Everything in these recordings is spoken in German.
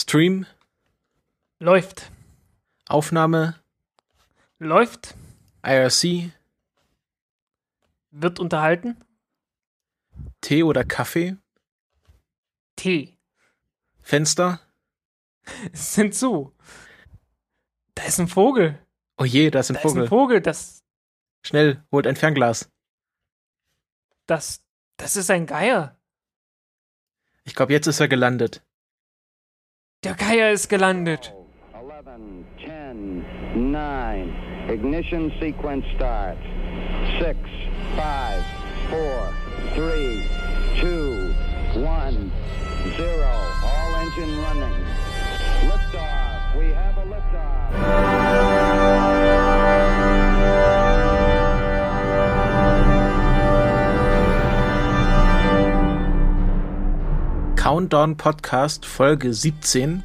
Stream. Läuft. Aufnahme. Läuft. IRC. Wird unterhalten. Tee oder Kaffee. Tee. Fenster. Sind zu. Da ist ein Vogel. Oh je, da ist ein da Vogel. ist ein Vogel. Das, Schnell, holt ein Fernglas. das, das ist ein Geier. Ich glaube, jetzt ist er gelandet. Der Geier ist gelandet. 11, 10, 9. Ignition sequence starts. 6, 5, 4, 3, 2, 1, 0. All engine running. Liftoff. We have a liftoff. Countdown Podcast Folge 17.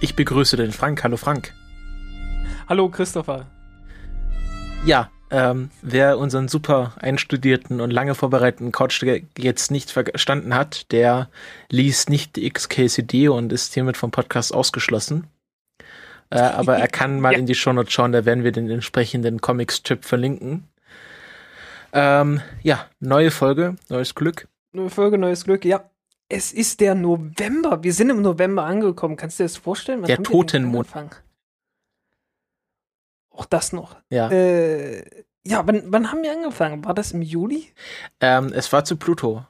Ich begrüße den Frank. Hallo Frank. Hallo Christopher. Ja, ähm, wer unseren super einstudierten und lange vorbereiteten Couch jetzt nicht verstanden hat, der liest nicht die XKCD und ist hiermit vom Podcast ausgeschlossen. Äh, aber er kann mal Ja. in die Shownotes schauen, da werden wir den entsprechenden Comics-Tipp verlinken. Ähm, ja, neue Folge, neues Glück. Neue Folge, neues Glück. Ja. Es ist der November. Wir sind im November angekommen. Kannst du dir das vorstellen? Wann Der Totenmond. Auch das noch. Ja, Äh, ja, wann, wann haben wir angefangen? War das im Juli? ähm, es war zu Pluto.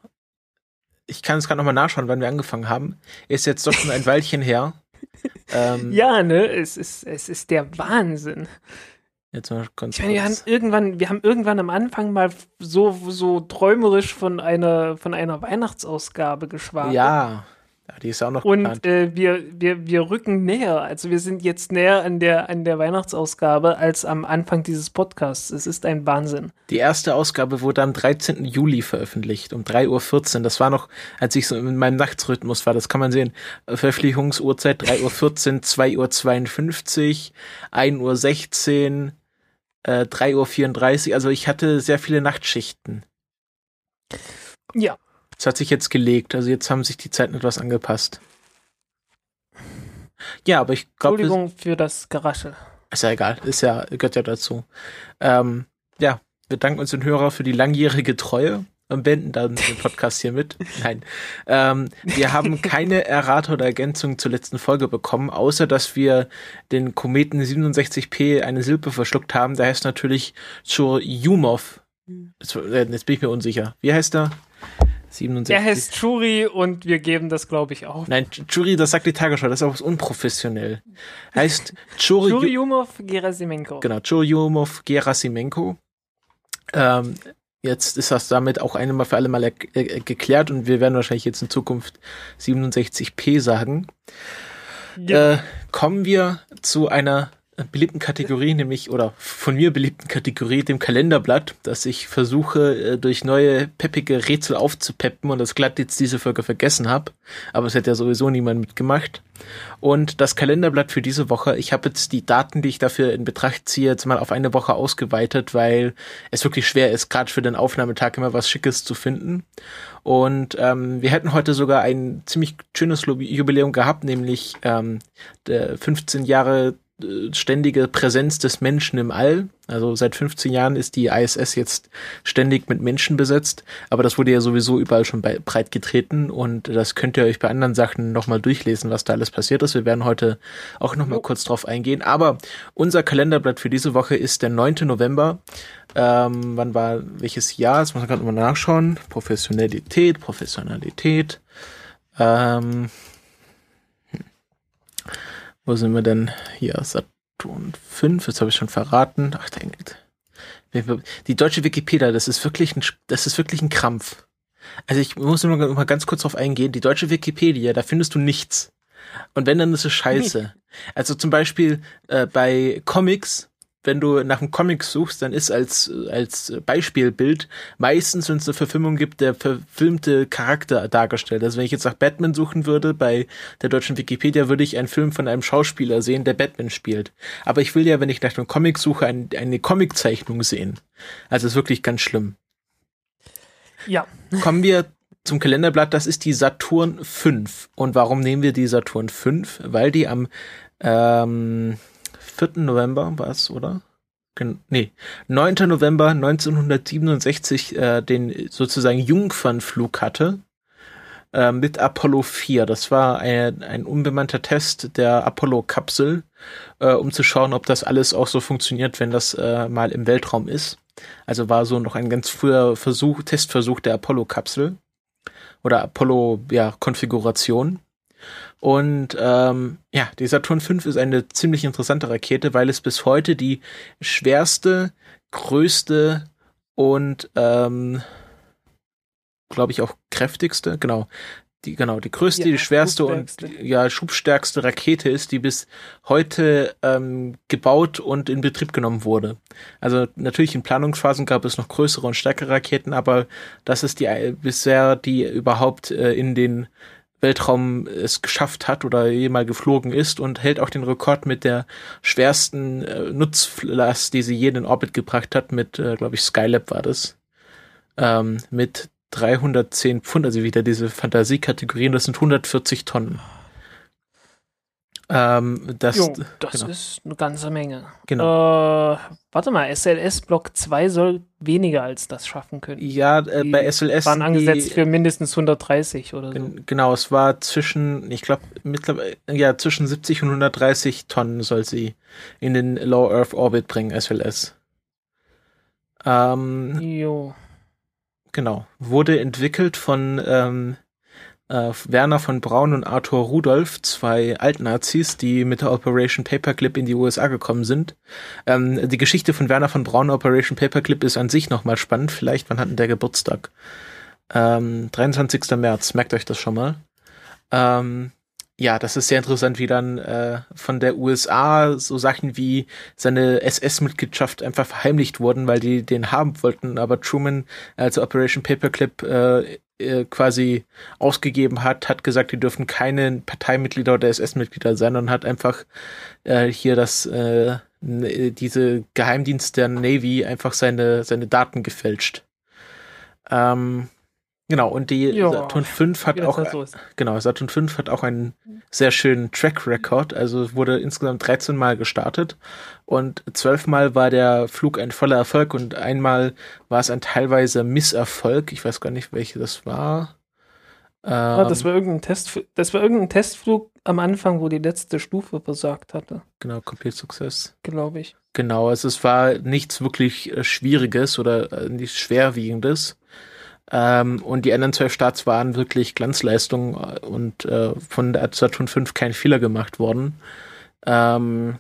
Ich kann es gerade nochmal nachschauen, wann wir angefangen haben. Ist jetzt doch schon ein Weilchen her. Ähm, Ja, ne? Es ist, es ist der Wahnsinn. Jetzt mal ganz Ich meine, wir haben irgendwann, wir haben irgendwann am Anfang mal so, so träumerisch von einer, von einer Weihnachtsausgabe geschwärmt. Ja, ja, die ist auch noch Und äh, wir, wir, wir rücken näher. Also wir sind jetzt näher an der, an der Weihnachtsausgabe als am Anfang dieses Podcasts. Es ist ein Wahnsinn. Die erste Ausgabe wurde am 13. Juli veröffentlicht, um 3.14 Uhr. Das war noch, als ich so in meinem Nachtsrhythmus war, das kann man sehen. Veröffentlichungsuhrzeit 3.14 Uhr, 2.52 Uhr, 1.16 Uhr, äh, 3.34 Uhr. Also ich hatte sehr viele Nachtschichten. Ja. Das hat sich jetzt gelegt, also jetzt haben sich die Zeiten etwas angepasst. Ja, aber ich glaube, Entschuldigung für das Geraschel. Ist ja egal, ist ja, gehört ja dazu. Ähm, ja, wir danken uns den Hörer für die langjährige Treue und beenden dann den Podcast hier mit. Nein. Ähm, wir haben keine Errate oder Ergänzung zur letzten Folge bekommen, außer dass wir den Kometen 67P eine Silbe verschluckt haben. Der heißt natürlich Churyumov. Jetzt, äh, jetzt bin ich mir unsicher. Wie heißt er? 67. Er heißt Churi und wir geben das, glaube ich, auf. Nein, Churi, das sagt die Tagesschau, das ist auch unprofessionell. Heißt Churi Churyumov Gerasimenko. Genau, Churyumov Gerasimenko. Ähm, jetzt ist das damit auch einmal für alle Mal äh, geklärt und wir werden wahrscheinlich jetzt in Zukunft 67p sagen. Ja. Äh, kommen wir zu einer beliebten Kategorie, nämlich, oder von mir beliebten Kategorie, dem Kalenderblatt, das ich versuche, äh, durch neue peppige Rätsel aufzupeppen und das glatt jetzt diese Folge vergessen habe. Aber es hat ja sowieso niemand mitgemacht. Und das Kalenderblatt für diese Woche, ich habe jetzt die Daten, die ich dafür in Betracht ziehe, jetzt mal auf eine Woche ausgeweitet, weil es wirklich schwer ist, gerade für den Aufnahmetag immer was Schickes zu finden. Und ähm, wir hätten heute sogar ein ziemlich schönes Jubiläum gehabt, nämlich ähm, der 15 Jahre ständige Präsenz des Menschen im All. Also seit 15 Jahren ist die ISS jetzt ständig mit Menschen besetzt, aber das wurde ja sowieso überall schon breit getreten und das könnt ihr euch bei anderen Sachen nochmal durchlesen, was da alles passiert ist. Wir werden heute auch nochmal kurz drauf eingehen, aber unser Kalenderblatt für diese Woche ist der 9. November. Ähm, wann war welches Jahr? Jetzt muss man gerade mal nachschauen. Professionalität, Professionalität. Ähm, wo sind wir denn? Hier, Saturn 5, jetzt habe ich schon verraten. Ach, der Engel. Die deutsche Wikipedia, das ist wirklich ein, das ist wirklich ein Krampf. Also ich muss nur mal ganz kurz drauf eingehen. Die deutsche Wikipedia, da findest du nichts. Und wenn, dann ist es scheiße. Also zum Beispiel äh, bei Comics, wenn du nach einem Comic suchst, dann ist als, als Beispielbild meistens, wenn es eine Verfilmung gibt, der verfilmte Charakter dargestellt. Also wenn ich jetzt nach Batman suchen würde, bei der deutschen Wikipedia würde ich einen Film von einem Schauspieler sehen, der Batman spielt. Aber ich will ja, wenn ich nach einem Comic suche, ein, eine Comiczeichnung sehen. Also ist wirklich ganz schlimm. Ja. Kommen wir zum Kalenderblatt, das ist die Saturn 5. Und warum nehmen wir die Saturn 5? Weil die am ähm, 4. November war es, oder? nee, 9. November 1967 äh, den sozusagen Jungfernflug hatte äh, mit Apollo 4. Das war ein, ein unbemannter Test der Apollo-Kapsel, äh, um zu schauen, ob das alles auch so funktioniert, wenn das äh, mal im Weltraum ist. Also war so noch ein ganz früher Versuch, Testversuch der Apollo-Kapsel oder Apollo-Konfiguration. Ja, und ähm, ja, die Saturn V ist eine ziemlich interessante Rakete, weil es bis heute die schwerste, größte und ähm, glaube ich auch kräftigste, genau, die genau die größte, ja, die schwerste und ja schubstärkste Rakete ist, die bis heute ähm, gebaut und in Betrieb genommen wurde. Also natürlich in Planungsphasen gab es noch größere und stärkere Raketen, aber das ist die äh, bisher die überhaupt äh, in den Weltraum es geschafft hat oder jemals geflogen ist und hält auch den Rekord mit der schwersten äh, Nutzlast, die sie je in den Orbit gebracht hat, mit, äh, glaube ich, Skylab war das, ähm, mit 310 Pfund, also wieder diese Fantasiekategorien, das sind 140 Tonnen. Ähm, das jo, das genau. ist eine ganze Menge. Genau. Äh, warte mal, SLS Block 2 soll weniger als das schaffen können. Ja, äh, bei SLS. waren angesetzt die, für mindestens 130 oder so. Genau, es war zwischen, ich glaube, mittlerweile, ja, zwischen 70 und 130 Tonnen soll sie in den Low Earth Orbit bringen, SLS. Ähm, jo. Genau. Wurde entwickelt von ähm, äh, Werner von Braun und Arthur Rudolph, zwei Altnazis, die mit der Operation Paperclip in die USA gekommen sind. Ähm, die Geschichte von Werner von Braun Operation Paperclip ist an sich nochmal spannend. Vielleicht, wann hatten der Geburtstag? Ähm, 23. März, merkt euch das schon mal. Ähm, ja, das ist sehr interessant, wie dann äh, von der USA so Sachen wie seine SS-Mitgliedschaft einfach verheimlicht wurden, weil die den haben wollten, aber Truman, also Operation Paperclip, äh, äh, quasi ausgegeben hat, hat gesagt, die dürfen keine Parteimitglieder oder SS-Mitglieder sein und hat einfach äh, hier das äh, diese Geheimdienst der Navy einfach seine seine Daten gefälscht. Ähm, Genau, und die ja, Saturn 5 hat auch, so genau, Saturn 5 hat auch einen sehr schönen Track Record, also wurde insgesamt 13 Mal gestartet und 12 Mal war der Flug ein voller Erfolg und einmal war es ein teilweise Misserfolg, ich weiß gar nicht, welche das war. Ähm, ah, das war irgendein Test, das war irgendein Testflug am Anfang, wo die letzte Stufe versagt hatte. Genau, Complete Success. Glaube ich. Genau, also es war nichts wirklich äh, Schwieriges oder äh, nichts Schwerwiegendes. Ähm, und die anderen zwölf Starts waren wirklich Glanzleistungen äh, und äh, von der Saturn 5 kein Fehler gemacht worden. Ähm,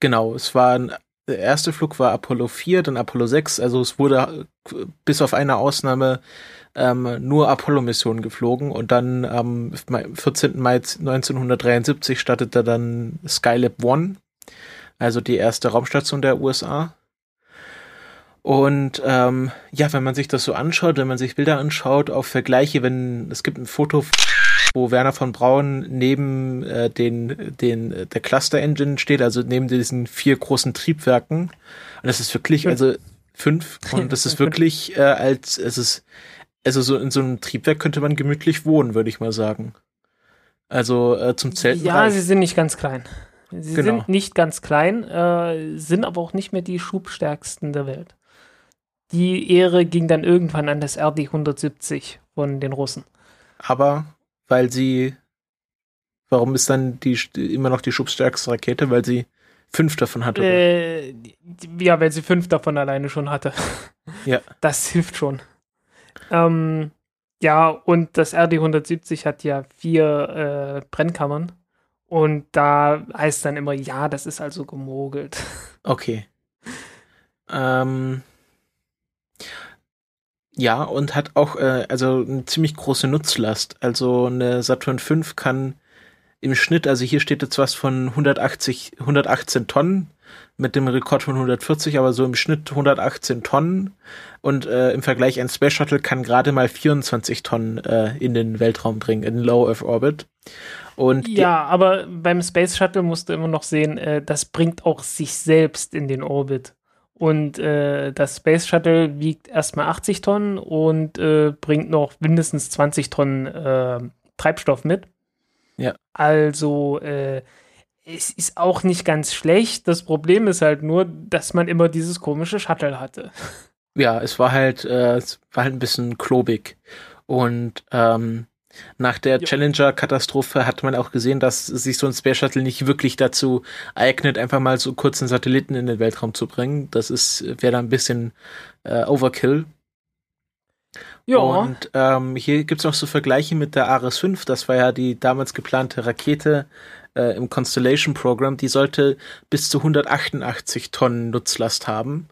genau, es war ein, der erste Flug war Apollo 4, dann Apollo 6, also es wurde äh, bis auf eine Ausnahme ähm, nur Apollo-Missionen geflogen und dann am 14. Mai 1973 startete dann Skylab One, also die erste Raumstation der USA. Und ähm, ja, wenn man sich das so anschaut, wenn man sich Bilder anschaut, auf Vergleiche, wenn es gibt ein Foto, wo Werner von Braun neben äh, den, den der Cluster Engine steht, also neben diesen vier großen Triebwerken. Und das ist wirklich, also fünf. Und das ist wirklich äh, als es ist, also so in so einem Triebwerk könnte man gemütlich wohnen, würde ich mal sagen. Also äh, zum Zelten. Ja, sie sind nicht ganz klein. Sie genau. sind nicht ganz klein, äh, sind aber auch nicht mehr die schubstärksten der Welt die Ehre ging dann irgendwann an das RD 170 von den Russen. Aber weil sie, warum ist dann die immer noch die schubstärkste Rakete? Weil sie fünf davon hatte. Äh, ja, weil sie fünf davon alleine schon hatte. Ja. Das hilft schon. Ähm, ja, und das RD 170 hat ja vier äh, Brennkammern. Und da heißt dann immer, ja, das ist also gemogelt. Okay. Ähm, ja, und hat auch äh, also eine ziemlich große Nutzlast. Also eine Saturn V kann im Schnitt, also hier steht jetzt was von 180, 118 Tonnen mit dem Rekord von 140, aber so im Schnitt 118 Tonnen. Und äh, im Vergleich ein Space Shuttle kann gerade mal 24 Tonnen äh, in den Weltraum bringen, in Low Earth Orbit. Und ja, aber beim Space Shuttle musst du immer noch sehen, äh, das bringt auch sich selbst in den Orbit. Und äh, das Space Shuttle wiegt erstmal 80 Tonnen und äh, bringt noch mindestens 20 Tonnen äh, Treibstoff mit. Ja. Also äh, es ist auch nicht ganz schlecht. Das Problem ist halt nur, dass man immer dieses komische Shuttle hatte. Ja, es war halt, äh, es war halt ein bisschen klobig. Und ähm, nach der ja. Challenger-Katastrophe hat man auch gesehen, dass sich so ein Space Shuttle nicht wirklich dazu eignet, einfach mal so kurzen Satelliten in den Weltraum zu bringen. Das ist, wäre da ein bisschen äh, Overkill. Ja. Und ähm, hier gibt's noch so Vergleiche mit der Ares 5. Das war ja die damals geplante Rakete äh, im Constellation-Programm. Die sollte bis zu 188 Tonnen Nutzlast haben.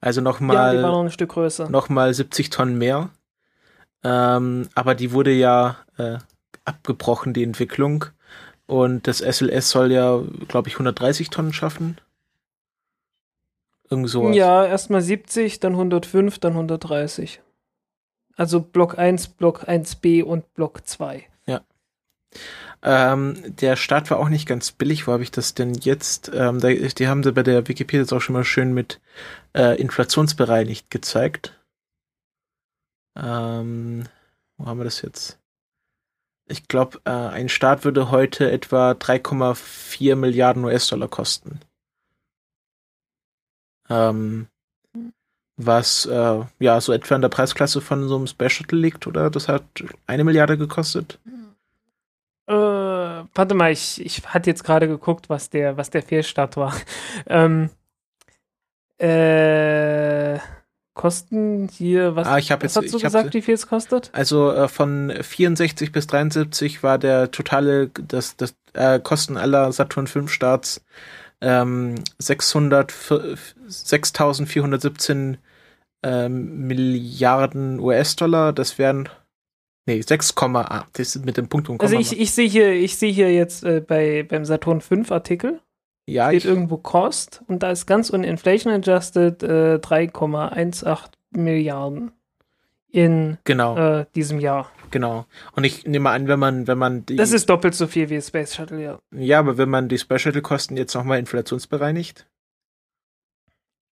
Also nochmal. Ja, noch ein Stück größer. Nochmal 70 Tonnen mehr. Ähm, aber die wurde ja äh, abgebrochen, die Entwicklung. Und das SLS soll ja, glaube ich, 130 Tonnen schaffen. Irgend sowas. Ja, erstmal 70, dann 105, dann 130. Also Block 1, Block 1b und Block 2. Ja. Ähm, der Start war auch nicht ganz billig. Wo habe ich das denn jetzt? Ähm, da, die haben sie bei der Wikipedia jetzt auch schon mal schön mit äh, inflationsbereinigt gezeigt. Ähm, wo haben wir das jetzt? Ich glaube, äh, ein Start würde heute etwa 3,4 Milliarden US-Dollar kosten. Ähm, was äh, ja so etwa in der Preisklasse von so einem Space Shuttle liegt, oder? Das hat eine Milliarde gekostet. Äh, warte mal, ich, ich hatte jetzt gerade geguckt, was der, was der Fehlstart war. ähm, äh, Kosten hier, was, ah, ich was jetzt, hast du gesagt, wie viel es kostet? Also äh, von 64 bis 73 war der totale, das, das äh, Kosten aller Saturn 5 Starts ähm, 600, 6417 ähm, Milliarden US-Dollar. Das wären Nee, 6,8. Das ist mit dem Punkt und Komma. Also ich, ich sehe hier, ich sehe hier jetzt äh, bei, beim Saturn 5 Artikel ja, steht irgendwo Cost und da ist ganz unten Inflation Adjusted äh, 3,18 Milliarden in genau. äh, diesem Jahr. Genau. Und ich nehme an, wenn man, wenn man die, Das ist doppelt so viel wie Space Shuttle, ja. Ja, aber wenn man die Space Shuttle Kosten jetzt nochmal inflationsbereinigt?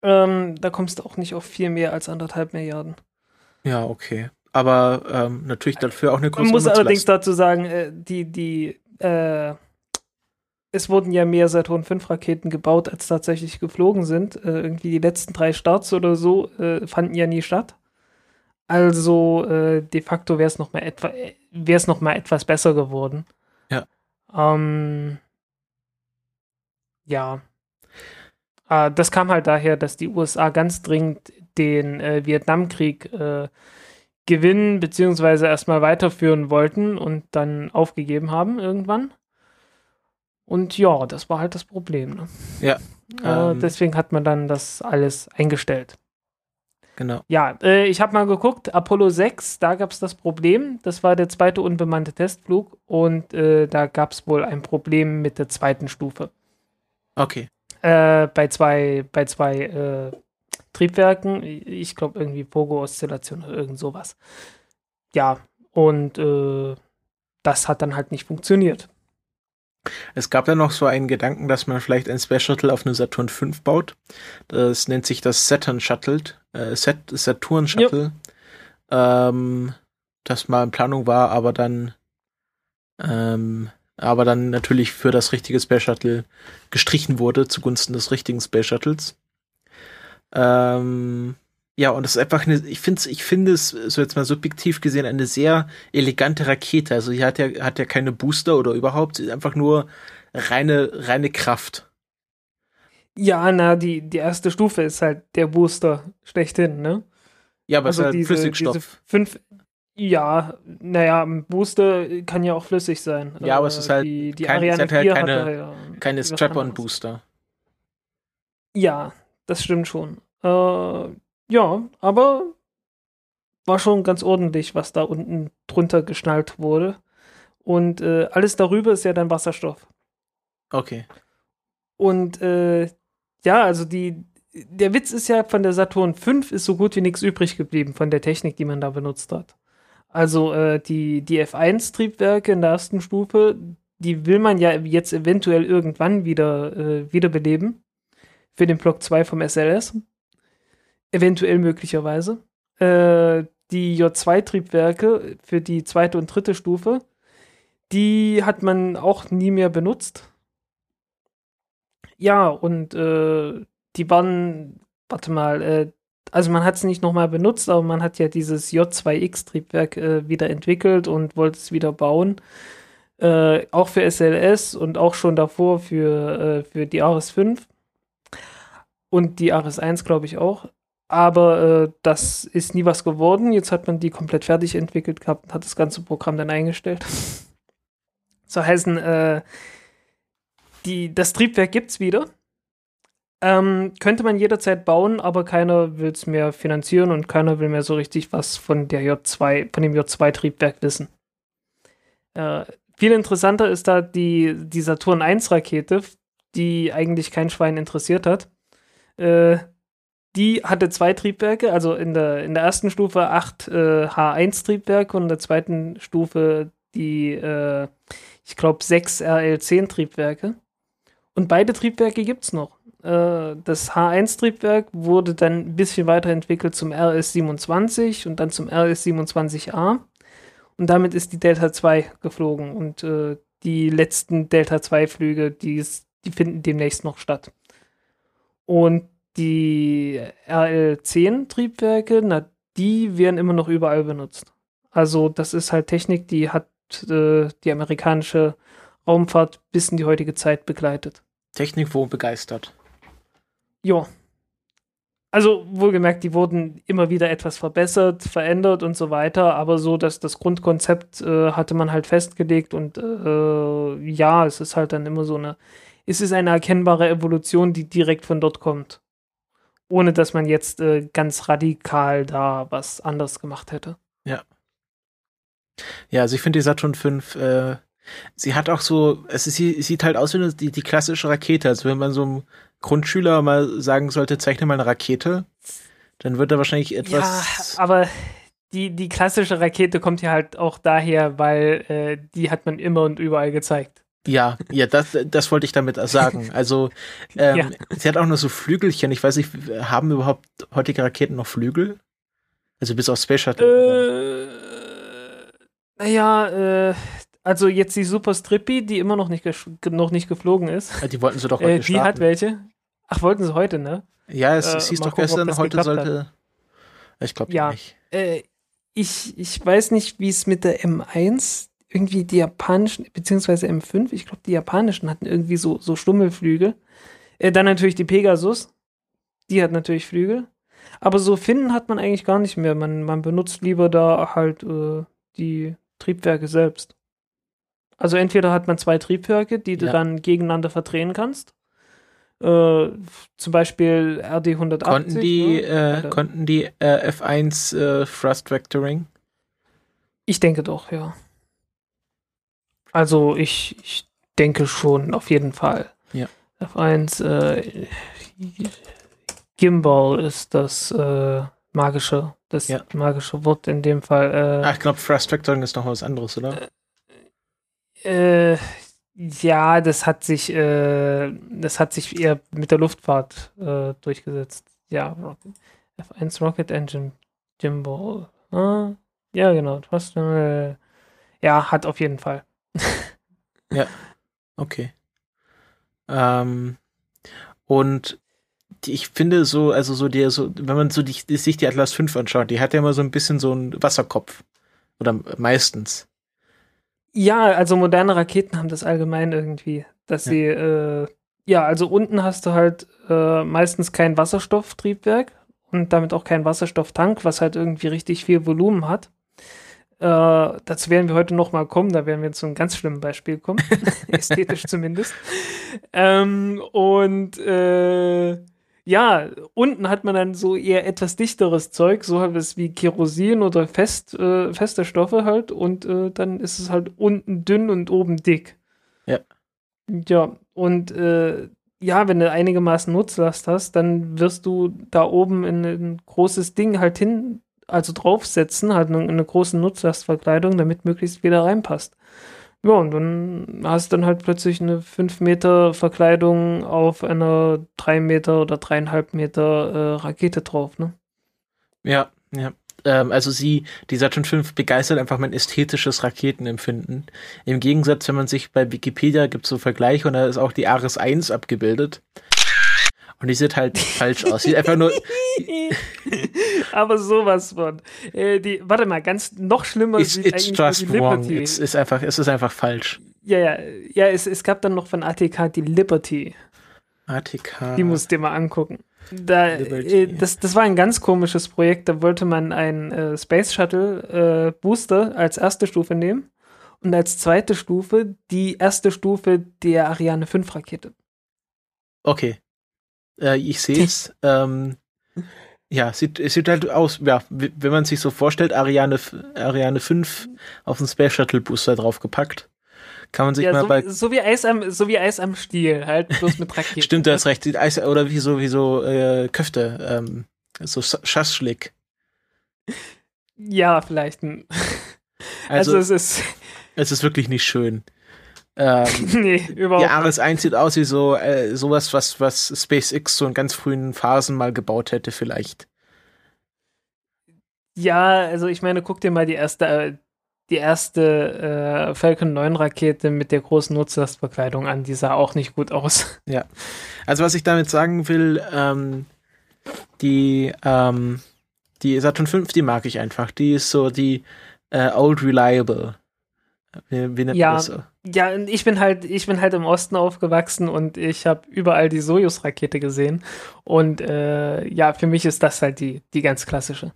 Ähm, da kommst du auch nicht auf viel mehr als anderthalb Milliarden. Ja, okay. Aber ähm, natürlich dafür auch eine große Man muss allerdings dazu sagen, äh, die, die, äh, es wurden ja mehr Saturn V Raketen gebaut, als tatsächlich geflogen sind. Äh, irgendwie die letzten drei Starts oder so äh, fanden ja nie statt. Also äh, de facto wäre es noch mal etwa, wäre es noch mal etwas besser geworden. Ja. Ähm, ja. Äh, das kam halt daher, dass die USA ganz dringend den äh, Vietnamkrieg äh, gewinnen beziehungsweise erstmal weiterführen wollten und dann aufgegeben haben irgendwann. Und ja, das war halt das Problem. Ne? Ja. Äh, ähm, deswegen hat man dann das alles eingestellt. Genau. Ja, äh, ich habe mal geguckt, Apollo 6, da gab es das Problem. Das war der zweite unbemannte Testflug und äh, da gab es wohl ein Problem mit der zweiten Stufe. Okay. Äh, bei zwei, bei zwei äh, Triebwerken. Ich glaube irgendwie Pogo-Oszillation oder irgend sowas. Ja, und äh, das hat dann halt nicht funktioniert. Es gab ja noch so einen Gedanken, dass man vielleicht ein Space Shuttle auf eine Saturn V baut. Das nennt sich das Saturn Shuttle, äh, Saturn Shuttle. Ähm, das mal in Planung war, aber dann, ähm, aber dann natürlich für das richtige Space Shuttle gestrichen wurde zugunsten des richtigen Space Shuttles. Ähm, ja, und es ist einfach eine, ich finde ich finde es, so jetzt mal subjektiv gesehen, eine sehr elegante Rakete. Also sie hat ja, hat ja keine Booster oder überhaupt, sie ist einfach nur reine, reine Kraft. Ja, na, die, die erste Stufe ist halt der Booster schlechthin, ne? Ja, aber also es ist halt diese, Flüssigstoff. Diese fünf, ja, naja, ein Booster kann ja auch flüssig sein. Ja, aber es ist halt, die, die kein, Ariane es hat halt keine, ja keine Strap-on-Booster. Ja, das stimmt schon. Äh, ja, aber war schon ganz ordentlich, was da unten drunter geschnallt wurde. Und äh, alles darüber ist ja dann Wasserstoff. Okay. Und äh, ja, also die, der Witz ist ja, von der Saturn V ist so gut wie nichts übrig geblieben von der Technik, die man da benutzt hat. Also äh, die, die F1-Triebwerke in der ersten Stufe, die will man ja jetzt eventuell irgendwann wieder äh, wiederbeleben für den Block 2 vom SLS. Eventuell möglicherweise. Äh, die J2-Triebwerke für die zweite und dritte Stufe, die hat man auch nie mehr benutzt. Ja, und äh, die waren, warte mal, äh, also man hat es nicht nochmal benutzt, aber man hat ja dieses J2X-Triebwerk äh, wieder entwickelt und wollte es wieder bauen. Äh, auch für SLS und auch schon davor für, äh, für die Ares 5 und die Ares 1, glaube ich, auch. Aber äh, das ist nie was geworden. Jetzt hat man die komplett fertig entwickelt gehabt und hat das ganze Programm dann eingestellt. so heißen, äh, die, das Triebwerk gibt es wieder. Ähm, könnte man jederzeit bauen, aber keiner will es mehr finanzieren und keiner will mehr so richtig was von der J2, von dem J2-Triebwerk wissen. Äh, viel interessanter ist da die, die Saturn 1-Rakete, die eigentlich kein Schwein interessiert hat. Äh, die hatte zwei Triebwerke, also in der, in der ersten Stufe acht äh, H1-Triebwerke und in der zweiten Stufe die, äh, ich glaube, sechs RL10-Triebwerke. Und beide Triebwerke gibt es noch. Äh, das H1-Triebwerk wurde dann ein bisschen weiterentwickelt zum RS27 und dann zum RS27A. Und damit ist die Delta 2 geflogen. Und äh, die letzten Delta 2-Flüge, die, die finden demnächst noch statt. Und die RL10-Triebwerke, na, die werden immer noch überall benutzt. Also das ist halt Technik, die hat äh, die amerikanische Raumfahrt bis in die heutige Zeit begleitet. Technik wo begeistert. Ja. Also wohlgemerkt, die wurden immer wieder etwas verbessert, verändert und so weiter, aber so, dass das Grundkonzept äh, hatte man halt festgelegt und äh, ja, es ist halt dann immer so eine, es ist eine erkennbare Evolution, die direkt von dort kommt ohne dass man jetzt äh, ganz radikal da was anderes gemacht hätte. Ja. Ja, also ich finde die Saturn 5, äh, sie hat auch so, es ist, sie sieht halt aus wie die, die klassische Rakete. Also wenn man so einem Grundschüler mal sagen sollte, zeichne mal eine Rakete, dann wird er wahrscheinlich etwas. Ja, aber die, die klassische Rakete kommt ja halt auch daher, weil äh, die hat man immer und überall gezeigt. Ja, ja, das, das wollte ich damit sagen. Also, ähm, ja. sie hat auch noch so Flügelchen. Ich weiß nicht, haben überhaupt heutige Raketen noch Flügel? Also bis auf Space Shuttle? Äh, naja, äh, also jetzt die Super Strippy, die immer noch nicht, noch nicht geflogen ist. Ja, die wollten sie doch heute äh, Die starten. hat welche. Ach, wollten sie heute, ne? Ja, es, es hieß doch gucken, gestern, heute sollte. Hat. Ich glaube ja. nicht. Äh, ich, ich weiß nicht, wie es mit der M1 irgendwie die japanischen, beziehungsweise M5, ich glaube, die japanischen hatten irgendwie so, so Stummelflügel. Äh, dann natürlich die Pegasus, die hat natürlich Flügel. Aber so Finnen hat man eigentlich gar nicht mehr. Man, man benutzt lieber da halt äh, die Triebwerke selbst. Also entweder hat man zwei Triebwerke, die du ja. dann gegeneinander verdrehen kannst. Äh, zum Beispiel RD 180. Konnten die, ne? äh, konnten die äh, F1 äh, Thrust Vectoring? Ich denke doch, ja. Also ich, ich denke schon, auf jeden Fall. Ja. F1, äh, Gimbal ist das äh, magische, das ja. magische Wort in dem Fall. Äh, Ach, ich glaube, Thrust Vectoring ist noch was anderes, oder? Äh, ja, das hat sich, äh, das hat sich eher mit der Luftfahrt äh, durchgesetzt. Ja, Rocket, F1 Rocket Engine Gimbal. Ah, ja, genau. Thrust, äh, ja, hat auf jeden Fall. Ja, okay. Ähm, und die, ich finde so, also so der, so, wenn man so die, sich die Atlas 5 anschaut, die hat ja immer so ein bisschen so einen Wasserkopf. Oder meistens. Ja, also moderne Raketen haben das allgemein irgendwie, dass ja. sie, äh, ja, also unten hast du halt äh, meistens kein Wasserstofftriebwerk und damit auch kein Wasserstofftank, was halt irgendwie richtig viel Volumen hat. Äh, dazu werden wir heute noch mal kommen, da werden wir zu einem ganz schlimmen Beispiel kommen, ästhetisch zumindest. Ähm, und äh, ja, unten hat man dann so eher etwas dichteres Zeug, so halt es wie Kerosin oder fest, äh, feste Stoffe halt und äh, dann ist es halt unten dünn und oben dick. Ja. Ja, und äh, ja, wenn du einigermaßen Nutzlast hast, dann wirst du da oben in ein großes Ding halt hin also draufsetzen, halt eine, eine große Nutzlastverkleidung, damit möglichst wieder reinpasst. Ja, und dann hast du dann halt plötzlich eine 5 Meter Verkleidung auf einer 3 Meter oder 3,5 Meter äh, Rakete drauf, ne? Ja, ja. Ähm, also sie, die Saturn 5 begeistert einfach mein ästhetisches Raketenempfinden. Im Gegensatz, wenn man sich bei Wikipedia gibt so Vergleiche und da ist auch die Ares 1 abgebildet. Und die sieht halt falsch aus. Sieht einfach nur. Aber sowas von. Äh, die, warte mal, ganz noch schlimmer it's, sieht it's just die wrong. Liberty. It's, ist einfach, es ist einfach falsch. Ja, ja, ja, es, es gab dann noch von ATK die Liberty. ATK. Die musst du dir mal angucken. Da, äh, das, das war ein ganz komisches Projekt. Da wollte man ein äh, Space Shuttle äh, Booster als erste Stufe nehmen und als zweite Stufe die erste Stufe der Ariane 5 Rakete. Okay. Äh, ich sehe es. ähm, ja, sieht, es sieht halt aus, ja, wenn man sich so vorstellt, Ariane, Ariane 5 auf den Space Shuttle Booster draufgepackt. Kann man sich ja, mal so, bei. So wie Eis am, so wie Eis am Stiel, halt bloß mit Raketen. Stimmt, du hast recht. Eis, oder wie so, wie so äh, Köfte, ähm, so Schaschlik. Ja, vielleicht. Also, also es ist. Es ist wirklich nicht schön. Ähm, nee, überhaupt Die Ares 1 sieht aus wie so äh, sowas, was, was SpaceX so in ganz frühen Phasen mal gebaut hätte, vielleicht. Ja, also ich meine, guck dir mal die erste, äh, die erste äh, Falcon 9 Rakete mit der großen Nutzlastbekleidung an. Die sah auch nicht gut aus. Ja. Also was ich damit sagen will, ähm, die, ähm, die Saturn 5, die mag ich einfach. Die ist so die äh, Old Reliable. Wie, wie nennt ja, das? Ja, ich bin halt, ich bin halt im Osten aufgewachsen und ich habe überall die Sojus-Rakete gesehen. Und äh, ja, für mich ist das halt die, die ganz klassische.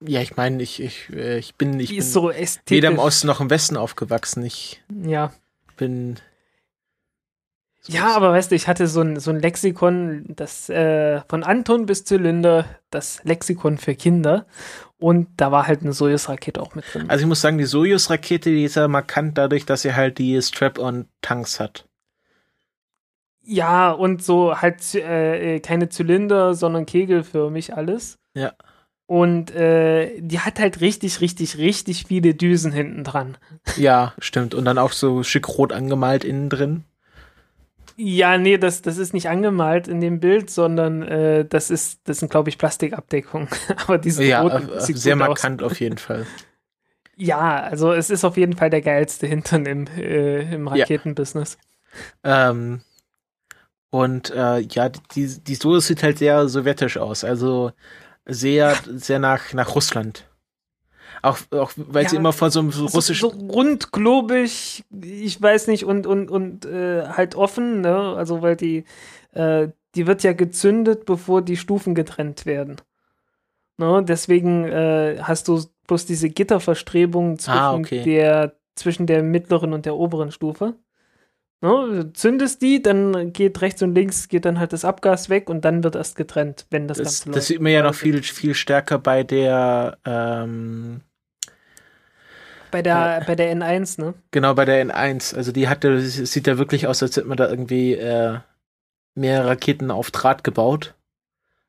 Ja, ich meine, ich, ich, äh, ich bin, ich bin so weder im Osten noch im Westen aufgewachsen. Ich ja. bin. Ja, aber weißt du, ich hatte so ein, so ein Lexikon, das äh, von Anton bis Zylinder, das Lexikon für Kinder. Und da war halt eine Soyuz-Rakete auch mit drin. Also ich muss sagen, die Soyuz-Rakete, die ist ja markant dadurch, dass sie halt die Strap-on-Tanks hat. Ja, und so halt äh, keine Zylinder, sondern kegelförmig alles. Ja. Und äh, die hat halt richtig, richtig, richtig viele Düsen hinten dran. Ja, stimmt. Und dann auch so schick rot angemalt innen drin. Ja, nee, das, das ist nicht angemalt in dem Bild, sondern äh, das ist, das sind, glaube ich, Plastikabdeckungen. Aber diese ja, roten, äh, sehr markant aus. auf jeden Fall. Ja, also es ist auf jeden Fall der geilste Hintern im, äh, im Raketenbusiness. Ja. Ähm, und äh, ja, die, die Soße sieht halt sehr sowjetisch aus. Also sehr, sehr nach, nach Russland. Auch, auch weil ja, sie immer vor so einem so russischen. So, so rundglobig, ich weiß nicht, und, und, und äh, halt offen, ne? Also, weil die, äh, die wird ja gezündet, bevor die Stufen getrennt werden. Ne? Deswegen äh, hast du bloß diese Gitterverstrebung ah, zwischen, ah, okay. der, zwischen der mittleren und der oberen Stufe. Ne, zündest die, dann geht rechts und links, geht dann halt das Abgas weg und dann wird erst getrennt, wenn das, das Ganze läuft. Das sieht man ja noch viel, viel stärker bei der ähm, bei der, äh, bei der N1, ne? Genau, bei der N1. Also die hatte, sieht ja wirklich aus, als hätte man da irgendwie äh, mehr Raketen auf Draht gebaut.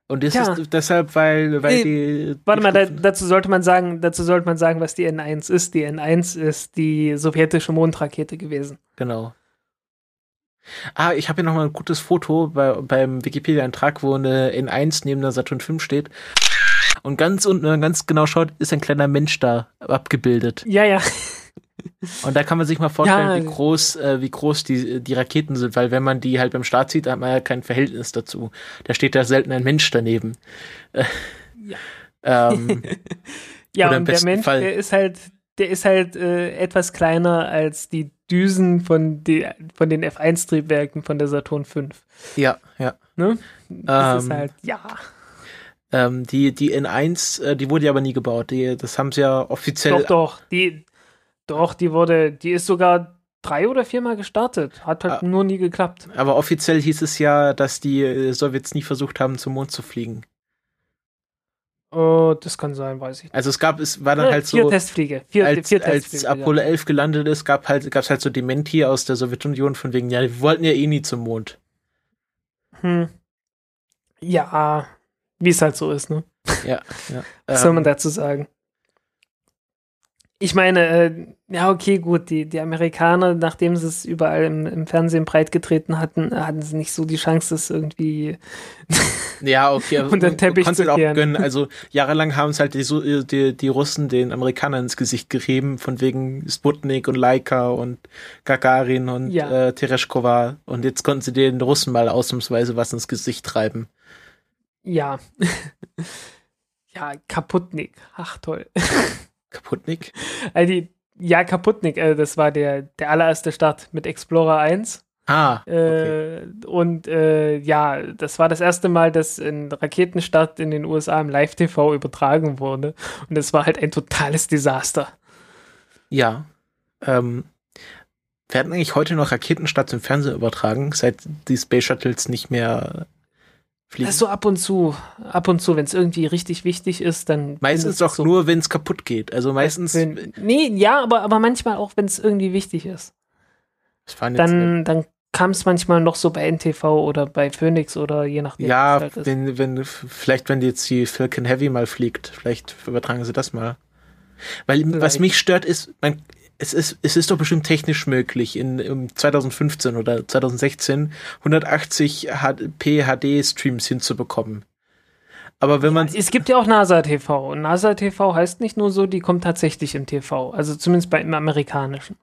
Und das ja. ist deshalb, weil, weil die. Warte die mal, da, dazu sollte man sagen, dazu sollte man sagen, was die N1 ist. Die N1 ist die sowjetische Mondrakete gewesen. Genau. Ah, ich habe hier nochmal ein gutes Foto bei, beim Wikipedia-Eintrag, wo eine N1 neben der Saturn 5 steht. Und ganz unten, wenn man ganz genau schaut, ist ein kleiner Mensch da abgebildet. Ja, ja. Und da kann man sich mal vorstellen, ja, wie groß, äh, wie groß die, die Raketen sind, weil wenn man die halt beim Start sieht, hat man ja kein Verhältnis dazu. Da steht da selten ein Mensch daneben. ja. ähm, ja, und der Mensch, Fall. der ist halt, der ist halt äh, etwas kleiner als die Düsen von, die, von den F1-Triebwerken von der Saturn 5. Ja, ja. Ne? Das ähm, ist halt, ja. Ähm, die, die N1, äh, die wurde ja aber nie gebaut. Die, das haben sie ja offiziell. Doch, doch. Die, doch, die wurde, die ist sogar drei oder viermal gestartet. Hat halt ah, nur nie geklappt. Aber offiziell hieß es ja, dass die äh, Sowjets nie versucht haben, zum Mond zu fliegen. Oh, das kann sein, weiß ich nicht. Also es gab, es war dann ja, halt so. Vier Testfliege. Vier, als, vier Testfliege, als Apollo ja. 11 gelandet ist, gab halt, gab's halt so Dementi aus der Sowjetunion von wegen, ja, wir wollten ja eh nie zum Mond. Hm. Ja, wie es halt so ist, ne? Ja, ja. Was soll man ähm, dazu sagen? ich meine, äh, ja, okay, gut, die, die Amerikaner, nachdem sie es überall im, im Fernsehen breitgetreten hatten, hatten sie nicht so die Chance, das irgendwie ja, okay, und den Teppich zu halt auch gönnen. Also jahrelang haben es halt die, die, die Russen den Amerikanern ins Gesicht gerieben, von wegen Sputnik und Laika und Gagarin und ja. äh, Tereshkova. Und jetzt konnten sie den Russen mal ausnahmsweise was ins Gesicht treiben. Ja. ja, Kaputnik. Ach, toll. Kaputnik? Also die, ja, Kaputnik, äh, das war der, der allererste Start mit Explorer 1. Ah. Okay. Äh, und äh, ja, das war das erste Mal, dass ein Raketenstart in den USA im Live-TV übertragen wurde. Und es war halt ein totales Desaster. Ja. Ähm, werden eigentlich heute noch Raketenstarts im Fernsehen übertragen, seit die Space Shuttles nicht mehr fliegen? Das ist so ab und zu. Ab und zu, wenn es irgendwie richtig wichtig ist, dann. Meistens doch so nur, wenn es kaputt geht. Also meistens. Wenn, nee, ja, aber, aber manchmal auch, wenn es irgendwie wichtig ist. Dann, dann kam es manchmal noch so bei NTV oder bei Phoenix oder je nachdem. Ja, halt wenn, wenn, vielleicht wenn jetzt die Falcon Heavy mal fliegt, vielleicht übertragen sie das mal. Weil vielleicht. was mich stört ist, man, es ist, es ist doch bestimmt technisch möglich, in, in 2015 oder 2016 180 p HD Streams hinzubekommen. Aber wenn man. Es gibt ja auch NASA TV. Und NASA TV heißt nicht nur so, die kommt tatsächlich im TV. Also zumindest bei, im amerikanischen.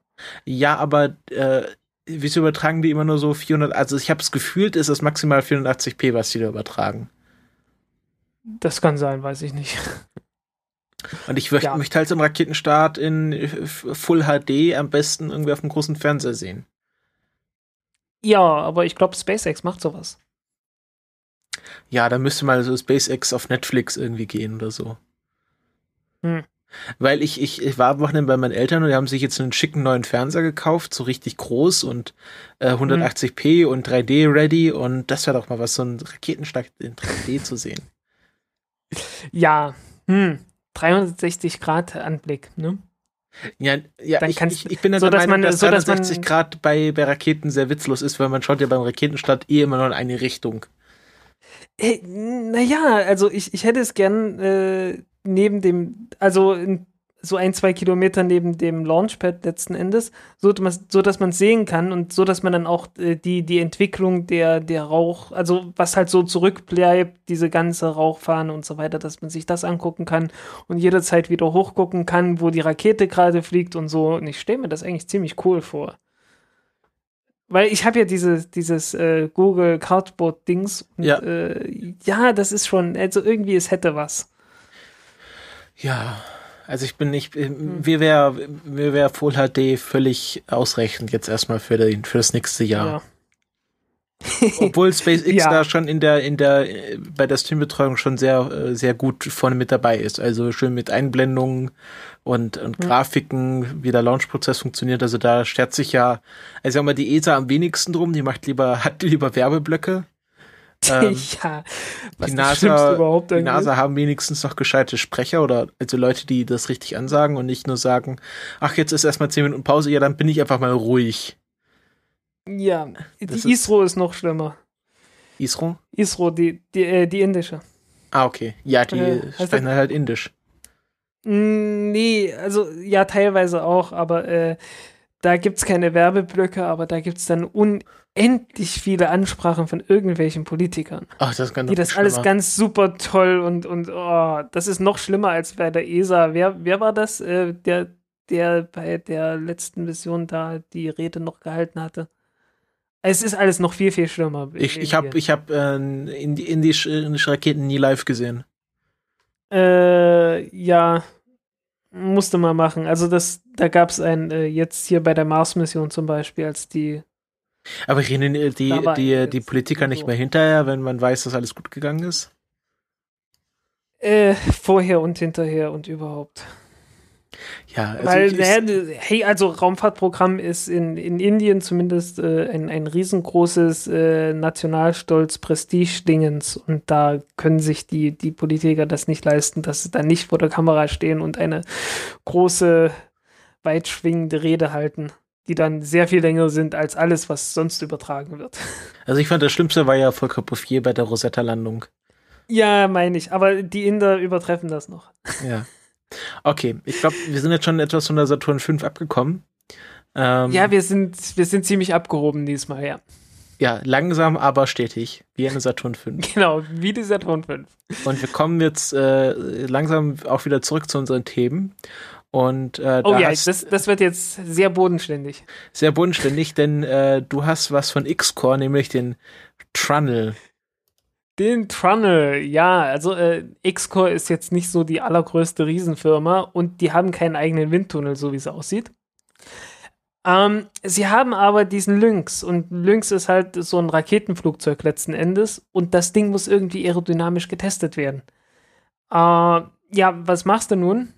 Ja, aber äh, wieso übertragen die immer nur so 400? Also ich habe es gefühlt, ist das maximal 480p, was die da übertragen. Das kann sein, weiß ich nicht. Und ich möchte ja. möchte halt so einen Raketenstart in Full HD am besten irgendwie auf dem großen Fernseher sehen. Ja, aber ich glaube, SpaceX macht sowas. Ja, da müsste mal so SpaceX auf Netflix irgendwie gehen oder so. Hm. Weil ich, ich, ich war am Wochenende bei meinen Eltern und die haben sich jetzt einen schicken neuen Fernseher gekauft, so richtig groß und äh, 180p mhm. und 3D ready und das wäre doch mal was, so ein Raketenstart in 3D zu sehen. Ja, hm. 360 Grad Anblick, ne? Ja, ja ich, ich, ich, bin ja so, der Meinung, man, dass so, 360 dass Grad bei, bei Raketen sehr witzlos ist, weil man schaut ja beim Raketenstart eh immer nur in eine Richtung. Äh, naja, also ich, ich hätte es gern äh, neben dem, also in so ein, zwei Kilometer neben dem Launchpad letzten Endes, so, so dass man es sehen kann und so, dass man dann auch äh, die, die Entwicklung der, der Rauch, also was halt so zurückbleibt, diese ganze Rauchfahne und so weiter, dass man sich das angucken kann und jederzeit wieder hochgucken kann, wo die Rakete gerade fliegt und so. Und ich stelle mir das eigentlich ziemlich cool vor. Weil ich habe ja diese, dieses äh, Google Cardboard-Dings. Ja. Äh, ja, das ist schon, also irgendwie, es hätte was. Ja, also ich bin nicht, äh, mir wäre mir wäre Full HD völlig ausreichend jetzt erstmal für, den, für das nächste Jahr. Ja. Obwohl SpaceX ja. da schon in der, in der, bei der Streambetreuung schon sehr, äh, sehr gut vorne mit dabei ist. Also schön mit Einblendungen und, und mhm. Grafiken, wie der Launchprozess funktioniert. Also da stört sich ja, also sagen wir die ESA am wenigsten drum, die macht lieber, hat lieber Werbeblöcke. Ähm, ja, was die NASA, überhaupt die NASA haben wenigstens noch gescheite Sprecher oder also Leute, die das richtig ansagen und nicht nur sagen, ach, jetzt ist erstmal zehn Minuten Pause, ja, dann bin ich einfach mal ruhig. Ja, das die ist ISRO ist noch schlimmer. ISRO? ISRO, die, die, äh, die indische. Ah, okay. Ja, die äh, sprechen halt indisch. Nee, also ja, teilweise auch, aber äh, da gibt es keine Werbeblöcke, aber da gibt es dann unendlich viele Ansprachen von irgendwelchen Politikern. Ach, das kann Die das schlimmer. alles ganz super toll und, und oh, das ist noch schlimmer als bei der ESA. Wer, wer war das, äh, der, der bei der letzten Mission da die Rede noch gehalten hatte? Es ist alles noch viel, viel schlimmer. Ich, ich habe ich hab, äh, in die indische Raketen nie live gesehen. Äh, ja, musste man machen. Also das, da gab es ein, äh, jetzt hier bei der Mars-Mission zum Beispiel, als die. Aber reden die, die, die, die Politiker nicht mehr hinterher, wenn man weiß, dass alles gut gegangen ist? Äh, vorher und hinterher und überhaupt. Ja, also Weil, äh, hey, also Raumfahrtprogramm ist in, in Indien zumindest äh, ein, ein riesengroßes äh, Nationalstolz-Prestige-Dingens und da können sich die, die Politiker das nicht leisten, dass sie da nicht vor der Kamera stehen und eine große, weitschwingende Rede halten, die dann sehr viel länger sind als alles, was sonst übertragen wird. Also ich fand, das Schlimmste war ja Volker Bouffier bei der Rosetta-Landung. Ja, meine ich, aber die Inder übertreffen das noch. Ja. Okay, ich glaube, wir sind jetzt schon etwas von der Saturn 5 abgekommen. Ähm, ja, wir sind, wir sind ziemlich abgehoben diesmal, ja. Ja, langsam, aber stetig, wie eine Saturn 5. Genau, wie die Saturn 5. Und wir kommen jetzt äh, langsam auch wieder zurück zu unseren Themen. Und, äh, oh ja, das, das wird jetzt sehr bodenständig. Sehr bodenständig, denn äh, du hast was von X-Core, nämlich den Trunnel. Den Trunnel, ja, also äh, X-Core ist jetzt nicht so die allergrößte Riesenfirma und die haben keinen eigenen Windtunnel, so wie es aussieht. Ähm, sie haben aber diesen Lynx und Lynx ist halt so ein Raketenflugzeug letzten Endes und das Ding muss irgendwie aerodynamisch getestet werden. Äh, ja, was machst du nun?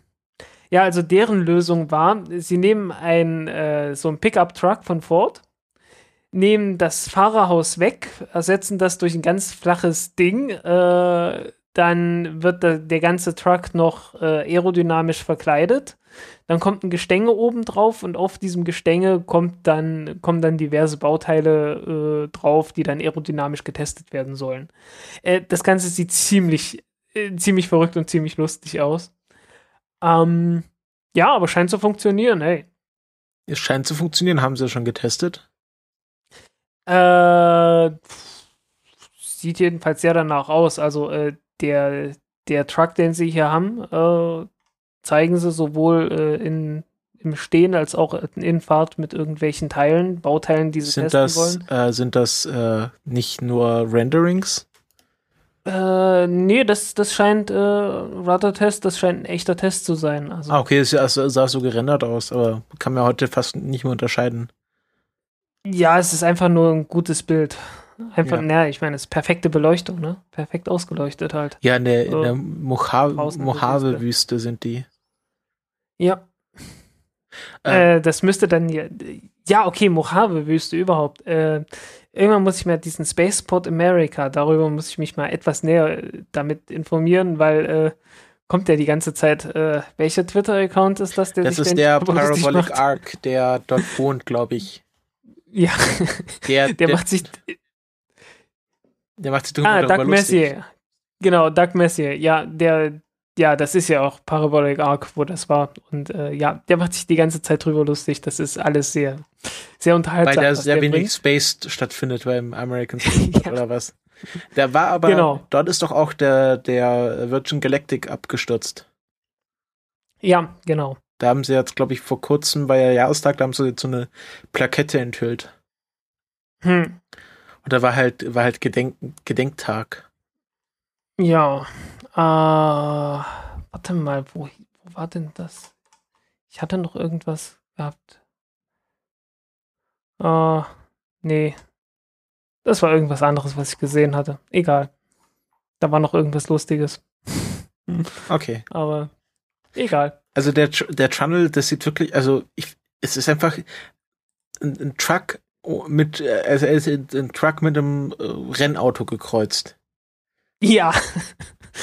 Ja, also deren Lösung war, sie nehmen ein, äh, so ein Pickup-Truck von Ford, nehmen das Fahrerhaus weg, ersetzen das durch ein ganz flaches Ding, äh, dann wird der, der ganze Truck noch äh, aerodynamisch verkleidet dann kommt ein Gestänge oben drauf und auf diesem Gestänge kommt dann, kommen dann diverse Bauteile äh, drauf, die dann aerodynamisch getestet werden sollen. Äh, das Ganze sieht ziemlich, äh, ziemlich verrückt und ziemlich lustig aus. Ähm, ja, aber scheint zu funktionieren, hey. Es scheint zu funktionieren, haben sie ja schon getestet? Äh, sieht jedenfalls sehr danach aus. Also äh, der, der Truck, den sie hier haben, äh, zeigen sie sowohl äh, in, im Stehen als auch in Innenfahrt mit irgendwelchen Teilen, Bauteilen, die sie sind testen das, wollen. Äh, sind das äh, nicht nur Renderings? Äh, nee, das, das scheint äh, Rudder-Test, das scheint ein echter Test zu sein. Also. Ah, okay, es sah, sah so gerendert aus, aber kann man heute fast nicht mehr unterscheiden. Ja, es ist einfach nur ein gutes Bild. Einfach, ja. naja, ich meine, es ist perfekte Beleuchtung, ne? Perfekt ausgeleuchtet halt. Ja, in der, so, der Mojave-Wüste sind die. Ja. Äh, äh, das müsste dann ja, ja, okay, Mojave-Wüste überhaupt. Äh, irgendwann muss ich mir diesen Spaceport America, darüber muss ich mich mal etwas näher äh, damit informieren, weil äh, kommt ja die ganze Zeit, äh, welcher Twitter-Account ist das? Der das ist der Parabolic Arc, der dort wohnt, glaube ich. Ja, der, der, der, macht sich der macht sich drüber Ah, Doug Messier. Genau, Doug Messier. Ja, der, ja, das ist ja auch Parabolic Arc, wo das war. Und äh, ja, der macht sich die ganze Zeit drüber lustig. Das ist alles sehr, sehr unterhaltsam. Weil da sehr wenig bringt. Space stattfindet beim American Space ja. oder was. Der war aber, genau. dort ist doch auch der, der Virgin Galactic abgestürzt. Ja, genau. Da haben sie jetzt, glaube ich, vor kurzem bei der Jahrestag, da haben sie jetzt so eine Plakette enthüllt. Hm. Und da war halt, war halt Gedenk Gedenktag. Ja. Äh, warte mal, wo, wo war denn das? Ich hatte noch irgendwas gehabt. Äh, nee. Das war irgendwas anderes, was ich gesehen hatte. Egal. Da war noch irgendwas Lustiges. okay. Aber egal. Also der, der Channel, das sieht wirklich, also ich, es ist einfach ein, ein Truck mit, äh, also er ist ein Truck mit einem äh, Rennauto gekreuzt. Ja.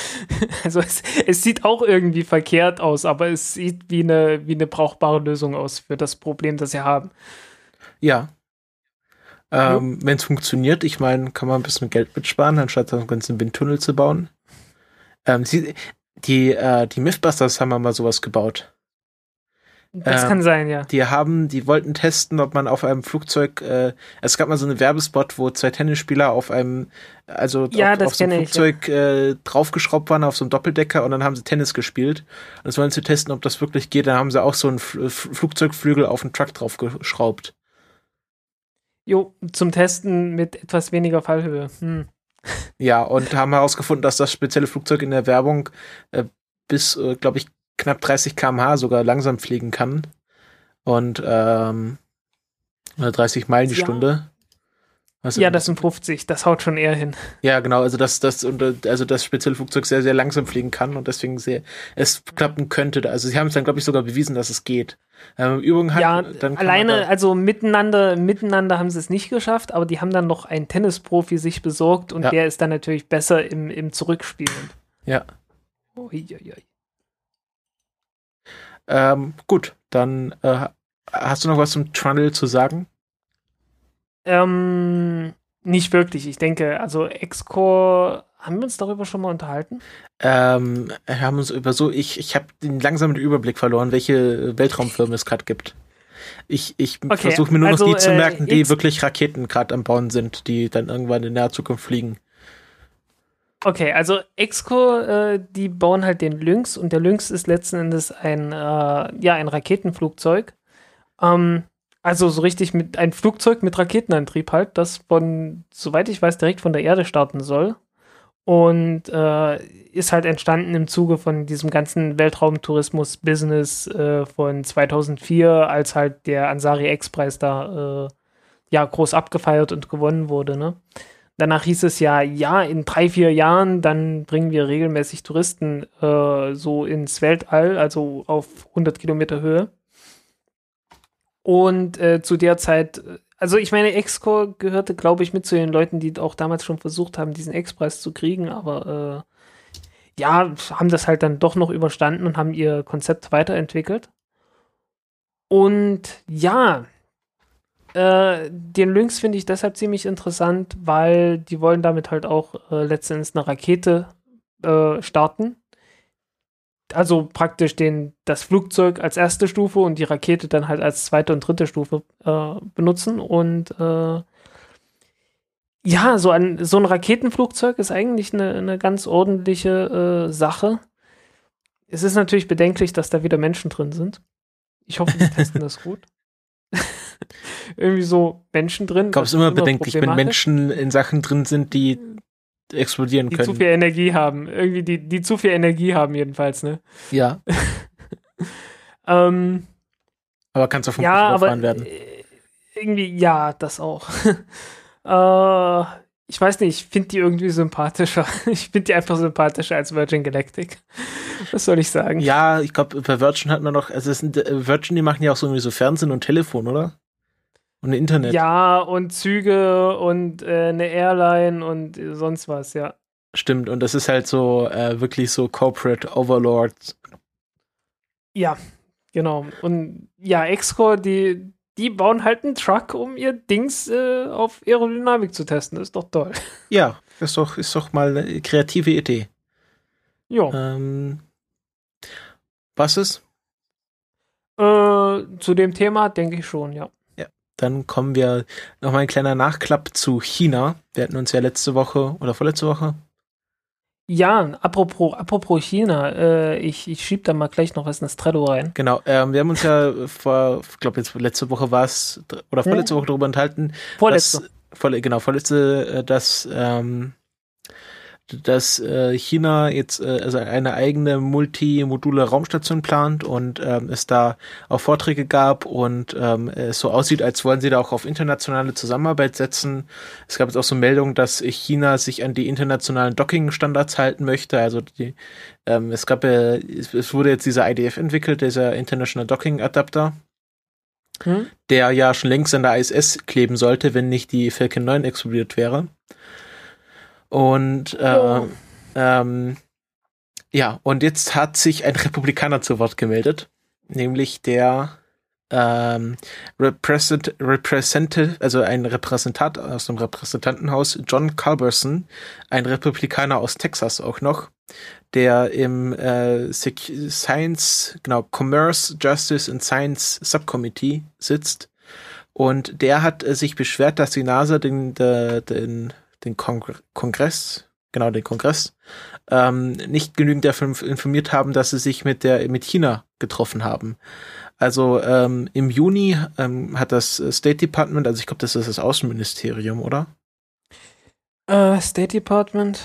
Also es, es, sieht auch irgendwie verkehrt aus, aber es sieht wie eine, wie eine brauchbare Lösung aus für das Problem, das sie haben. Ja. Ähm. Wenn es funktioniert, ich meine, kann man ein bisschen Geld mitsparen, anstatt einen ganzen Windtunnel zu bauen. Ähm, die, die, äh, die Mythbusters haben mal sowas gebaut. Das äh, kann sein, ja. Die haben, die wollten testen, ob man auf einem Flugzeug, äh, es gab mal so einen Werbespot, wo zwei Tennisspieler auf einem, also ja, auf, auf so einem Flugzeug ich, ja. äh, draufgeschraubt waren, auf so einem Doppeldecker und dann haben sie Tennis gespielt. Und das wollen sie testen, ob das wirklich geht. Dann haben sie auch so einen F Flugzeugflügel auf einen Truck draufgeschraubt. Jo, zum Testen mit etwas weniger Fallhöhe. Hm. Ja, und haben herausgefunden, dass das spezielle Flugzeug in der Werbung äh, bis, äh, glaube ich, knapp 30 km/h sogar langsam fliegen kann. Und ähm, 30 Meilen die ja. Stunde. Also, ja, das sind 50, das haut schon eher hin. Ja, genau, also dass das also das spezielle Flugzeug sehr, sehr langsam fliegen kann und deswegen sehr es klappen könnte. Also sie haben es dann, glaube ich, sogar bewiesen, dass es geht. Ähm, Übung hat, ja, dann alleine, also miteinander, miteinander haben sie es nicht geschafft, aber die haben dann noch einen Tennisprofi sich besorgt und ja. der ist dann natürlich besser im, im Zurückspielen. Ja. Uiuiui. Ähm, gut, dann äh, hast du noch was zum Trunnel zu sagen? Ähm, nicht wirklich. Ich denke, also X-Core haben wir uns darüber schon mal unterhalten? Ähm, wir haben uns über so, ich, ich habe den langsamen Überblick verloren, welche Weltraumfirmen es gerade gibt. Ich, ich okay, versuche mir nur also, noch die zu äh, merken, die wirklich Raketen gerade am Bauen sind, die dann irgendwann in der Zukunft fliegen. Okay, also Exco, äh, die bauen halt den Lynx und der Lynx ist letzten Endes ein, äh, ja, ein Raketenflugzeug. Ähm, also so richtig mit ein Flugzeug mit Raketenantrieb halt, das von, soweit ich weiß, direkt von der Erde starten soll. Und äh, ist halt entstanden im Zuge von diesem ganzen Weltraumtourismus-Business äh, von 2004, als halt der Ansari X-Preis da äh, ja groß abgefeiert und gewonnen wurde. Ne? Danach hieß es ja, ja, in drei, vier Jahren, dann bringen wir regelmäßig Touristen äh, so ins Weltall, also auf 100 Kilometer Höhe. Und äh, zu der Zeit, also ich meine, Exco gehörte, glaube ich, mit zu den Leuten, die auch damals schon versucht haben, diesen Ex-Preis zu kriegen, aber äh, ja, haben das halt dann doch noch überstanden und haben ihr Konzept weiterentwickelt. Und ja, äh, den Lynx finde ich deshalb ziemlich interessant, weil die wollen damit halt auch äh, letztendlich eine Rakete äh, starten also praktisch den, das Flugzeug als erste Stufe und die Rakete dann halt als zweite und dritte Stufe äh, benutzen. Und äh, ja, so ein, so ein Raketenflugzeug ist eigentlich eine, eine ganz ordentliche Sache. Es ist natürlich bedenklich, dass da wieder Menschen drin sind. Ich hoffe, die testen das gut. Irgendwie so Menschen drin. Ich glaube, es ist immer bedenklich, wenn Menschen in Sachen drin sind, die explodieren die können. Die zu viel Energie haben. Irgendwie, die, die zu viel Energie haben, jedenfalls, ne? Ja. ähm, aber kannst du vom ja, aber, werden. Äh, irgendwie, ja, das auch. äh, ich weiß nicht, ich finde die irgendwie sympathischer. Ich finde die einfach sympathischer als Virgin Galactic. Was soll ich sagen? Ja, ich glaube, bei Virgin hat man noch, also sind, äh, Virgin, die machen ja auch so irgendwie so Fernsehen und Telefon, oder? Und Internet. Ja, und Züge und äh, eine Airline und sonst was, ja. Stimmt, und das ist halt so äh, wirklich so Corporate Overlords. Ja, genau. Und ja, Excore, die, die bauen halt einen Truck, um ihr Dings äh, auf Aerodynamik zu testen. Das ist doch toll. Ja, ist doch, ist doch mal eine kreative Idee. Ja. Ähm, was ist? Äh, zu dem Thema denke ich schon, ja. Dann kommen wir nochmal ein kleiner Nachklapp zu China. Wir hatten uns ja letzte Woche oder vorletzte Woche. Ja, apropos, apropos China, äh, ich, ich schieb da mal gleich noch was ins Trello rein. Genau, ähm, wir haben uns ja vor, ich glaube jetzt letzte Woche war es, oder vorletzte hm? Woche darüber enthalten. Vorletzte. Dass, vor, genau, vorletzte, äh, dass ähm, dass äh, China jetzt äh, also eine eigene multimodule Raumstation plant und ähm, es da auch Vorträge gab und ähm, es so aussieht, als wollen sie da auch auf internationale Zusammenarbeit setzen. Es gab jetzt auch so Meldungen, dass China sich an die internationalen Docking-Standards halten möchte. Also die, ähm, es gab ja, es wurde jetzt dieser IDF entwickelt, dieser International Docking Adapter. Hm? Der ja schon längst an der ISS kleben sollte, wenn nicht die Falcon 9 explodiert wäre. Und äh, oh. ähm, ja, und jetzt hat sich ein Republikaner zu Wort gemeldet, nämlich der ähm, Represent, Representative, also ein Repräsentant aus dem Repräsentantenhaus, John Culberson, ein Republikaner aus Texas auch noch, der im äh, Science, genau, Commerce, Justice and Science Subcommittee sitzt. Und der hat äh, sich beschwert, dass die NASA den, den, den den Kongr Kongress, genau den Kongress, ähm, nicht genügend davon informiert haben, dass sie sich mit der mit China getroffen haben. Also ähm, im Juni ähm, hat das State Department, also ich glaube, das ist das Außenministerium, oder? Uh, State Department,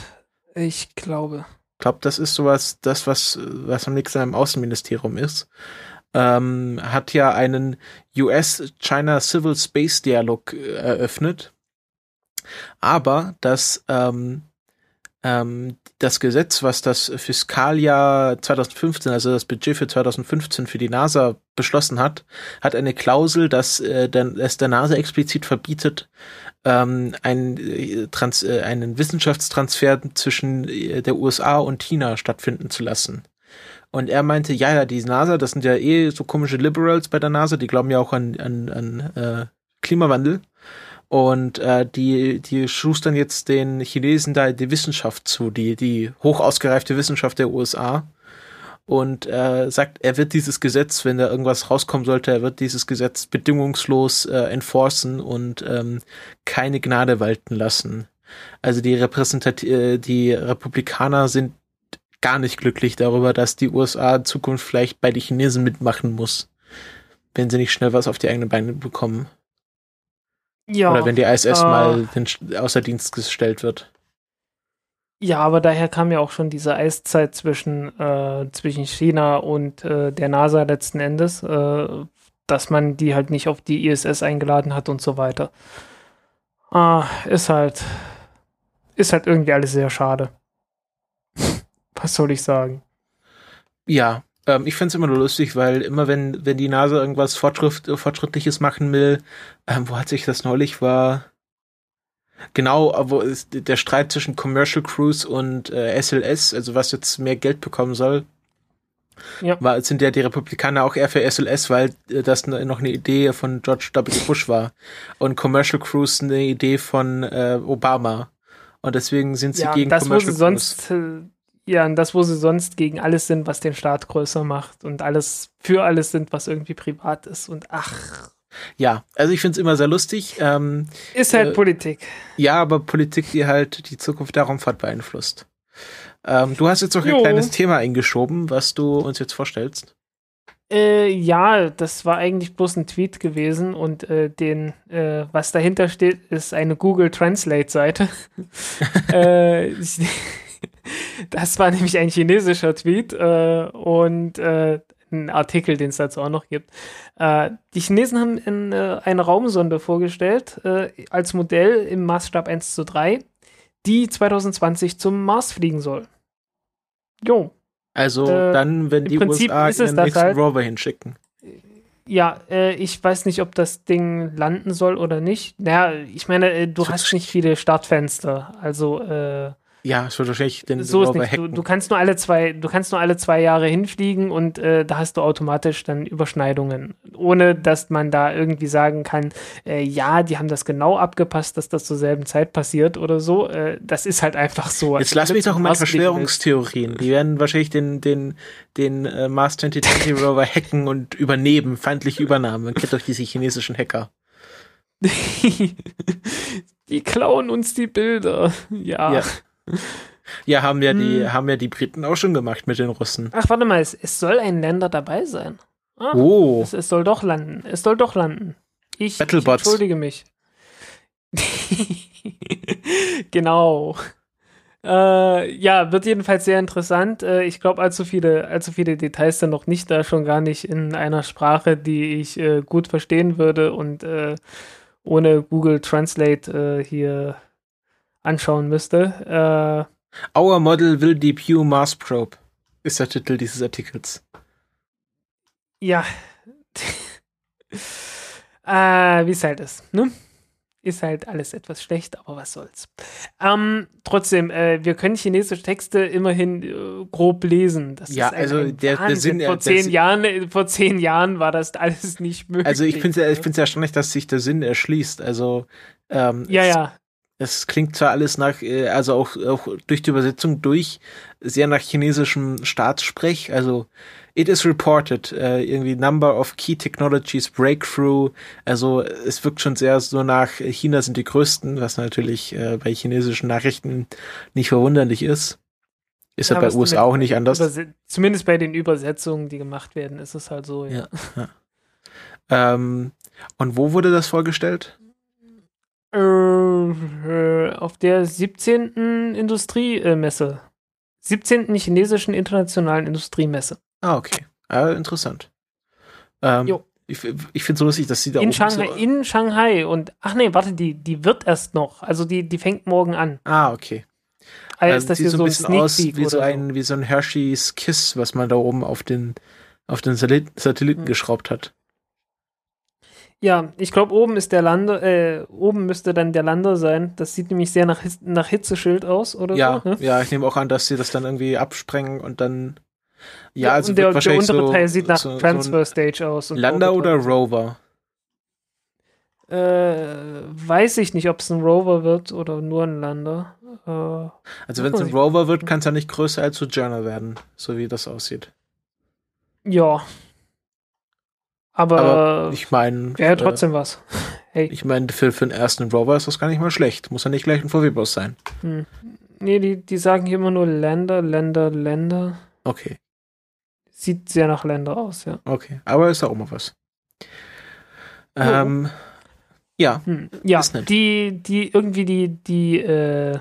ich glaube. Ich glaube, das ist sowas, das, was, was am nächsten im Außenministerium ist. Ähm, hat ja einen US-China Civil Space Dialog äh, eröffnet aber das, ähm, ähm, das Gesetz, was das Fiskaljahr 2015, also das Budget für 2015 für die NASA beschlossen hat, hat eine Klausel, dass äh, es der NASA explizit verbietet, ähm, ein, äh, Trans, äh, einen Wissenschaftstransfer zwischen äh, der USA und China stattfinden zu lassen. Und er meinte, ja, ja, die NASA, das sind ja eh so komische Liberals bei der NASA, die glauben ja auch an, an, an äh, Klimawandel. Und äh, die, die schustern jetzt den Chinesen da die Wissenschaft zu, die, die hoch ausgereifte Wissenschaft der USA. Und äh, sagt, er wird dieses Gesetz, wenn da irgendwas rauskommen sollte, er wird dieses Gesetz bedingungslos äh, enforcen und ähm, keine Gnade walten lassen. Also die Repräsentat äh, die Republikaner sind gar nicht glücklich darüber, dass die USA in Zukunft vielleicht bei den Chinesen mitmachen muss, wenn sie nicht schnell was auf die eigenen Beine bekommen. Ja. Oder wenn die ISS äh, mal außer Dienst gestellt wird. Ja, aber daher kam ja auch schon diese Eiszeit zwischen, äh, zwischen China und äh, der NASA letzten Endes, äh, dass man die halt nicht auf die ISS eingeladen hat und so weiter. Ah, ist halt, ist halt irgendwie alles sehr schade. Was soll ich sagen? Ja, ähm, ich finde es immer nur lustig, weil immer wenn, wenn die NASA irgendwas Fortschritt, Fortschrittliches machen will, ähm, wo hat sich das neulich war? Genau, wo ist der Streit zwischen Commercial Cruise und äh, SLS, also was jetzt mehr Geld bekommen soll. Ja. War, sind ja die Republikaner auch eher für SLS, weil äh, das noch eine Idee von George W. Bush war. Und Commercial Cruise eine Idee von äh, Obama. Und deswegen sind sie ja, gegen das, Commercial Cruise. Sonst, äh, ja, und das, wo sie sonst gegen alles sind, was den Staat größer macht und alles für alles sind, was irgendwie privat ist und ach. Ja, also ich finde es immer sehr lustig. Ähm, ist halt äh, Politik. Ja, aber Politik, die halt die Zukunft der Raumfahrt beeinflusst. Ähm, du hast jetzt noch ein jo. kleines Thema eingeschoben, was du uns jetzt vorstellst. Äh, ja, das war eigentlich bloß ein Tweet gewesen und äh, den, äh, was dahinter steht, ist eine Google Translate Seite. äh, das war nämlich ein chinesischer Tweet äh, und äh, ein Artikel, den es dazu auch noch gibt. Äh, die Chinesen haben in, äh, eine Raumsonde vorgestellt äh, als Modell im Maßstab 1 zu 3, die 2020 zum Mars fliegen soll. Jo. Also äh, dann, wenn die Prinzip USA ihren nächsten halt, Rover hinschicken. Ja, äh, ich weiß nicht, ob das Ding landen soll oder nicht. Naja, ich meine, äh, du hast nicht viele Startfenster. Also äh, ja, es wird wahrscheinlich den so ist nicht. Du, du, kannst nur alle zwei, du kannst nur alle zwei Jahre hinfliegen und äh, da hast du automatisch dann Überschneidungen, ohne dass man da irgendwie sagen kann, äh, ja, die haben das genau abgepasst, dass das zur selben Zeit passiert oder so. Äh, das ist halt einfach so. Jetzt lass mich doch mal Verschwörungstheorien. Die werden wahrscheinlich den den den äh, Mars 2020 Rover hacken und übernehmen, feindliche Übernahme. Man kennt doch diese chinesischen Hacker. die klauen uns die Bilder. ja. ja. Ja, haben ja, die, hm. haben ja die Briten auch schon gemacht mit den Russen. Ach, warte mal, es, es soll ein Länder dabei sein. Ah, oh. Es, es, soll doch landen. Es soll doch landen. Ich, ich entschuldige mich. genau. Äh, ja, wird jedenfalls sehr interessant. Äh, ich glaube, allzu viele, allzu viele Details dann noch nicht da, schon gar nicht in einer Sprache, die ich äh, gut verstehen würde und äh, ohne Google Translate äh, hier anschauen müsste. Äh, Our Model will debut Mars Probe ist der Titel dieses Artikels. Ja. äh, wie es halt ist, ne? Ist halt alles etwas schlecht, aber was soll's. Ähm, trotzdem, äh, wir können chinesische Texte immerhin äh, grob lesen. Das ja, also der, der Sinn, vor zehn der, Jahren, vor zehn Jahren war das alles nicht möglich. Also ich finde es ich find's erstaunlich, dass sich der Sinn erschließt. Also ähm, ja, ja. Es klingt zwar alles nach, äh, also auch, auch durch die Übersetzung durch, sehr nach chinesischem Staatssprech. Also, it is reported, äh, irgendwie Number of Key Technologies Breakthrough. Also, es wirkt schon sehr so nach, China sind die größten, was natürlich äh, bei chinesischen Nachrichten nicht verwunderlich ist. Ist ja, ja bei USA auch nicht anders. Zumindest bei den Übersetzungen, die gemacht werden, ist es halt so, ja. ja, ja. Ähm, und wo wurde das vorgestellt? Äh, auf der 17. Industriemesse. 17. chinesischen internationalen Industriemesse. Ah, okay. Ah, interessant. Ähm, jo. Ich, ich finde es so lustig, dass sie da in Shanghai, so in Shanghai und ach nee, warte, die, die wird erst noch. Also die, die fängt morgen an. Ah, okay. Also ist das sieht so ein bisschen aus wie so ein, wie so ein Hershey's Kiss, was man da oben auf den, auf den Satelliten hm. geschraubt hat. Ja, ich glaube, oben ist der Lander, äh, oben müsste dann der Lander sein. Das sieht nämlich sehr nach, nach Hitzeschild aus, oder ja, so. Ne? Ja, ich nehme auch an, dass sie das dann irgendwie absprengen und dann. Ja, ja also der, wahrscheinlich der untere so, Teil sieht nach so, Transfer Stage aus. Lander oder Rover? Äh, weiß ich nicht, ob es ein Rover wird oder nur ein Lander. Äh, also wenn es ein Rover wird, kann es ja nicht größer als Sojourner werden, so wie das aussieht. Ja. Aber, Aber ich meine. Wäre trotzdem äh, was. Hey. Ich meine, für, für den ersten Rover ist das gar nicht mal schlecht. Muss ja nicht gleich ein VW-Bus sein. Hm. Nee, die, die sagen hier immer nur Länder, Länder, Länder. Okay. Sieht sehr nach Länder aus, ja. Okay, aber ist auch mal was. Ähm, ja. Hm. Ja, die, die irgendwie die, die, äh,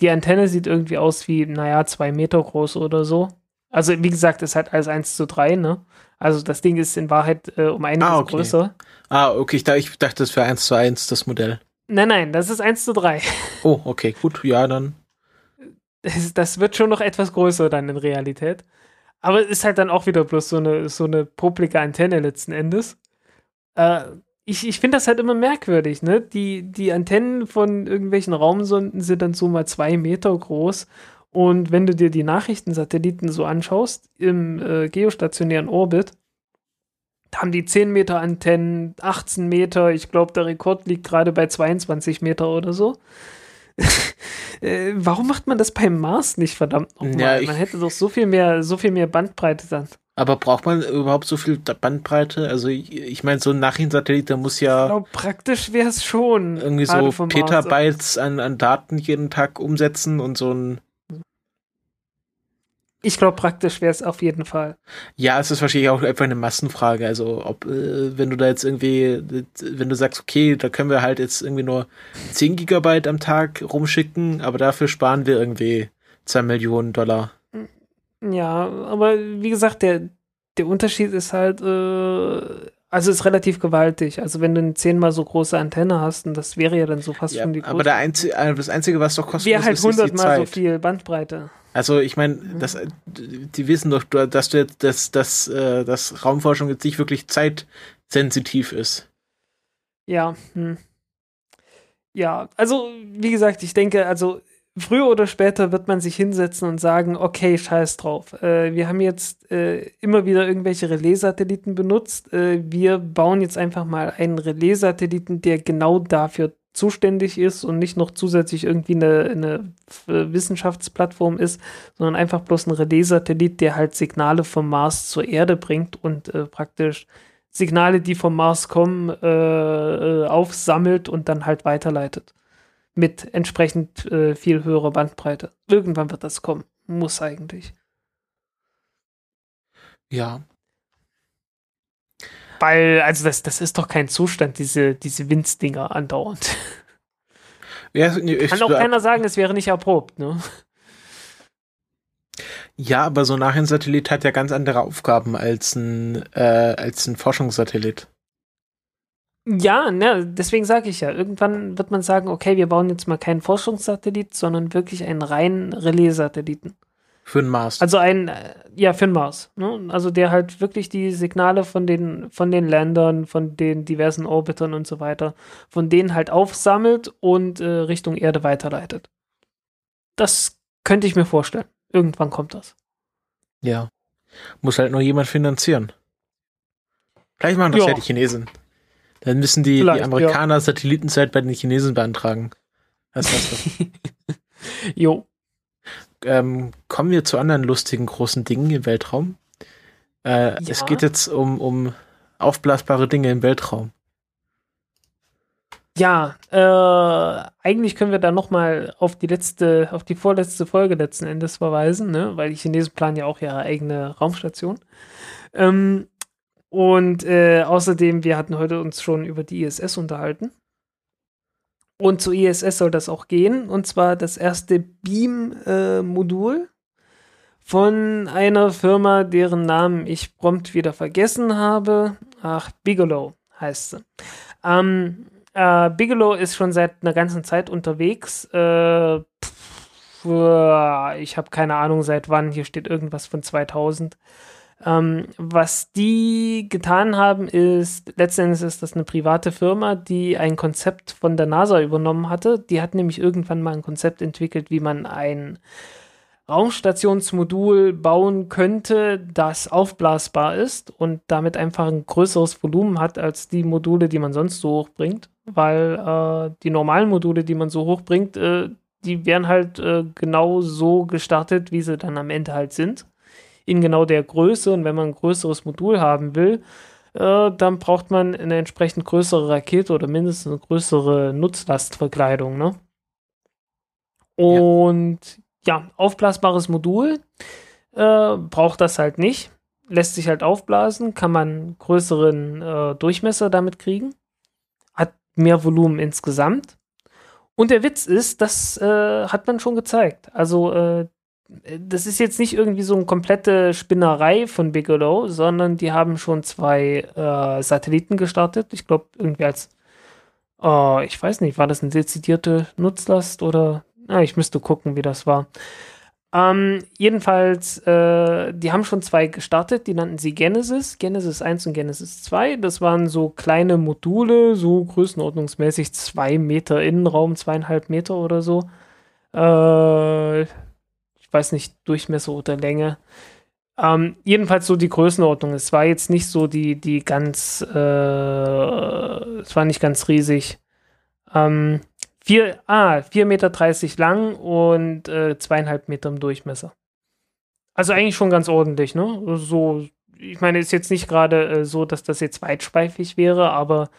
die Antenne sieht irgendwie aus wie, naja, zwei Meter groß oder so. Also, wie gesagt, ist halt alles 1 zu 3, ne? Also, das Ding ist in Wahrheit äh, um einiges ah, okay. größer. Ah, okay, ich, ich dachte, das wäre 1 zu 1, das Modell. Nein, nein, das ist 1 zu 3. Oh, okay, gut, ja, dann. Das, das wird schon noch etwas größer dann in Realität. Aber es ist halt dann auch wieder bloß so eine, so eine poplige Antenne letzten Endes. Äh, ich, ich finde das halt immer merkwürdig, ne? Die, die Antennen von irgendwelchen Raumsonden sind dann so mal zwei Meter groß. Und wenn du dir die Nachrichtensatelliten so anschaust, im äh, geostationären Orbit, haben die 10 Meter Antennen, 18 Meter, ich glaube, der Rekord liegt gerade bei 22 Meter oder so. äh, warum macht man das beim Mars nicht, verdammt nochmal? Ja, man hätte doch so viel mehr, so viel mehr Bandbreite dann. Aber braucht man überhaupt so viel Bandbreite? Also ich, ich meine, so ein Nachrichtensatellit, der muss ja. Ich glaube, praktisch wäre es schon. Irgendwie so Petabytes an, an Daten jeden Tag umsetzen und so ein. Ich glaube, praktisch wäre es auf jeden Fall. Ja, es ist wahrscheinlich auch einfach eine Massenfrage. Also, ob, äh, wenn du da jetzt irgendwie, wenn du sagst, okay, da können wir halt jetzt irgendwie nur 10 Gigabyte am Tag rumschicken, aber dafür sparen wir irgendwie 2 Millionen Dollar. Ja, aber wie gesagt, der, der Unterschied ist halt, äh, also ist relativ gewaltig. Also wenn du eine zehnmal so große Antenne hast, und das wäre ja dann so fast ja, schon die größte. Aber der Einzige, äh, das Einzige, was doch kostet, wäre halt hundertmal so viel Bandbreite. Also ich meine, mhm. das, die wissen doch, dass du jetzt, dass, dass, äh, dass Raumforschung jetzt nicht wirklich zeitsensitiv ist. Ja, hm. ja, also wie gesagt, ich denke, also früher oder später wird man sich hinsetzen und sagen, okay, scheiß drauf. Äh, wir haben jetzt äh, immer wieder irgendwelche Relais-Satelliten benutzt. Äh, wir bauen jetzt einfach mal einen Relais-Satelliten, der genau dafür zuständig ist und nicht noch zusätzlich irgendwie eine, eine äh, Wissenschaftsplattform ist, sondern einfach bloß ein Relais-Satellit, der halt Signale vom Mars zur Erde bringt und äh, praktisch Signale, die vom Mars kommen, äh, aufsammelt und dann halt weiterleitet mit entsprechend äh, viel höherer Bandbreite. Irgendwann wird das kommen. Muss eigentlich. Ja. Weil, also das, das ist doch kein Zustand, diese, diese Winzdinger andauernd. Ja, ich, Kann auch keiner sagen, es wäre nicht erprobt, ne? Ja, aber so ein Satellit hat ja ganz andere Aufgaben als ein, äh, als ein Forschungssatellit. Ja, ne, deswegen sage ich ja, irgendwann wird man sagen, okay, wir bauen jetzt mal keinen Forschungssatellit, sondern wirklich einen reinen Relais-Satelliten. Für den Mars. Also ein, äh, ja, für den Mars. Ne? Also der halt wirklich die Signale von den, von den Ländern, von den diversen Orbitern und so weiter, von denen halt aufsammelt und äh, Richtung Erde weiterleitet. Das könnte ich mir vorstellen. Irgendwann kommt das. Ja. Muss halt nur jemand finanzieren. Vielleicht machen das ja, ja die Chinesen. Dann müssen die, die Amerikaner ja. Satellitenzeit bei den Chinesen beantragen. Das heißt das. jo. Ähm, kommen wir zu anderen lustigen großen Dingen im Weltraum. Äh, ja. Es geht jetzt um, um aufblasbare Dinge im Weltraum. Ja, äh, eigentlich können wir da noch mal auf die letzte, auf die vorletzte Folge letzten Endes verweisen, ne? weil die Chinesen planen ja auch ihre eigene Raumstation. Ähm, und äh, außerdem, wir hatten heute uns schon über die ISS unterhalten. Und zur ISS soll das auch gehen. Und zwar das erste Beam-Modul äh, von einer Firma, deren Namen ich prompt wieder vergessen habe. Ach, Bigelow heißt sie. Ähm, äh, Bigelow ist schon seit einer ganzen Zeit unterwegs. Äh, pff, ich habe keine Ahnung seit wann. Hier steht irgendwas von 2000. Ähm, was die getan haben, ist, letztendlich ist das eine private Firma, die ein Konzept von der NASA übernommen hatte. Die hat nämlich irgendwann mal ein Konzept entwickelt, wie man ein Raumstationsmodul bauen könnte, das aufblasbar ist und damit einfach ein größeres Volumen hat als die Module, die man sonst so hochbringt. weil äh, die normalen Module, die man so hochbringt, äh, die werden halt äh, genau so gestartet, wie sie dann am Ende halt sind. In genau der Größe. Und wenn man ein größeres Modul haben will, äh, dann braucht man eine entsprechend größere Rakete oder mindestens eine größere Nutzlastverkleidung. Ne? Und ja, ja aufblasbares Modul äh, braucht das halt nicht. Lässt sich halt aufblasen, kann man größeren äh, Durchmesser damit kriegen. Hat mehr Volumen insgesamt. Und der Witz ist, das äh, hat man schon gezeigt. Also, äh, das ist jetzt nicht irgendwie so eine komplette Spinnerei von Bigelow, sondern die haben schon zwei äh, Satelliten gestartet. Ich glaube, irgendwie als, äh, ich weiß nicht, war das eine dezidierte Nutzlast oder, na, ich müsste gucken, wie das war. Ähm, jedenfalls, äh, die haben schon zwei gestartet, die nannten sie Genesis, Genesis 1 und Genesis 2. Das waren so kleine Module, so größenordnungsmäßig zwei Meter Innenraum, zweieinhalb Meter oder so. Äh, weiß nicht, Durchmesser oder Länge. Ähm, jedenfalls so die Größenordnung. Es war jetzt nicht so die, die ganz, äh, es war nicht ganz riesig. Ähm, Vier, ah, 4,30 Meter lang und äh, zweieinhalb Meter im Durchmesser. Also eigentlich schon ganz ordentlich, ne? So, ich meine, ist jetzt nicht gerade äh, so, dass das jetzt weitspeifig wäre, aber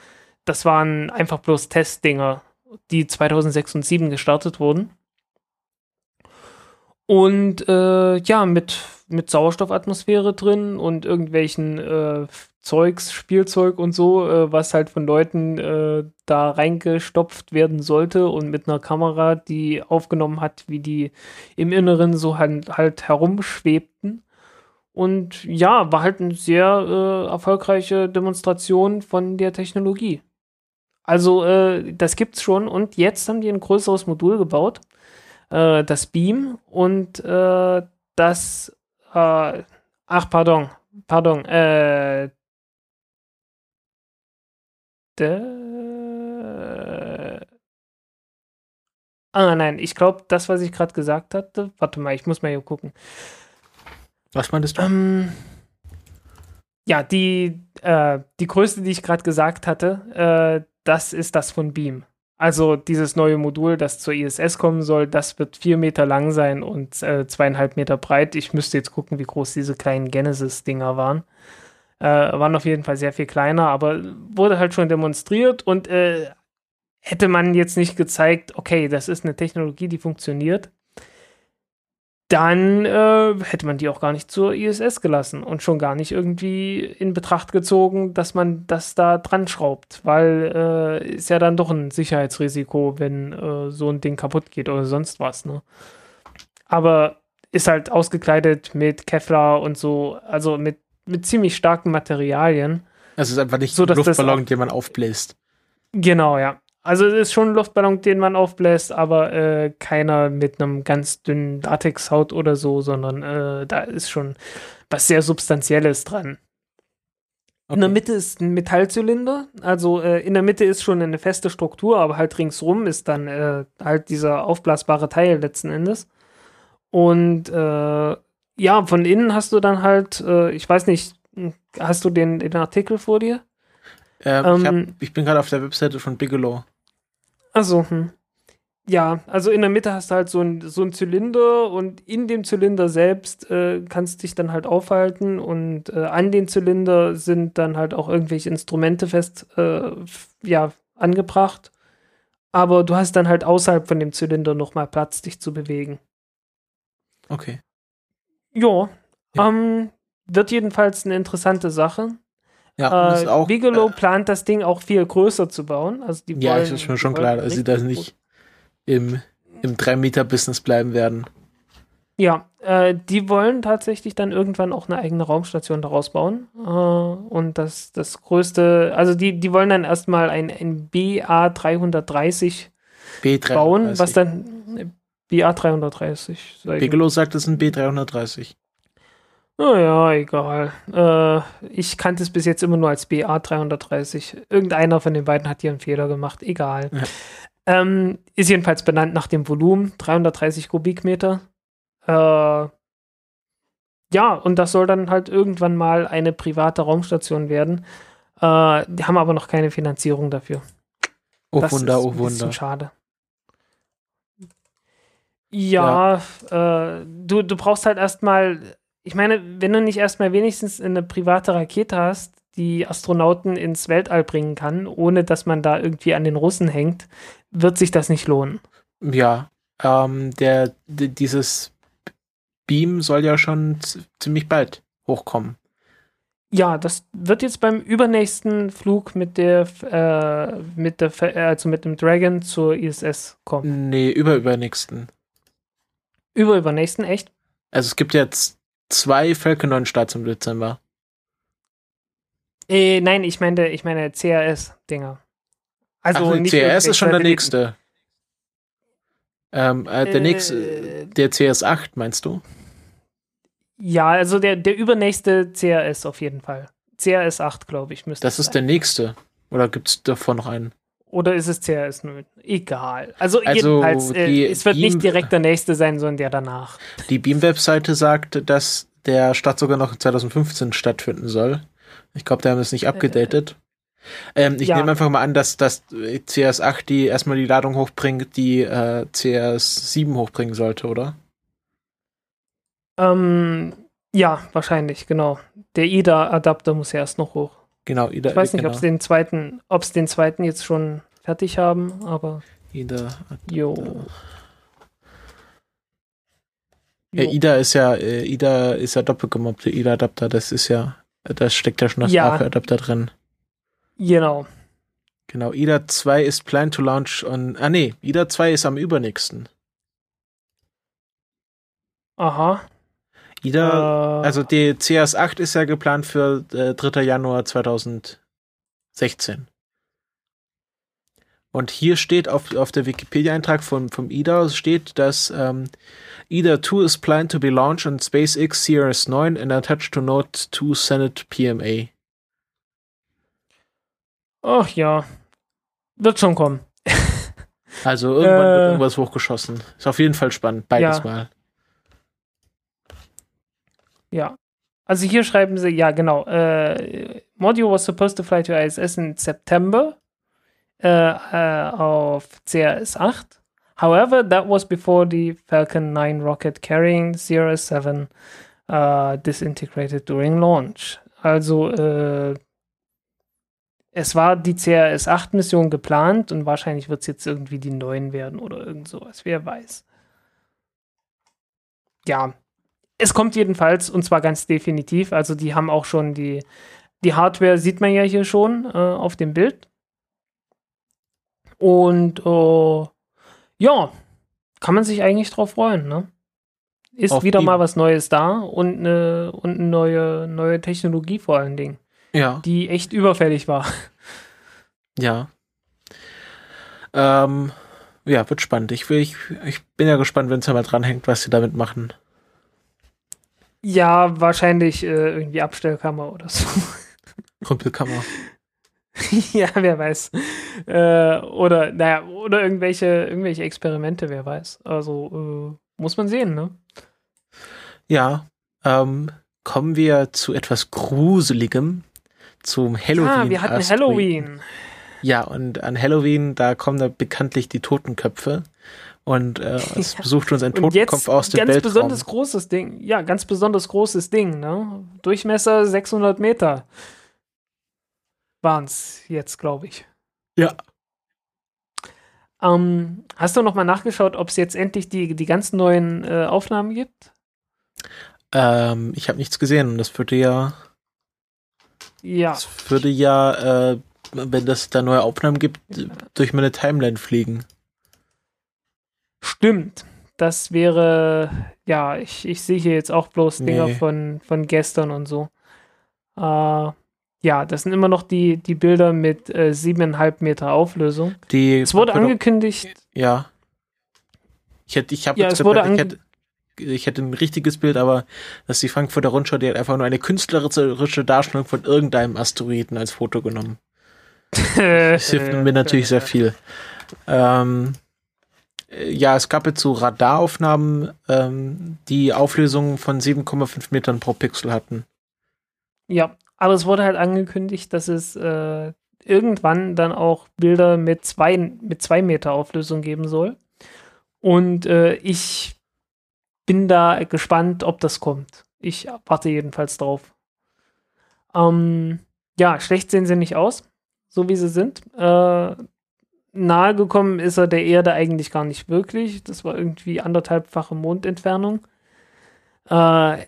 das waren einfach bloß Testdinger, die 2006 und 2007 gestartet wurden. Und äh, ja, mit, mit Sauerstoffatmosphäre drin und irgendwelchen äh, Zeugs, Spielzeug und so, äh, was halt von Leuten äh, da reingestopft werden sollte und mit einer Kamera, die aufgenommen hat, wie die im Inneren so halt, halt herumschwebten. Und ja, war halt eine sehr äh, erfolgreiche Demonstration von der Technologie. Also, äh, das gibt's schon und jetzt haben die ein größeres Modul gebaut, äh, das Beam und äh, das, ach, pardon, pardon, äh, Ah, nein, ich glaube, das, was ich gerade gesagt hatte, warte mal, ich muss mal hier gucken. Was meintest du? Ähm, ja, die, äh, die Größe, die ich gerade gesagt hatte, äh, das ist das von Beam. Also dieses neue Modul, das zur ISS kommen soll, das wird vier Meter lang sein und äh, zweieinhalb Meter breit. Ich müsste jetzt gucken, wie groß diese kleinen Genesis-Dinger waren. Äh, waren auf jeden Fall sehr viel kleiner, aber wurde halt schon demonstriert und äh, hätte man jetzt nicht gezeigt, okay, das ist eine Technologie, die funktioniert, dann äh, hätte man die auch gar nicht zur ISS gelassen und schon gar nicht irgendwie in Betracht gezogen, dass man das da dran schraubt, weil äh, ist ja dann doch ein Sicherheitsrisiko, wenn äh, so ein Ding kaputt geht oder sonst was. Ne? Aber ist halt ausgekleidet mit Kevlar und so, also mit mit ziemlich starken Materialien. Es ist einfach nicht so, ein Luftballon, den man aufbläst. Genau, ja. Also es ist schon ein Luftballon, den man aufbläst, aber äh, keiner mit einem ganz dünnen Latexhaut oder so, sondern äh, da ist schon was sehr Substanzielles dran. Okay. In der Mitte ist ein Metallzylinder, also äh, in der Mitte ist schon eine feste Struktur, aber halt ringsrum ist dann äh, halt dieser aufblasbare Teil letzten Endes. Und äh, ja, von innen hast du dann halt, äh, ich weiß nicht, hast du den, den Artikel vor dir? Ähm, ich, hab, ich, bin gerade auf der Webseite von Bigelow. Also, hm. Ja, also in der Mitte hast du halt so ein, so ein Zylinder und in dem Zylinder selbst äh, kannst du dich dann halt aufhalten und äh, an den Zylinder sind dann halt auch irgendwelche Instrumente fest, äh, ja, angebracht. Aber du hast dann halt außerhalb von dem Zylinder nochmal Platz, dich zu bewegen. Okay. Jo, ja, ähm, wird jedenfalls eine interessante Sache. Ja, äh, auch, Bigelow äh, plant das Ding auch viel größer zu bauen. Also die ja, wollen, ist mir schon klar, dass sie da nicht im, im 3-Meter-Business bleiben werden. Ja, äh, die wollen tatsächlich dann irgendwann auch eine eigene Raumstation daraus bauen. Äh, und das, das größte, also die, die wollen dann erstmal ein, ein BA330 B330. bauen, was dann BA330. Bigelow sagt, es ist ein B330. Naja, egal. Äh, ich kannte es bis jetzt immer nur als BA330. Irgendeiner von den beiden hat hier einen Fehler gemacht. Egal. Ja. Ähm, ist jedenfalls benannt nach dem Volumen. 330 Kubikmeter. Äh, ja, und das soll dann halt irgendwann mal eine private Raumstation werden. Äh, die haben aber noch keine Finanzierung dafür. Oh das Wunder, ist oh Wunder. Schade. Ja, ja. Äh, du, du brauchst halt erstmal, ich meine, wenn du nicht erstmal wenigstens eine private Rakete hast, die Astronauten ins Weltall bringen kann, ohne dass man da irgendwie an den Russen hängt, wird sich das nicht lohnen. Ja, ähm, der, dieses Beam soll ja schon ziemlich bald hochkommen. Ja, das wird jetzt beim übernächsten Flug mit der, äh, mit der, also mit dem Dragon zur ISS kommen. Nee, überübernächsten. Überübernächsten, echt? Also es gibt jetzt zwei Falcon 9 Starts im Dezember. Äh, nein, ich meine, ich meine CRS-Dinger. Also Ach, CRS ist schon der nächste. Ähm, äh, der äh, nächste, der CS8, meinst du? Ja, also der, der übernächste CRS auf jeden Fall. CRS 8, glaube ich, müsste Das ist sein. der nächste. Oder gibt es davor noch einen? Oder ist es CRS 0? Egal. Also, also jedenfalls, äh, es wird Beam, nicht direkt der nächste sein, sondern der danach. Die Beam-Webseite sagt, dass der Start sogar noch 2015 stattfinden soll. Ich glaube, die haben es nicht abgedatet. Ähm, ich ja. nehme einfach mal an, dass, dass CS8 die erstmal die Ladung hochbringt, die äh, CS7 hochbringen sollte, oder? Ähm, ja, wahrscheinlich, genau. Der IDA-Adapter muss ja erst noch hoch. Genau, IDA. Ich weiß nicht, genau. ob es den zweiten, ob es den zweiten jetzt schon fertig haben, aber. IDA. Jo. Ja, IDA ist ja, äh, IDA ist ja doppelt gemobbte IDA-Adapter, das ist ja, da steckt ja schon das ja. adapter drin. Genau. Genau, IDA 2 ist plan to launch on, ah nee, IDA 2 ist am übernächsten. Aha. IDA, uh, also die CS8 ist ja geplant für äh, 3. Januar 2016. Und hier steht auf, auf der Wikipedia-Eintrag vom, vom IDA steht, dass ähm, IDA 2 is planned to be launched on SpaceX Sirius 9 and attached to Node 2 Senate PMA. Ach ja, wird schon kommen. also irgendwann äh, wird irgendwas hochgeschossen. Ist auf jeden Fall spannend, beides ja. mal. Ja. Also hier schreiben sie, ja genau, äh, Module was supposed to fly to ISS in September äh, äh, auf CRS 8. However, that was before the Falcon 9 rocket carrying 07 uh, disintegrated during launch. Also äh, es war die CRS 8 Mission geplant und wahrscheinlich wird es jetzt irgendwie die 9 werden oder irgend sowas, wer weiß. Ja, es kommt jedenfalls und zwar ganz definitiv. Also die haben auch schon die, die Hardware, sieht man ja hier schon äh, auf dem Bild. Und äh, ja, kann man sich eigentlich drauf freuen, ne? Ist auf wieder mal was Neues da und eine, und neue, neue Technologie vor allen Dingen. Ja. Die echt überfällig war. Ja. Ähm, ja, wird spannend. Ich, will, ich, ich bin ja gespannt, wenn es ja mal dranhängt, was sie damit machen. Ja, wahrscheinlich äh, irgendwie Abstellkammer oder so. Kumpelkammer. ja, wer weiß. Äh, oder, naja, oder irgendwelche, irgendwelche Experimente, wer weiß. Also, äh, muss man sehen, ne? Ja, ähm, kommen wir zu etwas Gruseligem, zum Halloween. Ah, wir hatten Halloween. Ja, und an Halloween, da kommen da bekanntlich die Totenköpfe und äh, es besucht uns ein Totenkopf aus dem ganz Weltraum. Ganz besonders großes Ding. Ja, ganz besonders großes Ding. Ne? Durchmesser 600 Meter waren es jetzt, glaube ich. Ja. Ähm, hast du noch mal nachgeschaut, ob es jetzt endlich die, die ganz neuen äh, Aufnahmen gibt? Ähm, ich habe nichts gesehen. Das würde ja. Ja. Das würde ja, äh, wenn das da neue Aufnahmen gibt, durch meine Timeline fliegen. Stimmt. Das wäre, ja, ich, ich sehe hier jetzt auch bloß Dinger nee. von, von gestern und so. Äh, ja, das sind immer noch die, die Bilder mit äh, siebeneinhalb Meter Auflösung. Die es wurde angekündigt. Ja. Ich hätte, ich habe ja, es wurde ich hätte, ich hätte ein richtiges Bild, aber dass die Frankfurter Rundschau, die hat einfach nur eine künstlerische Darstellung von irgendeinem Asteroiden als Foto genommen. das hilft mir natürlich sehr viel. Ähm, ja, es gab jetzt so Radaraufnahmen, ähm, die Auflösungen von 7,5 Metern pro Pixel hatten. Ja, aber es wurde halt angekündigt, dass es äh, irgendwann dann auch Bilder mit zwei, mit zwei Meter Auflösung geben soll. Und äh, ich bin da gespannt, ob das kommt. Ich warte jedenfalls drauf. Ähm, ja, schlecht sehen sie nicht aus, so wie sie sind. Äh, nahe gekommen ist er der Erde eigentlich gar nicht wirklich. Das war irgendwie anderthalbfache Mondentfernung. Äh,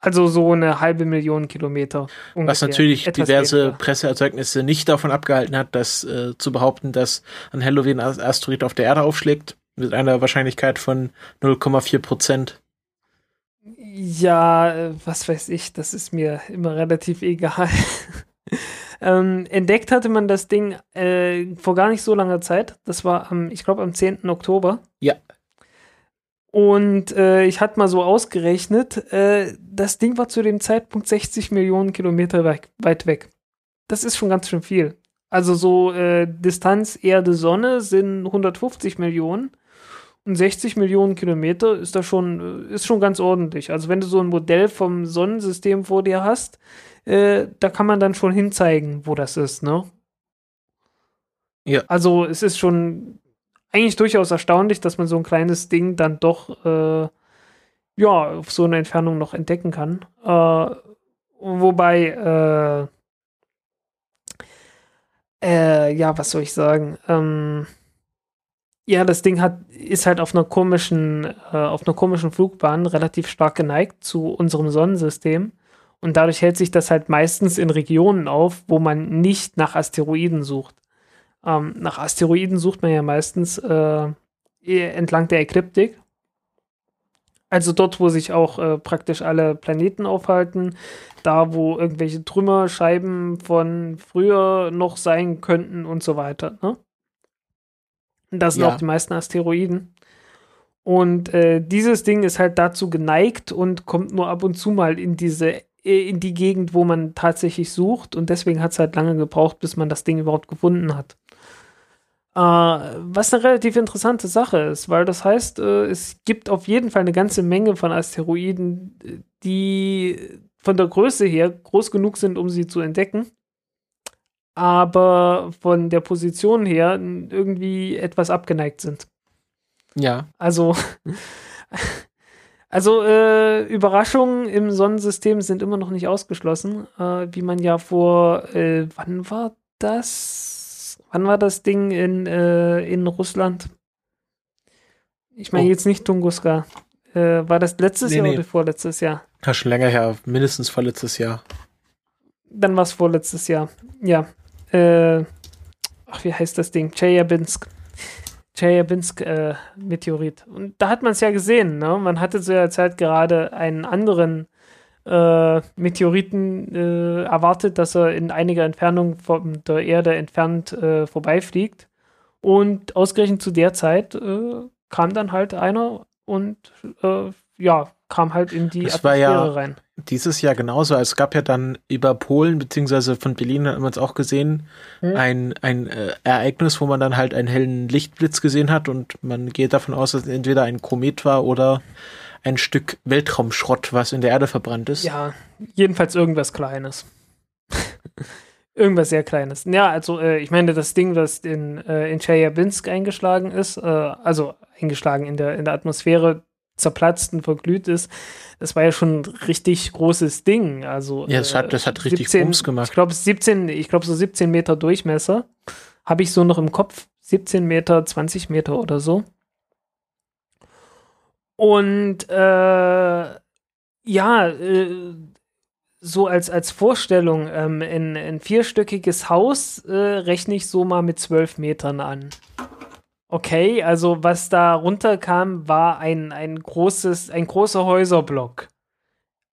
also so eine halbe Million Kilometer. Ungefähr. Was natürlich Etwas diverse weniger. Presseerzeugnisse nicht davon abgehalten hat, das äh, zu behaupten, dass ein Halloween Asteroid auf der Erde aufschlägt, mit einer Wahrscheinlichkeit von 0,4 Prozent. Ja, äh, was weiß ich, das ist mir immer relativ egal. ähm, entdeckt hatte man das Ding äh, vor gar nicht so langer Zeit. Das war am, ich glaube, am 10. Oktober. Ja. Und äh, ich hatte mal so ausgerechnet, äh, das Ding war zu dem Zeitpunkt 60 Millionen Kilometer weit, weit weg. Das ist schon ganz schön viel. Also so äh, Distanz Erde-Sonne sind 150 Millionen und 60 Millionen Kilometer ist da schon, äh, ist schon ganz ordentlich. Also wenn du so ein Modell vom Sonnensystem vor dir hast, äh, da kann man dann schon hinzeigen, wo das ist, ne? Ja. Also es ist schon eigentlich durchaus erstaunlich, dass man so ein kleines Ding dann doch äh, ja auf so eine Entfernung noch entdecken kann. Äh, wobei äh, äh, ja, was soll ich sagen? Ähm, ja, das Ding hat ist halt auf einer komischen äh, auf einer komischen Flugbahn relativ stark geneigt zu unserem Sonnensystem. Und dadurch hält sich das halt meistens in Regionen auf, wo man nicht nach Asteroiden sucht. Ähm, nach Asteroiden sucht man ja meistens äh, entlang der Ekliptik. Also dort, wo sich auch äh, praktisch alle Planeten aufhalten, da wo irgendwelche Trümmerscheiben von früher noch sein könnten und so weiter. Ne? Das sind ja. auch die meisten Asteroiden. Und äh, dieses Ding ist halt dazu geneigt und kommt nur ab und zu mal in diese in die Gegend, wo man tatsächlich sucht. Und deswegen hat es halt lange gebraucht, bis man das Ding überhaupt gefunden hat. Äh, was eine relativ interessante Sache ist, weil das heißt, äh, es gibt auf jeden Fall eine ganze Menge von Asteroiden, die von der Größe her groß genug sind, um sie zu entdecken, aber von der Position her irgendwie etwas abgeneigt sind. Ja. Also, also äh, Überraschungen im Sonnensystem sind immer noch nicht ausgeschlossen, äh, wie man ja vor, äh, wann war das? Wann war das Ding in, äh, in Russland? Ich meine oh. jetzt nicht Tunguska. Äh, war das letztes nee, Jahr nee. oder vorletztes Jahr? Ja, schon länger her. Mindestens vorletztes Jahr. Dann war es vorletztes Jahr. Ja. Äh, ach, wie heißt das Ding? Chelyabinsk. Chelyabinsk äh. Und da hat man es ja gesehen. Ne? Man hatte zu der Zeit gerade einen anderen äh, Meteoriten äh, erwartet, dass er in einiger Entfernung von der Erde entfernt äh, vorbeifliegt. Und ausgerechnet zu der Zeit äh, kam dann halt einer und äh, ja, kam halt in die das Atmosphäre ja rein. Dieses Jahr genauso. Also es gab ja dann über Polen, beziehungsweise von Berlin hat man es auch gesehen, hm. ein, ein äh, Ereignis, wo man dann halt einen hellen Lichtblitz gesehen hat und man geht davon aus, dass es entweder ein Komet war oder ein Stück Weltraumschrott, was in der Erde verbrannt ist. Ja, jedenfalls irgendwas Kleines. irgendwas sehr Kleines. Ja, also äh, ich meine, das Ding, das in, äh, in Chelyabinsk eingeschlagen ist, äh, also eingeschlagen in der, in der Atmosphäre, zerplatzt und verglüht ist, das war ja schon ein richtig großes Ding. Also, ja, das hat, das hat richtig 17, Bums gemacht. Ich glaube, 17, ich glaube, so 17 Meter Durchmesser habe ich so noch im Kopf. 17 Meter, 20 Meter oder so. Und äh, ja, äh, so als, als Vorstellung, ähm, ein, ein vierstöckiges Haus äh, rechne ich so mal mit zwölf Metern an. Okay, also was da runterkam, war ein, ein großes, ein großer Häuserblock.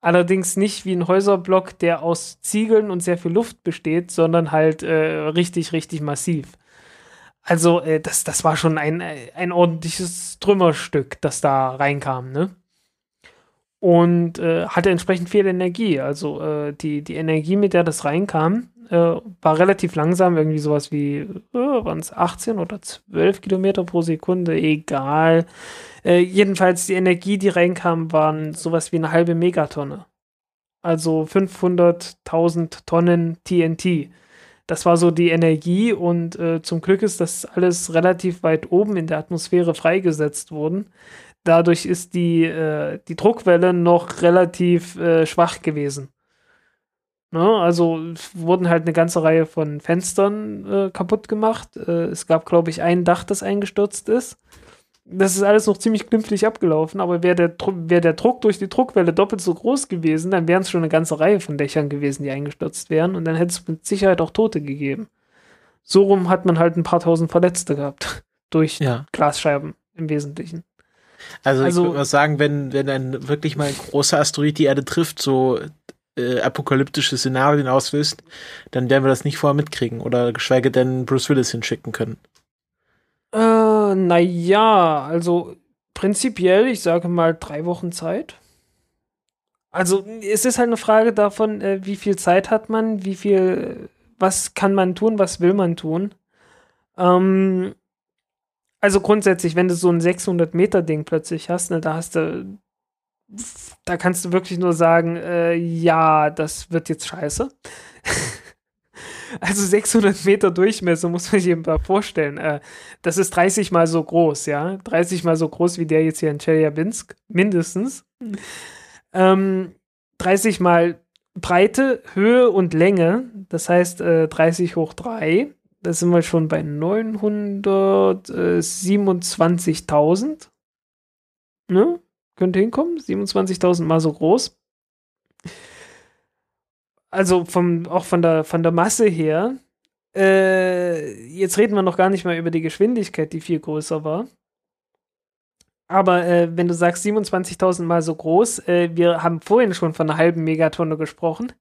Allerdings nicht wie ein Häuserblock, der aus Ziegeln und sehr viel Luft besteht, sondern halt äh, richtig, richtig massiv. Also, äh, das, das war schon ein, ein ordentliches Trümmerstück, das da reinkam, ne? Und äh, hatte entsprechend viel Energie. Also äh, die, die Energie, mit der das reinkam, äh, war relativ langsam, irgendwie sowas wie, waren es 18 oder 12 Kilometer pro Sekunde, egal. Äh, jedenfalls die Energie, die reinkam, waren sowas wie eine halbe Megatonne. Also 500.000 Tonnen TNT Das war so die Energie und äh, zum Glück ist das alles relativ weit oben in der Atmosphäre freigesetzt worden. Dadurch ist die, äh, die Druckwelle noch relativ äh, schwach gewesen. Ne? Also wurden halt eine ganze Reihe von Fenstern äh, kaputt gemacht. Äh, es gab, glaube ich, ein Dach, das eingestürzt ist. Das ist alles noch ziemlich glimpflich abgelaufen, aber wäre der, wär der Druck durch die Druckwelle doppelt so groß gewesen, dann wären es schon eine ganze Reihe von Dächern gewesen, die eingestürzt wären und dann hätte es mit Sicherheit auch Tote gegeben. So rum hat man halt ein paar tausend Verletzte gehabt. Durch ja. Glasscheiben im Wesentlichen. Also, also ich würde mal sagen, wenn, wenn ein wirklich mal ein großer Asteroid die Erde trifft, so äh, apokalyptische Szenarien auslöst, dann werden wir das nicht vorher mitkriegen oder geschweige denn Bruce Willis hinschicken können. Äh, naja, also prinzipiell, ich sage mal drei Wochen Zeit. Also es ist halt eine Frage davon, äh, wie viel Zeit hat man, wie viel, was kann man tun, was will man tun. Ähm, also grundsätzlich, wenn du so ein 600 Meter Ding plötzlich hast, ne, da hast du da kannst du wirklich nur sagen, äh, ja, das wird jetzt scheiße. also 600 Meter Durchmesser muss man sich eben mal vorstellen. Äh, das ist 30 mal so groß, ja. 30 mal so groß wie der jetzt hier in Chelyabinsk, mindestens. Ähm, 30 mal Breite, Höhe und Länge, das heißt äh, 30 hoch 3. Da sind wir schon bei 927.000. Ne? könnte hinkommen. 27.000 mal so groß. Also vom, auch von der, von der Masse her. Äh, jetzt reden wir noch gar nicht mal über die Geschwindigkeit, die viel größer war. Aber äh, wenn du sagst 27.000 mal so groß, äh, wir haben vorhin schon von einer halben Megatonne gesprochen,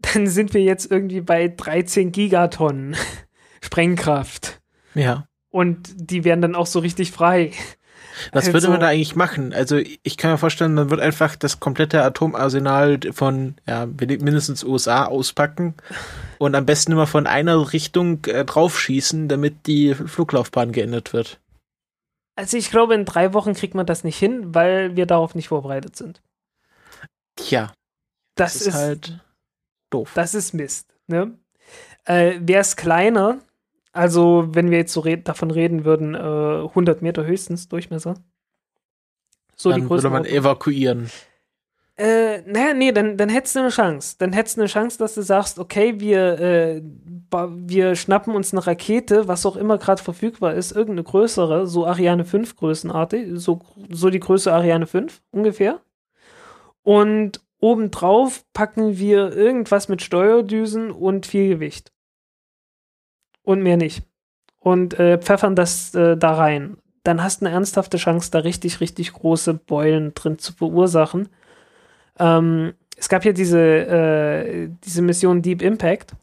dann sind wir jetzt irgendwie bei 13 Gigatonnen Sprengkraft. Ja. Und die werden dann auch so richtig frei. Was also, würde man da eigentlich machen? Also ich kann mir vorstellen, man wird einfach das komplette Atomarsenal von ja, mindestens USA auspacken und am besten immer von einer Richtung äh, draufschießen, damit die Fluglaufbahn geändert wird. Also ich glaube, in drei Wochen kriegt man das nicht hin, weil wir darauf nicht vorbereitet sind. Tja. Das, das ist, ist, halt doof. Das ist Mist. Ne? Äh, Wäre es kleiner, also, wenn wir jetzt so red davon reden würden, äh, 100 Meter höchstens Durchmesser. So dann die würde man evakuieren. Äh, naja, nee, dann, dann hättest du eine Chance. Dann hättest du eine Chance, dass du sagst, okay, wir, äh, wir schnappen uns eine Rakete, was auch immer gerade verfügbar ist, irgendeine größere, so Ariane 5 Größenartig, so, so die Größe Ariane 5 ungefähr. Und obendrauf packen wir irgendwas mit Steuerdüsen und viel Gewicht und mehr nicht. Und äh, pfeffern das äh, da rein. Dann hast du eine ernsthafte Chance, da richtig, richtig große Beulen drin zu verursachen. Ähm, es gab ja diese, äh, diese Mission Deep Impact,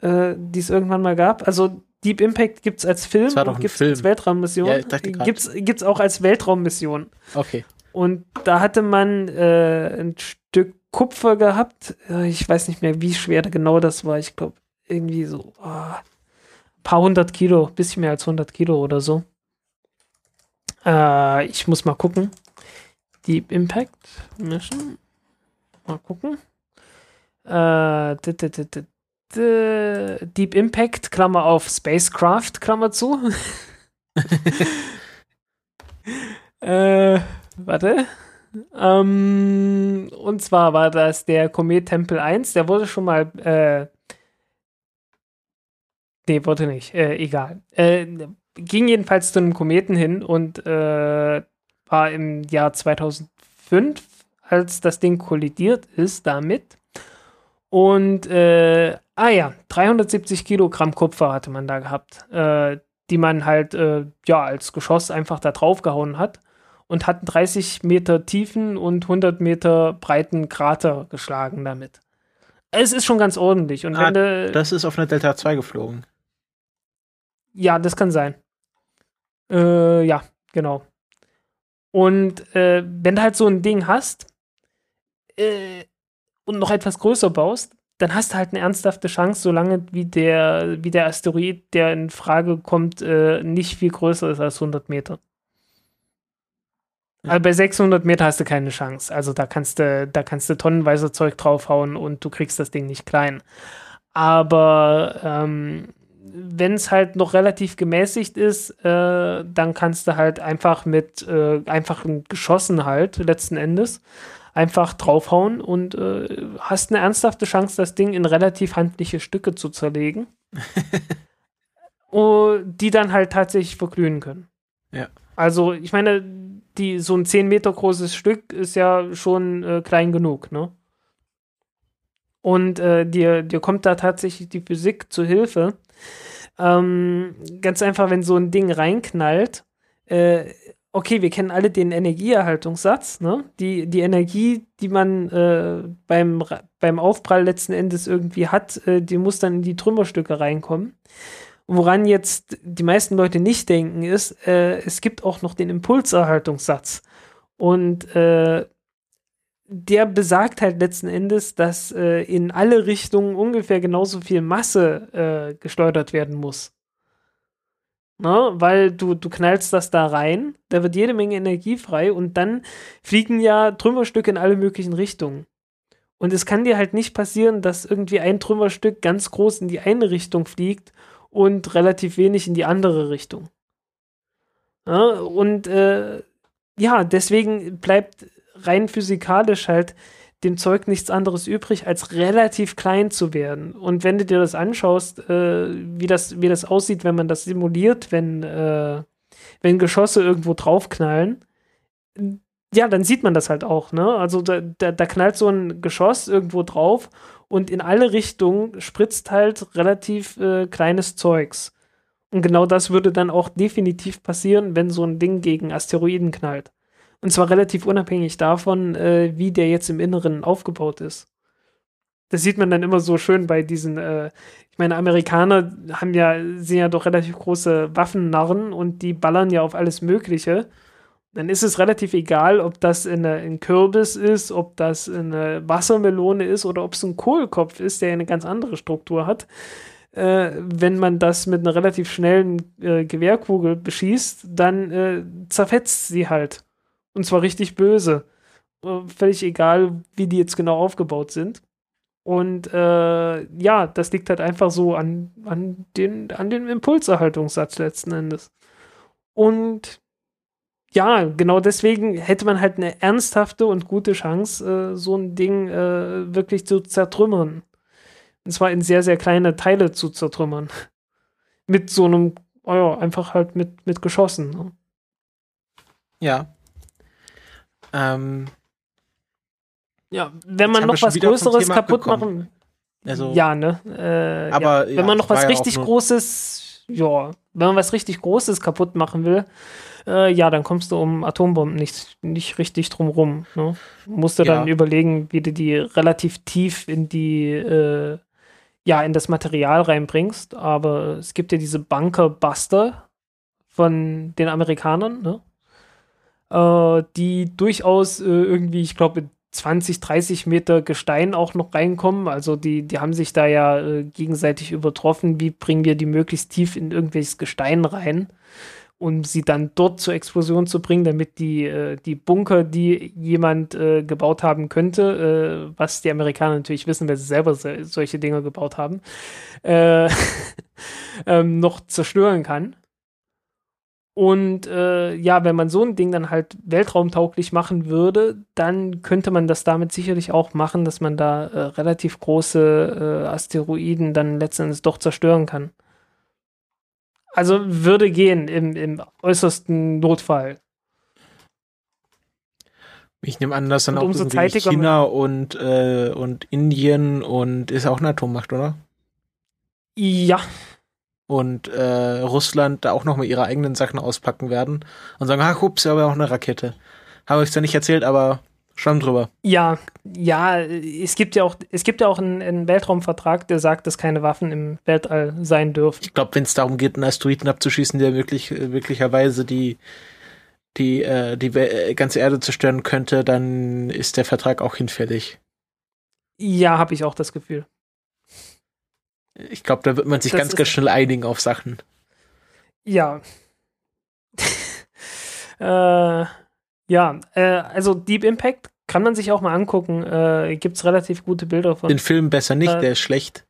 äh, die es irgendwann mal gab. Also Deep Impact gibt es als Film und gibt es als Weltraummission. Ja, gibt es auch als Weltraummission. Okay. Und da hatte man äh, ein Stück Kupfer gehabt. Äh, ich weiß nicht mehr, wie schwer genau das war. Ich glaube, irgendwie so oh, paar hundert Kilo, bisschen mehr als 100 Kilo oder so. Äh, ich muss mal gucken. Deep Impact Mission. Mal gucken. Äh, Deep Impact, Klammer auf Spacecraft, Klammer zu. äh, warte. Ähm, und zwar war das der Komet Tempel 1, der wurde schon mal äh, Nee, wurde nicht. Äh, egal. Äh, ging jedenfalls zu einem Kometen hin und äh, war im Jahr 2005, als das Ding kollidiert ist damit. Und, äh, ah ja, 370 Kilogramm Kupfer hatte man da gehabt, äh, die man halt, äh, ja, als Geschoss einfach da draufgehauen hat und hat 30 Meter tiefen und 100 Meter breiten Krater geschlagen damit. Es ist schon ganz ordentlich. Und ah, du, das ist auf eine Delta 2 geflogen. Ja, das kann sein. Äh, ja, genau. Und äh, wenn du halt so ein Ding hast äh, und noch etwas größer baust, dann hast du halt eine ernsthafte Chance, solange wie der, wie der Asteroid, der in Frage kommt, äh, nicht viel größer ist als 100 Meter. Also bei 600 Meter hast du keine Chance. Also da kannst du, da kannst du tonnenweise Zeug draufhauen und du kriegst das Ding nicht klein. Aber ähm, wenn es halt noch relativ gemäßigt ist, äh, dann kannst du halt einfach mit äh, einfachen Geschossen halt letzten Endes einfach draufhauen und äh, hast eine ernsthafte Chance, das Ding in relativ handliche Stücke zu zerlegen. die dann halt tatsächlich verglühen können. Ja. Also, ich meine, die, so ein 10 Meter großes Stück ist ja schon äh, klein genug, ne? Und äh, dir, dir kommt da tatsächlich die Physik zu Hilfe. Ähm, ganz einfach, wenn so ein Ding reinknallt, äh, okay, wir kennen alle den Energieerhaltungssatz, ne? Die, die Energie, die man äh, beim, beim Aufprall letzten Endes irgendwie hat, äh, die muss dann in die Trümmerstücke reinkommen. Woran jetzt die meisten Leute nicht denken, ist, äh, es gibt auch noch den Impulserhaltungssatz. Und äh, der besagt halt letzten Endes, dass äh, in alle Richtungen ungefähr genauso viel Masse äh, geschleudert werden muss. Ne? Weil du, du knallst das da rein, da wird jede Menge Energie frei und dann fliegen ja Trümmerstücke in alle möglichen Richtungen. Und es kann dir halt nicht passieren, dass irgendwie ein Trümmerstück ganz groß in die eine Richtung fliegt und relativ wenig in die andere Richtung. Ja, und äh, ja, deswegen bleibt rein physikalisch halt dem Zeug nichts anderes übrig, als relativ klein zu werden. Und wenn du dir das anschaust, äh, wie, das, wie das aussieht, wenn man das simuliert, wenn, äh, wenn Geschosse irgendwo draufknallen, ja, dann sieht man das halt auch, ne? Also da, da, da knallt so ein Geschoss irgendwo drauf und in alle Richtungen spritzt halt relativ äh, kleines Zeugs. Und genau das würde dann auch definitiv passieren, wenn so ein Ding gegen Asteroiden knallt. Und zwar relativ unabhängig davon, äh, wie der jetzt im Inneren aufgebaut ist. Das sieht man dann immer so schön bei diesen, äh, ich meine, Amerikaner haben ja, sind ja doch relativ große Waffennarren und die ballern ja auf alles Mögliche dann ist es relativ egal, ob das eine, ein Kürbis ist, ob das eine Wassermelone ist oder ob es ein Kohlkopf ist, der eine ganz andere Struktur hat. Äh, wenn man das mit einer relativ schnellen äh, Gewehrkugel beschießt, dann äh, zerfetzt sie halt. Und zwar richtig böse. Äh, völlig egal, wie die jetzt genau aufgebaut sind. Und äh, ja, das liegt halt einfach so an, an, den, an dem Impulserhaltungssatz letzten Endes. Und ja, genau deswegen hätte man halt eine ernsthafte und gute Chance, äh, so ein Ding äh, wirklich zu zertrümmern. Und zwar in sehr, sehr kleine Teile zu zertrümmern. mit so einem, oh ja, einfach halt mit, mit Geschossen. Ne? Ja. Ähm, ja, wenn man noch was Größeres kaputt machen. Also, ja, ne? Äh, aber ja. wenn man noch was richtig Großes, ja, wenn man was richtig Großes kaputt machen will, äh, ja, dann kommst du um Atombomben nicht, nicht richtig drum rum. Ne? Musst du ja. dann überlegen, wie du die relativ tief in die, äh, ja, in das Material reinbringst. Aber es gibt ja diese Bunker-Buster von den Amerikanern, ne? Äh, die durchaus äh, irgendwie, ich glaube, 20, 30 Meter Gestein auch noch reinkommen. Also die, die haben sich da ja äh, gegenseitig übertroffen. Wie bringen wir die möglichst tief in irgendwelches Gestein rein? Um sie dann dort zur Explosion zu bringen, damit die, äh, die Bunker, die jemand äh, gebaut haben könnte, äh, was die Amerikaner natürlich wissen, weil sie selber so, solche Dinge gebaut haben, äh, ähm, noch zerstören kann. Und äh, ja, wenn man so ein Ding dann halt weltraumtauglich machen würde, dann könnte man das damit sicherlich auch machen, dass man da äh, relativ große Asteroiden dann letztendlich doch zerstören kann. Also würde gehen im, im äußersten Notfall. Ich nehme an, dass dann und auch China und, äh, und Indien und ist auch eine Atommacht, oder? Ja. Und äh, Russland da auch nochmal ihre eigenen Sachen auspacken werden und sagen, ach, ups, aber auch eine Rakete. Habe ich es ja nicht erzählt, aber Schwamm drüber. Ja, ja, es gibt ja auch, es gibt ja auch einen, einen Weltraumvertrag, der sagt, dass keine Waffen im Weltall sein dürfen. Ich glaube, wenn es darum geht, einen Asteroiden abzuschießen, der wirklich, möglicherweise die, die, äh, die äh, ganze Erde zerstören könnte, dann ist der Vertrag auch hinfällig. Ja, habe ich auch das Gefühl. Ich glaube, da wird man sich das ganz, ganz schnell einigen auf Sachen. Ja. äh ja, äh, also Deep Impact kann man sich auch mal angucken. Äh, Gibt es relativ gute Bilder von. Den Film besser nicht, äh, der ist schlecht.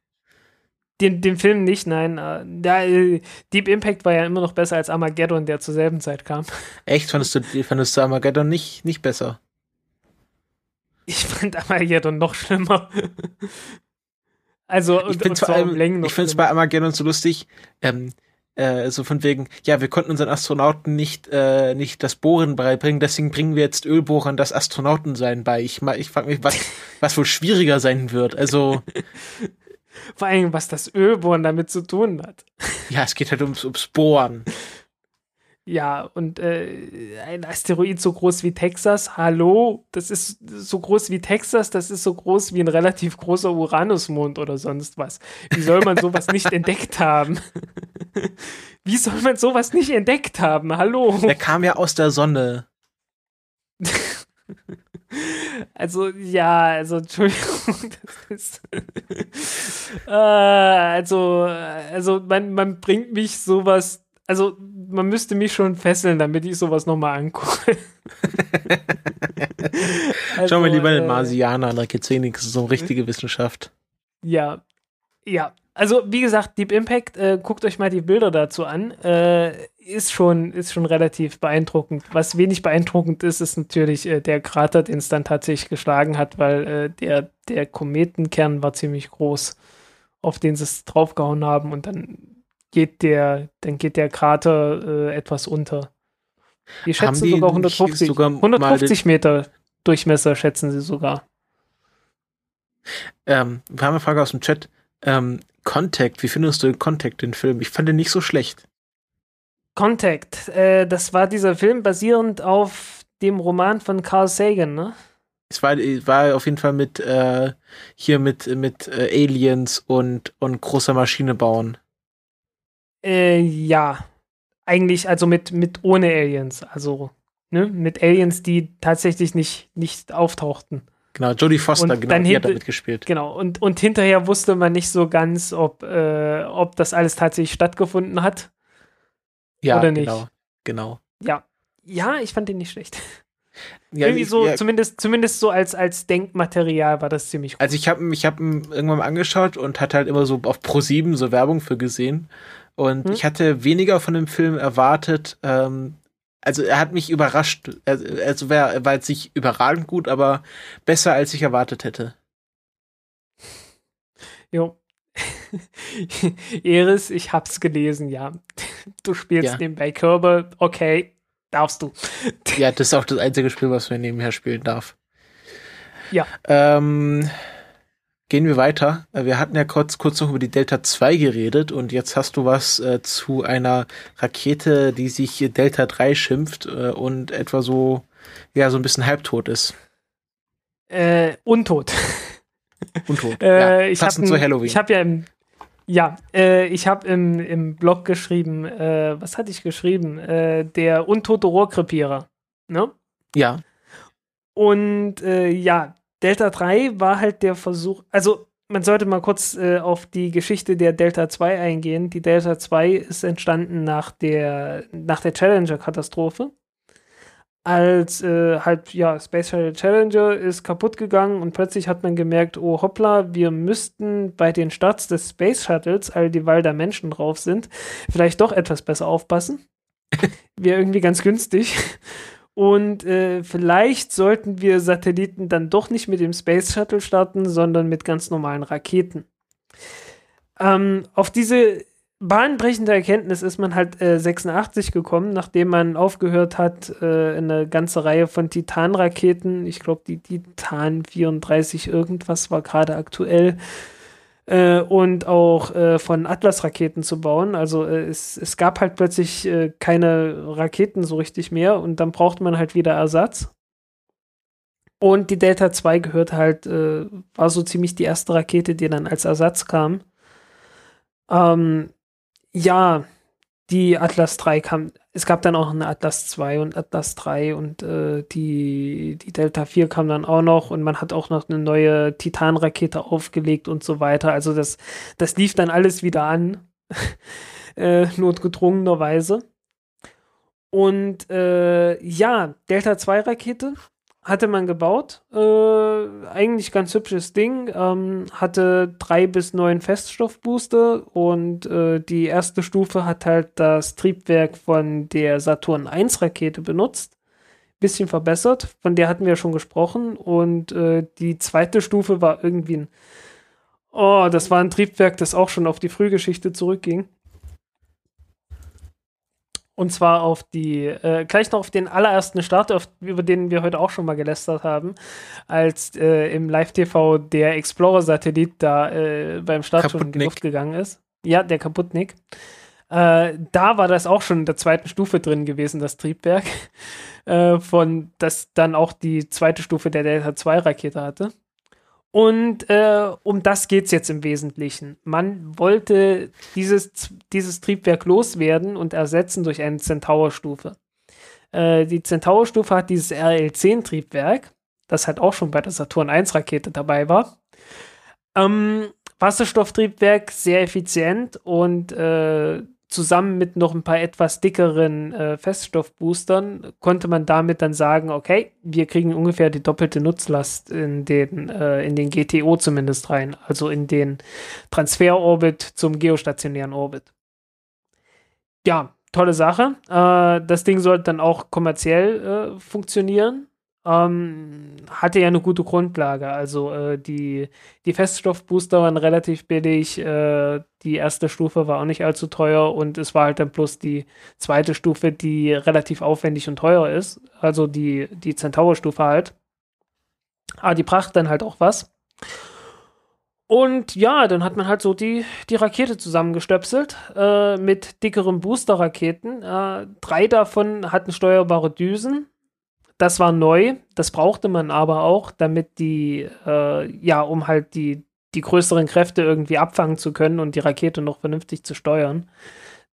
Den, den Film nicht, nein. Der, äh, Deep Impact war ja immer noch besser als Armageddon, der zur selben Zeit kam. Echt? Fandest du, fandest du Armageddon nicht, nicht besser? Ich fand Armageddon noch schlimmer. also, ich finde es bei Armageddon so lustig. Ähm, äh, so von wegen, ja, wir konnten unseren Astronauten nicht, äh, nicht das Bohren beibringen, deswegen bringen wir jetzt Ölbohrern das Astronautensein bei. Ich, ich frage mich, was, was wohl schwieriger sein wird. Also. Vor allem, was das Ölbohren damit zu tun hat. Ja, es geht halt ums, ums Bohren. Ja, und äh, ein Asteroid so groß wie Texas, hallo, das ist so groß wie Texas, das ist so groß wie ein relativ großer Uranusmond oder sonst was. Wie soll man sowas nicht entdeckt haben? wie soll man sowas nicht entdeckt haben? Hallo. Der kam ja aus der Sonne. Also, ja, also, Entschuldigung, das ist. äh, also, also, man, man bringt mich sowas also man müsste mich schon fesseln, damit ich sowas nochmal angucke. also, Schau mal lieber den äh, Marsianer an, da geht's wenigstens um richtige Wissenschaft. Ja, ja. Also wie gesagt, Deep Impact, äh, guckt euch mal die Bilder dazu an. Äh, ist schon, ist schon relativ beeindruckend. Was wenig beeindruckend ist, ist natürlich äh, der Krater, den es dann tatsächlich geschlagen hat, weil äh, der, der Kometenkern war ziemlich groß, auf den sie es draufgehauen haben und dann geht der, dann geht der Krater äh, etwas unter. Die schätzen die sogar 150, sogar 150 Meter Durchmesser, schätzen sie sogar. Ähm, wir haben eine Frage aus dem Chat. Ähm, Contact, wie findest du Contact, den Film? Ich fand den nicht so schlecht. Contact, äh, das war dieser Film basierend auf dem Roman von Carl Sagan, ne? Es war, war auf jeden Fall mit äh, hier mit, mit äh, Aliens und, und großer Maschine bauen. Äh, ja. Eigentlich, also mit, mit ohne Aliens. Also, ne, mit Aliens, die tatsächlich nicht, nicht auftauchten. Genau, Jodie Foster, und genau, die hat damit gespielt. Genau, und, und hinterher wusste man nicht so ganz, ob, äh, ob das alles tatsächlich stattgefunden hat. Ja, oder nicht. Genau, genau. Ja. Ja, ich fand den nicht schlecht. Ja, Irgendwie so, ja. zumindest, zumindest so als, als Denkmaterial war das ziemlich gut. Also ich habe ich hab ihn irgendwann mal angeschaut und hatte halt immer so auf Pro7 so Werbung für gesehen. Und hm? ich hatte weniger von dem Film erwartet. Ähm, also er hat mich überrascht. Also er war jetzt nicht überragend gut, aber besser als ich erwartet hätte. Jo. Eris, ich hab's gelesen, ja. Du spielst ja. den bei Kerbal, okay, darfst du. ja, das ist auch das einzige Spiel, was man nebenher spielen darf. Ja. Ähm, Gehen wir weiter. Äh, wir hatten ja kurz, kurz noch über die Delta 2 geredet und jetzt hast du was äh, zu einer Rakete, die sich Delta 3 schimpft äh, und etwa so, ja, so ein bisschen halbtot ist. Äh, untot. Untot. äh, ja, ich passend zu Halloween. Ich habe ja im, ja, äh, ich habe im, im Blog geschrieben, äh, was hatte ich geschrieben? Äh, der untote Rohrkrepierer. Ne? Ja. Und äh, ja, Delta 3 war halt der Versuch, also man sollte mal kurz äh, auf die Geschichte der Delta 2 eingehen. Die Delta 2 ist entstanden nach der, nach der Challenger-Katastrophe. Als äh, halt, ja, Space Shuttle Challenger ist kaputt gegangen und plötzlich hat man gemerkt, oh hoppla, wir müssten bei den Starts des Space Shuttles, all die weil da Menschen drauf sind, vielleicht doch etwas besser aufpassen. Wäre irgendwie ganz günstig. Und äh, vielleicht sollten wir Satelliten dann doch nicht mit dem Space Shuttle starten, sondern mit ganz normalen Raketen. Ähm, auf diese bahnbrechende Erkenntnis ist man halt äh, 86 gekommen, nachdem man aufgehört hat, äh, eine ganze Reihe von Titan-Raketen, ich glaube die Titan 34 irgendwas war gerade aktuell, äh, und auch äh, von Atlas-Raketen zu bauen. Also äh, es, es gab halt plötzlich äh, keine Raketen so richtig mehr und dann brauchte man halt wieder Ersatz. Und die Delta 2 gehört halt, äh, war so ziemlich die erste Rakete, die dann als Ersatz kam. Ähm, ja, die Atlas 3 kam, es gab dann auch eine Atlas 2 und Atlas 3 und äh, die, die Delta 4 kam dann auch noch und man hat auch noch eine neue Titan-Rakete aufgelegt und so weiter. Also das, das lief dann alles wieder an, äh, notgedrungenerweise. Und äh, ja, Delta 2 Rakete hatte man gebaut. Äh, eigentlich ganz hübsches Ding. Ähm, hatte drei bis neun Feststoffbooster und äh, die erste Stufe hat halt das Triebwerk von der Saturn 1 Rakete benutzt. Bisschen verbessert. Von der hatten wir schon gesprochen. Und äh, die zweite Stufe war irgendwie ein. Oh, das war ein Triebwerk, das auch schon auf die Frühgeschichte zurückging. Und zwar auf die, äh, gleich noch auf den allerersten Start, auf, über den wir heute auch schon mal gelästert haben, als äh, im Live-TV der Explorer-Satellit da äh, beim Start schon in die Luft gegangen ist. Ja, der Kaputnik. Äh, da war das auch schon in der zweiten Stufe drin gewesen, das Triebwerk, äh, von das dann auch die zweite Stufe der Delta 2 Rakete hatte. Und äh, um das geht es jetzt im Wesentlichen. Man wollte dieses, dieses Triebwerk loswerden und ersetzen durch eine Centaur-Stufe. Äh, die Centaur-Stufe hat dieses RL-10-Triebwerk, das halt auch schon bei der Saturn-1-Rakete dabei war. Ähm, Wasserstofftriebwerk, sehr effizient und äh, zusammen mit noch ein paar etwas dickeren äh, Feststoffboostern konnte man damit dann sagen, okay, wir kriegen ungefähr die doppelte Nutzlast in den, äh, in den GTO zumindest rein, also in den Transferorbit zum geostationären Orbit. Ja, tolle Sache. Äh, das Ding sollte dann auch kommerziell äh, funktionieren ähm, hatte ja eine gute Grundlage. Also äh, die, die Feststoffbooster waren relativ billig, äh, die erste Stufe war auch nicht allzu teuer und es war halt dann bloß die zweite Stufe, die relativ aufwendig und teuer ist. Also die, die Centaur-Stufe halt. Aber die brachte dann halt auch was. Und ja, dann hat man halt so die, die Rakete zusammengestöpselt äh, mit dickeren Booster-Raketen. Äh, drei davon hatten steuerbare Düsen das war neu, das brauchte man aber auch, damit die, äh, ja, um halt die, die größeren Kräfte irgendwie abfangen zu können und die Rakete noch vernünftig zu steuern.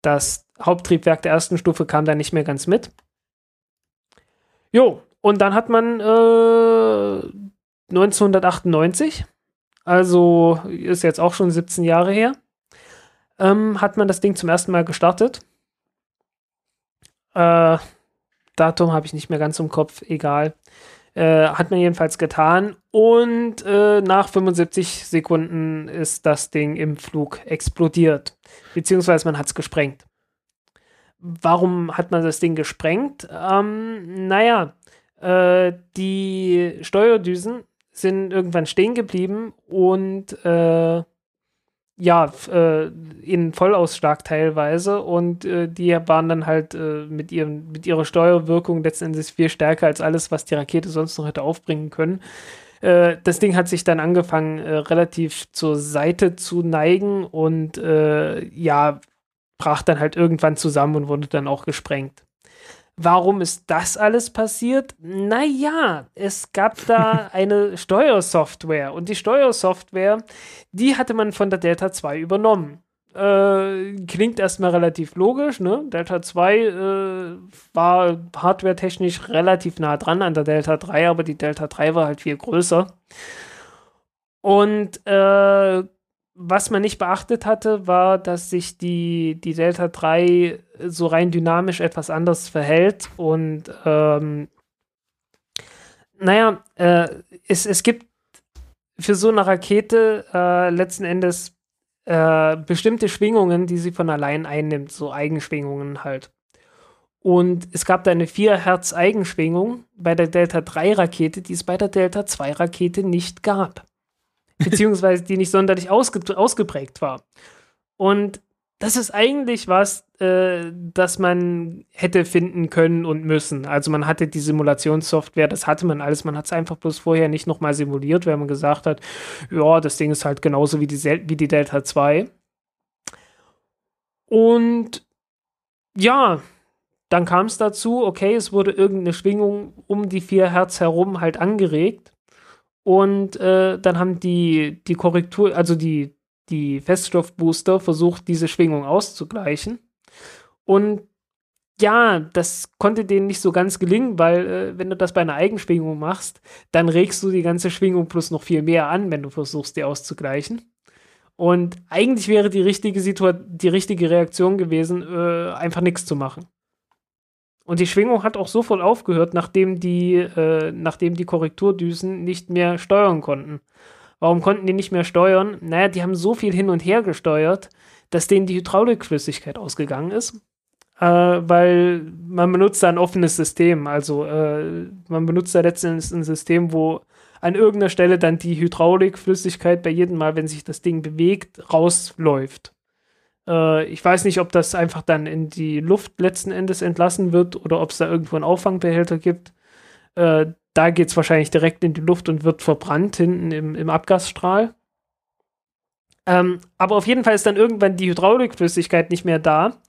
Das Haupttriebwerk der ersten Stufe kam da nicht mehr ganz mit. Jo, und dann hat man äh, 1998, also ist jetzt auch schon 17 Jahre her, ähm, hat man das Ding zum ersten Mal gestartet. Äh, Datum habe ich nicht mehr ganz im Kopf, egal. Äh, hat man jedenfalls getan. Und äh, nach 75 Sekunden ist das Ding im Flug explodiert. Beziehungsweise man hat es gesprengt. Warum hat man das Ding gesprengt? Ähm, naja, äh, die Steuerdüsen sind irgendwann stehen geblieben und äh, ja, äh, in Vollausschlag teilweise und äh, die waren dann halt äh, mit, ihrem, mit ihrer Steuerwirkung letztendlich viel stärker als alles, was die Rakete sonst noch hätte aufbringen können. Äh, das Ding hat sich dann angefangen, äh, relativ zur Seite zu neigen und äh, ja, brach dann halt irgendwann zusammen und wurde dann auch gesprengt. Warum ist das alles passiert? Naja, es gab da eine Steuersoftware und die Steuersoftware, die hatte man von der Delta 2 übernommen. Äh, klingt erstmal relativ logisch, ne? Delta 2 äh, war hardware-technisch relativ nah dran an der Delta 3, aber die Delta 3 war halt viel größer. Und äh, was man nicht beachtet hatte, war, dass sich die, die Delta 3 so rein dynamisch etwas anders verhält und ähm, naja, äh, es, es gibt für so eine Rakete äh, letzten Endes äh, bestimmte Schwingungen, die sie von allein einnimmt, so Eigenschwingungen halt. Und es gab da eine 4 Hertz Eigenschwingung bei der Delta 3 Rakete, die es bei der Delta 2 Rakete nicht gab beziehungsweise die nicht sonderlich ausge ausgeprägt war. Und das ist eigentlich was, äh, das man hätte finden können und müssen. Also man hatte die Simulationssoftware, das hatte man alles. Man hat es einfach bloß vorher nicht nochmal simuliert, weil man gesagt hat, ja, das Ding ist halt genauso wie die, wie die Delta 2. Und ja, dann kam es dazu, okay, es wurde irgendeine Schwingung um die 4 Hertz herum halt angeregt. Und äh, dann haben die, die Korrektur, also die, die Feststoffbooster versucht, diese Schwingung auszugleichen. Und ja, das konnte denen nicht so ganz gelingen, weil äh, wenn du das bei einer Eigenschwingung machst, dann regst du die ganze Schwingung plus noch viel mehr an, wenn du versuchst, die auszugleichen. Und eigentlich wäre die richtige Situation, die richtige Reaktion gewesen, äh, einfach nichts zu machen. Und die Schwingung hat auch sofort aufgehört, nachdem die, äh, nachdem die Korrekturdüsen nicht mehr steuern konnten. Warum konnten die nicht mehr steuern? Naja, die haben so viel hin und her gesteuert, dass denen die Hydraulikflüssigkeit ausgegangen ist. Äh, weil man benutzt da ein offenes System. Also äh, man benutzt da letztendlich ein System, wo an irgendeiner Stelle dann die Hydraulikflüssigkeit bei jedem Mal, wenn sich das Ding bewegt, rausläuft. Äh, ich weiß nicht, ob das einfach dann in die Luft letzten Endes entlassen wird oder ob es da irgendwo einen Auffangbehälter gibt. Äh, da geht es wahrscheinlich direkt in die Luft und wird verbrannt hinten im, im Abgasstrahl. Ähm, aber auf jeden Fall ist dann irgendwann die Hydraulikflüssigkeit nicht mehr da.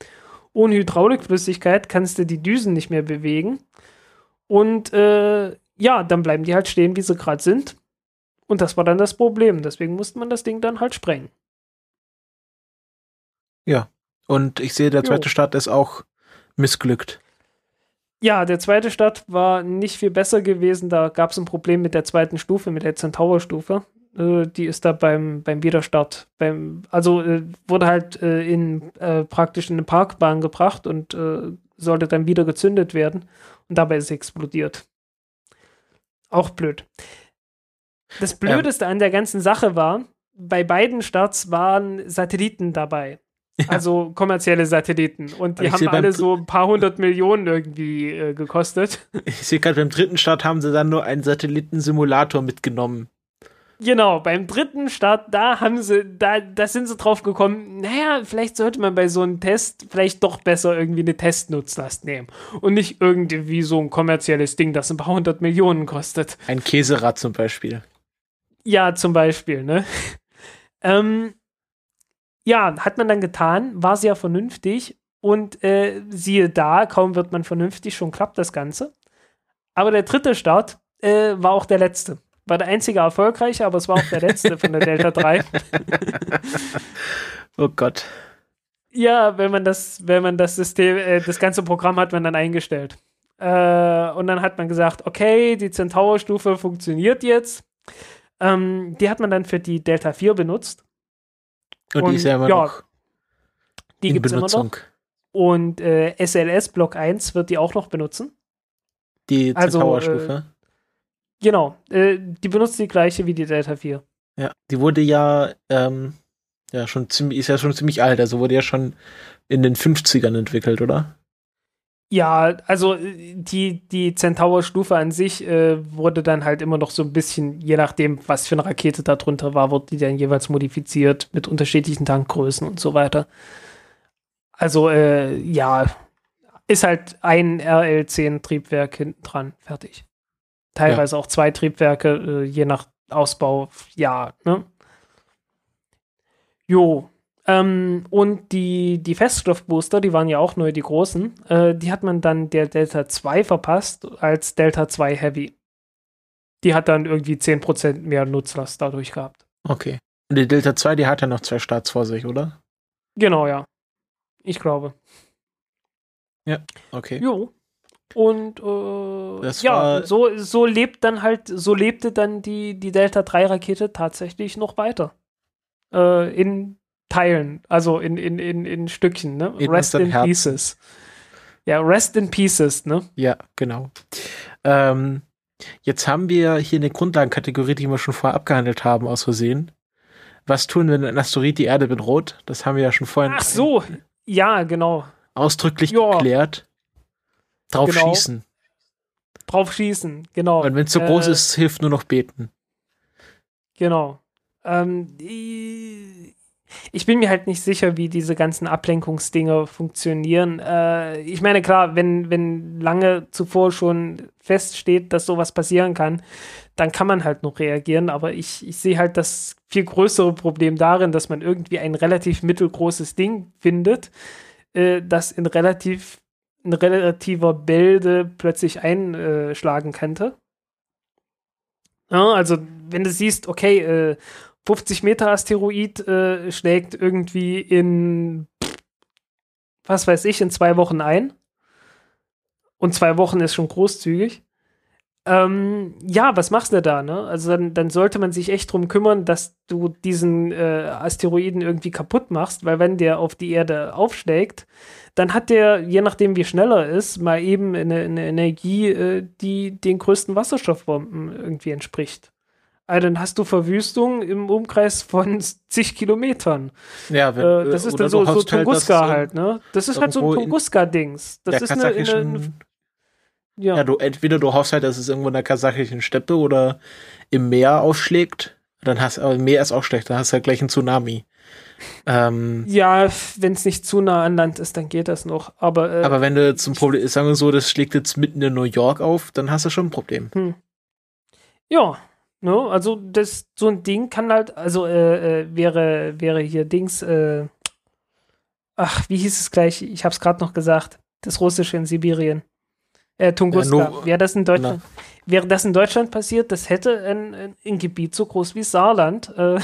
Ohne Hydraulikflüssigkeit kannst du die Düsen nicht mehr bewegen. Und äh, ja, dann bleiben die halt stehen, wie sie gerade sind. Und das war dann das Problem. Deswegen musste man das Ding dann halt sprengen. Ja. Und ich sehe, der zweite jo. Start ist auch missglückt. Ja, der zweite Start war nicht viel besser gewesen. Da gab es ein Problem mit der zweiten Stufe, mit der Centaur-Stufe. Äh, die ist da beim, beim Widerstart, beim, also äh, wurde halt äh, in äh, praktisch in eine Parkbahn gebracht und äh, sollte dann wieder gezündet werden. Und dabei ist es explodiert. Auch blöd. Das Blödeste ähm. an der ganzen Sache war, bei beiden Starts waren Satelliten dabei. Also kommerzielle Satelliten. Und die haben alle so ein paar hundert Millionen irgendwie äh, gekostet. Ich sehe gerade, beim dritten Start haben sie dann nur einen Satellitensimulator mitgenommen. Genau, beim dritten Start, da haben sie, da, da sind sie drauf gekommen, naja, vielleicht sollte man bei so einem Test vielleicht doch besser irgendwie eine Testnutzlast nehmen. Und nicht irgendwie so ein kommerzielles Ding, das ein paar hundert Millionen kostet. Ein Käserad zum Beispiel. Ja, zum Beispiel, ne? ähm, ja, hat man dann getan, war sehr vernünftig und äh, siehe da, kaum wird man vernünftig, schon klappt das Ganze. Aber der dritte Start äh, war auch der letzte. War der einzige erfolgreiche, aber es war auch der letzte von der Delta 3. oh Gott. Ja, wenn man das, wenn man das System, äh, das ganze Programm hat man dann eingestellt. Äh, und dann hat man gesagt, okay, die Centaur-Stufe funktioniert jetzt. Ähm, die hat man dann für die Delta 4 benutzt. Und, und die ist ja immer ja, noch die in Benutzung. Und äh, SLS Block 1 wird die auch noch benutzen. Die Centaur-Stufe. Äh, genau. Äh, die benutzt die gleiche wie die Delta 4. Ja, die wurde ja, ähm, ja schon ziemlich, ist ja schon ziemlich alt, also wurde ja schon in den 50ern entwickelt, oder? Ja, also die, die Centaur-Stufe an sich äh, wurde dann halt immer noch so ein bisschen, je nachdem, was für eine Rakete da drunter war, wurde die dann jeweils modifiziert mit unterschiedlichen Tankgrößen und so weiter. Also, äh, ja, ist halt ein RL10-Triebwerk hinten dran, fertig. Teilweise ja. auch zwei Triebwerke, äh, je nach Ausbau, ja, ne? Jo, ähm, und die, die Feststoffbooster, die waren ja auch neu, die großen, äh, die hat man dann der Delta 2 verpasst als Delta 2 Heavy. Die hat dann irgendwie 10% mehr Nutzlast dadurch gehabt. Okay. Und die Delta 2, die hat ja noch zwei Starts vor sich, oder? Genau, ja. Ich glaube. Ja, okay. Jo. Und äh, ja, so, so lebt dann halt, so lebte dann die, die Delta 3 Rakete tatsächlich noch weiter. Äh, in Teilen, also in, in, in, in Stückchen, ne? In rest in Herzen. Pieces. Ja, Rest in Pieces, ne? Ja, genau. Ähm, jetzt haben wir hier eine Grundlagenkategorie, die wir schon vorher abgehandelt haben, aus Versehen. Was tun, wenn ein Asteroid die Erde bedroht? Das haben wir ja schon vorhin. Ach so, ja, genau. Ausdrücklich ja. geklärt. Drauf genau. schießen. Drauf schießen, genau. Und wenn es so äh, groß ist, hilft nur noch beten. Genau. Ähm, ich bin mir halt nicht sicher, wie diese ganzen Ablenkungsdinge funktionieren. Äh, ich meine, klar, wenn, wenn lange zuvor schon feststeht, dass sowas passieren kann, dann kann man halt noch reagieren. Aber ich, ich sehe halt das viel größere Problem darin, dass man irgendwie ein relativ mittelgroßes Ding findet, äh, das in relativ in relativer Bälde plötzlich einschlagen könnte. Ja, also, wenn du siehst, okay, äh, 50 Meter Asteroid äh, schlägt irgendwie in, was weiß ich, in zwei Wochen ein. Und zwei Wochen ist schon großzügig. Ähm, ja, was machst du da, ne? Also dann, dann, sollte man sich echt drum kümmern, dass du diesen äh, Asteroiden irgendwie kaputt machst, weil wenn der auf die Erde aufschlägt, dann hat der, je nachdem wie schnell er ist, mal eben eine, eine Energie, äh, die den größten Wasserstoffbomben irgendwie entspricht. Also dann hast du Verwüstung im Umkreis von zig Kilometern. Ja, wenn, äh, das ist dann so, so Tunguska halt, halt, ne? Das ist halt so ein Tunguska-Dings. Das ist eine, eine, ja. ja, du, entweder du hoffst halt, dass es irgendwo in der kasachischen Steppe oder im Meer aufschlägt. Dann hast aber Meer ist auch schlecht, dann hast du halt gleich einen Tsunami. Ähm, ja, wenn es nicht zu nah an Land ist, dann geht das noch. Aber, äh, aber wenn du zum Problem, sagen wir so, das schlägt jetzt mitten in New York auf, dann hast du schon ein Problem. Hm. Ja, ne, also das so ein Ding kann halt, also äh, äh, wäre wäre hier Dings. Äh, ach, wie hieß es gleich? Ich habe es gerade noch gesagt. Das Russische in Sibirien. Äh, Tunguska. Ja, wäre das in Deutschland, wäre das in Deutschland passiert, das hätte ein, ein, ein Gebiet so groß wie Saarland, äh,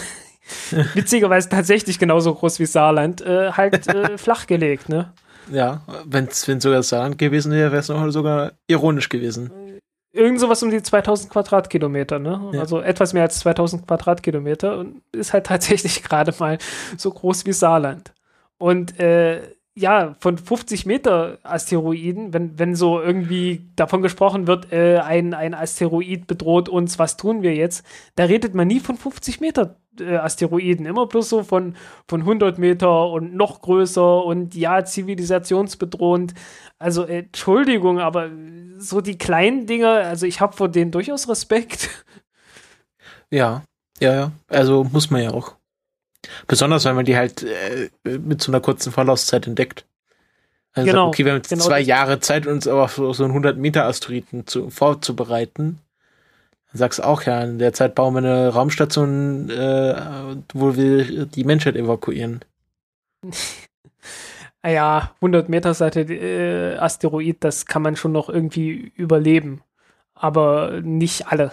witzigerweise tatsächlich genauso groß wie Saarland, äh, halt äh, flachgelegt, ne? Ja, wenn es sogar Saarland gewesen wäre, wäre es noch sogar ironisch gewesen. Irgend sowas um die 2000 Quadratkilometer, ne? Ja. Also etwas mehr als 2000 Quadratkilometer und ist halt tatsächlich gerade mal so groß wie Saarland. Und äh, ja, von 50 Meter Asteroiden, wenn, wenn so irgendwie davon gesprochen wird, äh, ein, ein Asteroid bedroht uns, was tun wir jetzt? Da redet man nie von 50 Meter äh, Asteroiden, immer bloß so von, von 100 Meter und noch größer und ja, zivilisationsbedrohend. Also, äh, Entschuldigung, aber so die kleinen Dinge, also ich habe vor denen durchaus Respekt. Ja, ja, ja. Also muss man ja auch. Besonders, wenn man die halt äh, mit so einer kurzen Vorlaufzeit entdeckt. Also genau, sagt, okay, wir haben jetzt genau zwei Jahre Zeit, uns aber so, so einen 100 Meter Asteroiden zu, vorzubereiten. Dann sagst du auch, ja, in der Zeit bauen wir eine Raumstation, äh, wo wir die Menschheit evakuieren. Ah ja, 100 Meter Seite äh, Asteroid, das kann man schon noch irgendwie überleben. Aber nicht alle.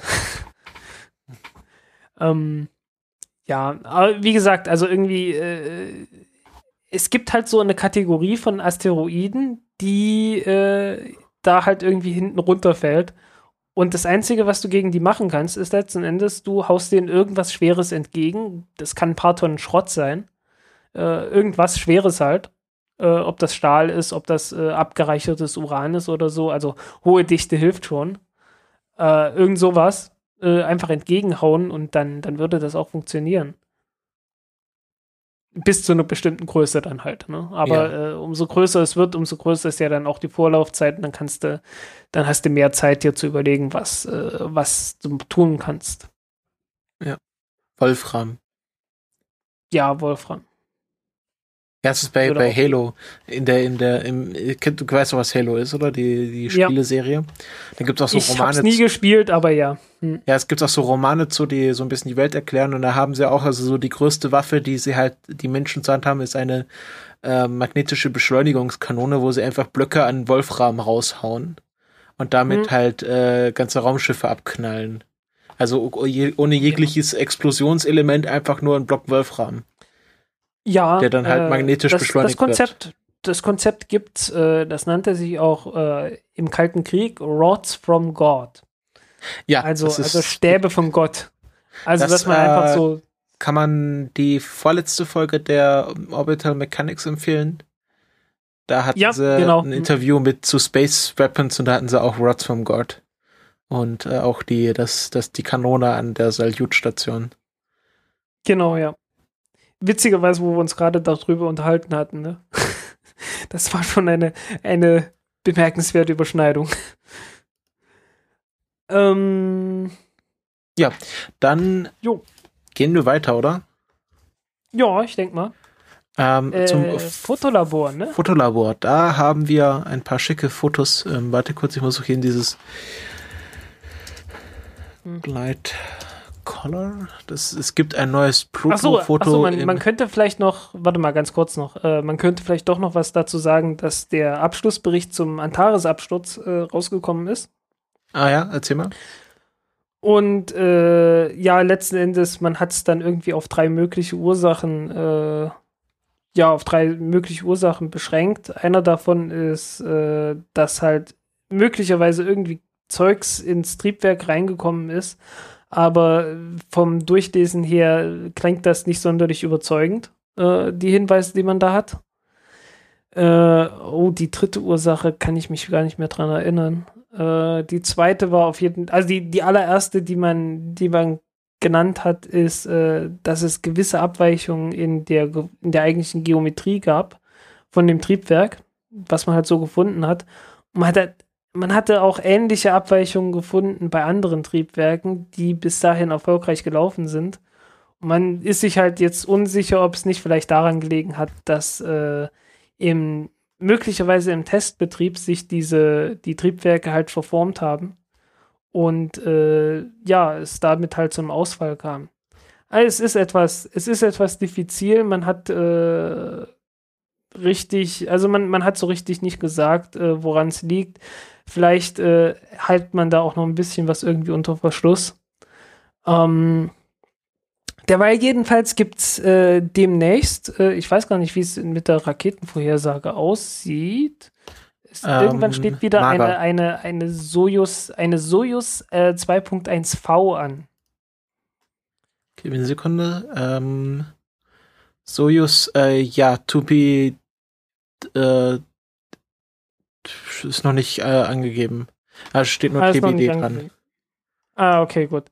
ähm, ja, aber wie gesagt, also irgendwie, äh, es gibt halt so eine Kategorie von Asteroiden, die äh, da halt irgendwie hinten runterfällt. Und das Einzige, was du gegen die machen kannst, ist letzten Endes, du haust denen irgendwas Schweres entgegen. Das kann ein paar Tonnen Schrott sein. Äh, irgendwas Schweres halt. Äh, ob das Stahl ist, ob das äh, abgereichertes Uran ist oder so. Also hohe Dichte hilft schon. Äh, irgend sowas äh, einfach entgegenhauen und dann, dann würde das auch funktionieren. Bis zu einer bestimmten Größe dann halt. Ne? Aber ja. äh, umso größer es wird, umso größer ist ja dann auch die Vorlaufzeit und dann kannst du, dann hast du mehr Zeit, dir zu überlegen, was, äh, was du tun kannst. Ja. Wolfram. Ja, Wolfram. Ja, es ist bei, genau. bei Halo, in der, in der, im, du weißt doch, was Halo ist, oder? Die, die Spieleserie. Ja. Da gibt es auch so ich Romane. Ich hab's nie gespielt, aber ja. Hm. Ja, es gibt auch so Romane zu, die so ein bisschen die Welt erklären und da haben sie auch, also so die größte Waffe, die sie halt, die Menschen zur Hand haben, ist eine äh, magnetische Beschleunigungskanone, wo sie einfach Blöcke an Wolfram raushauen und damit hm. halt äh, ganze Raumschiffe abknallen. Also ohne jegliches Explosionselement, einfach nur ein Block Wolfram. Ja. Der dann halt äh, magnetisch das, beschleunigt das Konzept, wird. Das Konzept gibt, äh, das nannte sich auch äh, im Kalten Krieg Rods from God. Ja. Also, also Stäbe von Gott. Also, das, dass man einfach äh, so. Kann man die vorletzte Folge der Orbital Mechanics empfehlen? Da hatten ja, sie genau. ein Interview mit zu Space Weapons und da hatten sie auch Rods from God. Und äh, auch die, das, das, die Kanone an der Salyut-Station. Genau, ja witzigerweise, wo wir uns gerade darüber unterhalten hatten, ne? Das war schon eine, eine bemerkenswerte Überschneidung. ähm, ja, dann jo. gehen wir weiter, oder? Ja, ich denke mal. Ähm, äh, zum Fotolabor, ne? Fotolabor. Da haben wir ein paar schicke Fotos. Ähm, warte kurz, ich muss auch hier in dieses hm. Color? Das, es gibt ein neues Pluto-Foto. So, man, man, könnte vielleicht noch, warte mal ganz kurz noch, äh, man könnte vielleicht doch noch was dazu sagen, dass der Abschlussbericht zum Antares-Absturz äh, rausgekommen ist. Ah ja, erzähl mal. Und äh, ja, letzten Endes, man hat es dann irgendwie auf drei mögliche Ursachen, äh, ja, auf drei mögliche Ursachen beschränkt. Einer davon ist, äh, dass halt möglicherweise irgendwie Zeugs ins Triebwerk reingekommen ist. Aber vom Durchlesen her klingt das nicht sonderlich überzeugend, äh, die Hinweise, die man da hat. Äh, oh, die dritte Ursache kann ich mich gar nicht mehr dran erinnern. Äh, die zweite war auf jeden Fall, also die, die allererste, die man, die man genannt hat, ist, äh, dass es gewisse Abweichungen in der, in der eigentlichen Geometrie gab von dem Triebwerk, was man halt so gefunden hat. Und man, hat, man hatte auch ähnliche Abweichungen gefunden bei anderen Triebwerken, die bis dahin erfolgreich gelaufen sind. Und man ist sich halt jetzt unsicher, ob es nicht vielleicht daran gelegen hat, dass äh, im möglicherweise im Testbetrieb sich diese die Triebwerke halt verformt haben und äh, ja es damit halt zum Ausfall kam. Also es ist etwas es ist etwas diffizil. Man hat äh, richtig also man man hat so richtig nicht gesagt, äh, woran es liegt. Vielleicht äh, hält man da auch noch ein bisschen was irgendwie unter Verschluss. Ähm, Derweil jedenfalls gibt es äh, demnächst, äh, ich weiß gar nicht, wie es mit der Raketenvorhersage aussieht. Es, ähm, irgendwann steht wieder eine, eine, eine Soyuz, eine äh, 2.1V an. Okay, eine Sekunde. Ähm, Soyuz, äh, ja, to be äh, ist noch nicht äh, angegeben. Da steht nur ah, TBD dran. Ah, okay, gut.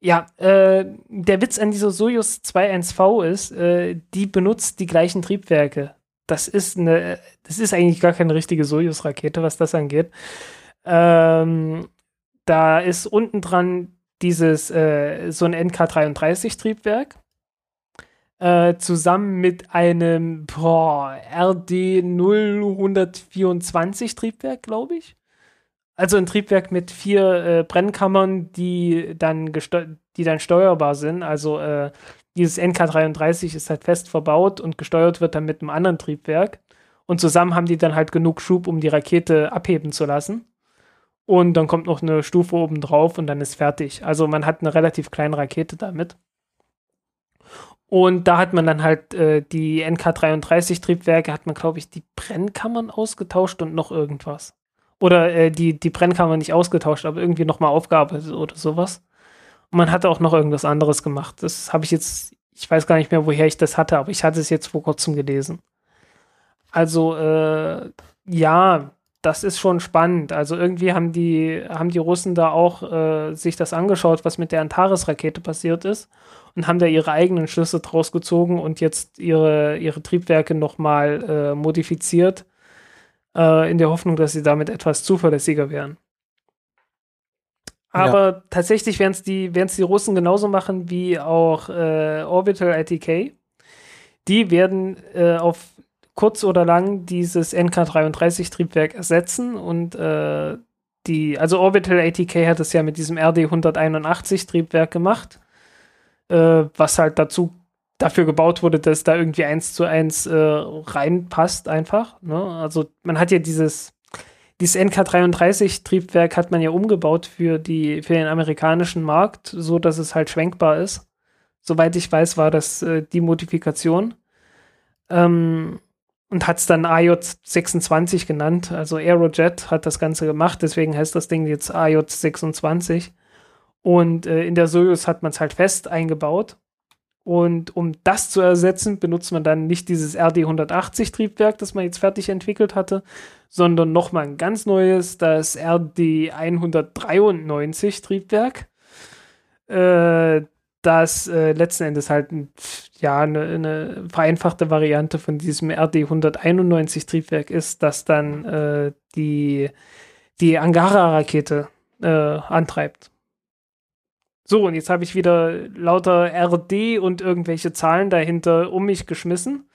Ja, äh, der Witz an dieser Soyuz 2.1V ist, äh, die benutzt die gleichen Triebwerke. Das ist eine, das ist eigentlich gar keine richtige Soyuz-Rakete, was das angeht. Ähm, da ist unten dran dieses, äh, so ein NK33-Triebwerk. Äh, zusammen mit einem RD 0124 Triebwerk, glaube ich. Also ein Triebwerk mit vier äh, Brennkammern, die dann, die dann steuerbar sind. Also äh, dieses NK33 ist halt fest verbaut und gesteuert wird dann mit einem anderen Triebwerk. Und zusammen haben die dann halt genug Schub, um die Rakete abheben zu lassen. Und dann kommt noch eine Stufe oben drauf und dann ist fertig. Also man hat eine relativ kleine Rakete damit. Und da hat man dann halt äh, die NK33-Triebwerke, hat man, glaube ich, die Brennkammern ausgetauscht und noch irgendwas. Oder äh, die, die Brennkammer nicht ausgetauscht, aber irgendwie nochmal aufgearbeitet oder sowas. Und man hatte auch noch irgendwas anderes gemacht. Das habe ich jetzt, ich weiß gar nicht mehr, woher ich das hatte, aber ich hatte es jetzt vor kurzem gelesen. Also, äh, ja, das ist schon spannend. Also irgendwie haben die, haben die Russen da auch äh, sich das angeschaut, was mit der Antares-Rakete passiert ist und haben da ihre eigenen Schlüsse draus gezogen und jetzt ihre, ihre Triebwerke nochmal äh, modifiziert äh, in der Hoffnung, dass sie damit etwas zuverlässiger wären. Aber ja. tatsächlich werden es die, die Russen genauso machen wie auch äh, Orbital ITK. Die werden äh, auf kurz oder lang dieses NK33-Triebwerk ersetzen und äh, die, also Orbital ATK hat es ja mit diesem RD181-Triebwerk gemacht, äh, was halt dazu dafür gebaut wurde, dass da irgendwie eins zu eins äh, reinpasst einfach. Ne? Also man hat ja dieses, dieses NK33-Triebwerk hat man ja umgebaut für, die, für den amerikanischen Markt, so dass es halt schwenkbar ist. Soweit ich weiß, war das äh, die Modifikation. Ähm, und hat es dann AJ26 genannt. Also Aerojet hat das Ganze gemacht, deswegen heißt das Ding jetzt AJ26. Und äh, in der Soyuz hat man es halt fest eingebaut. Und um das zu ersetzen, benutzt man dann nicht dieses RD180-Triebwerk, das man jetzt fertig entwickelt hatte, sondern nochmal ein ganz neues, das RD193-Triebwerk. Äh, das äh, letzten Endes halt ja, eine, eine, vereinfachte Variante von diesem RD191-Triebwerk ist, das dann äh, die, die Angara-Rakete äh, antreibt. So, und jetzt habe ich wieder lauter RD und irgendwelche Zahlen dahinter um mich geschmissen.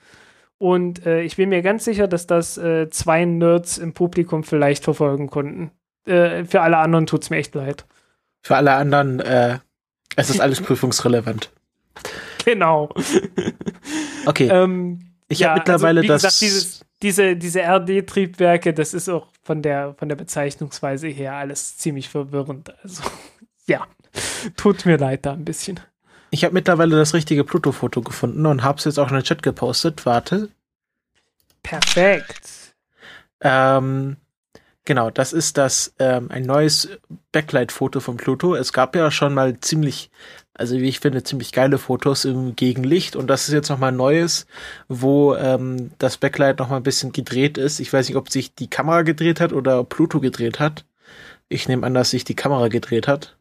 Und äh, ich bin mir ganz sicher, dass das äh, zwei Nerds im Publikum vielleicht verfolgen konnten. Äh, für alle anderen tut es mir echt leid. Für alle anderen, äh, es ist alles prüfungsrelevant. Genau. Okay. ähm, ich ja, habe mittlerweile also, das. Gesagt, dieses, diese, diese RD-Triebwerke, das ist auch von der, von der Bezeichnungsweise her alles ziemlich verwirrend. Also, ja. Tut mir leid da ein bisschen. Ich habe mittlerweile das richtige Pluto-Foto gefunden und habe es jetzt auch in den Chat gepostet. Warte. Perfekt. Ähm, Genau, das ist das ähm, ein neues Backlight-Foto von Pluto. Es gab ja schon mal ziemlich, also wie ich finde, ziemlich geile Fotos im Gegenlicht und das ist jetzt nochmal neues, wo ähm, das Backlight nochmal ein bisschen gedreht ist. Ich weiß nicht, ob sich die Kamera gedreht hat oder Pluto gedreht hat. Ich nehme an, dass sich die Kamera gedreht hat.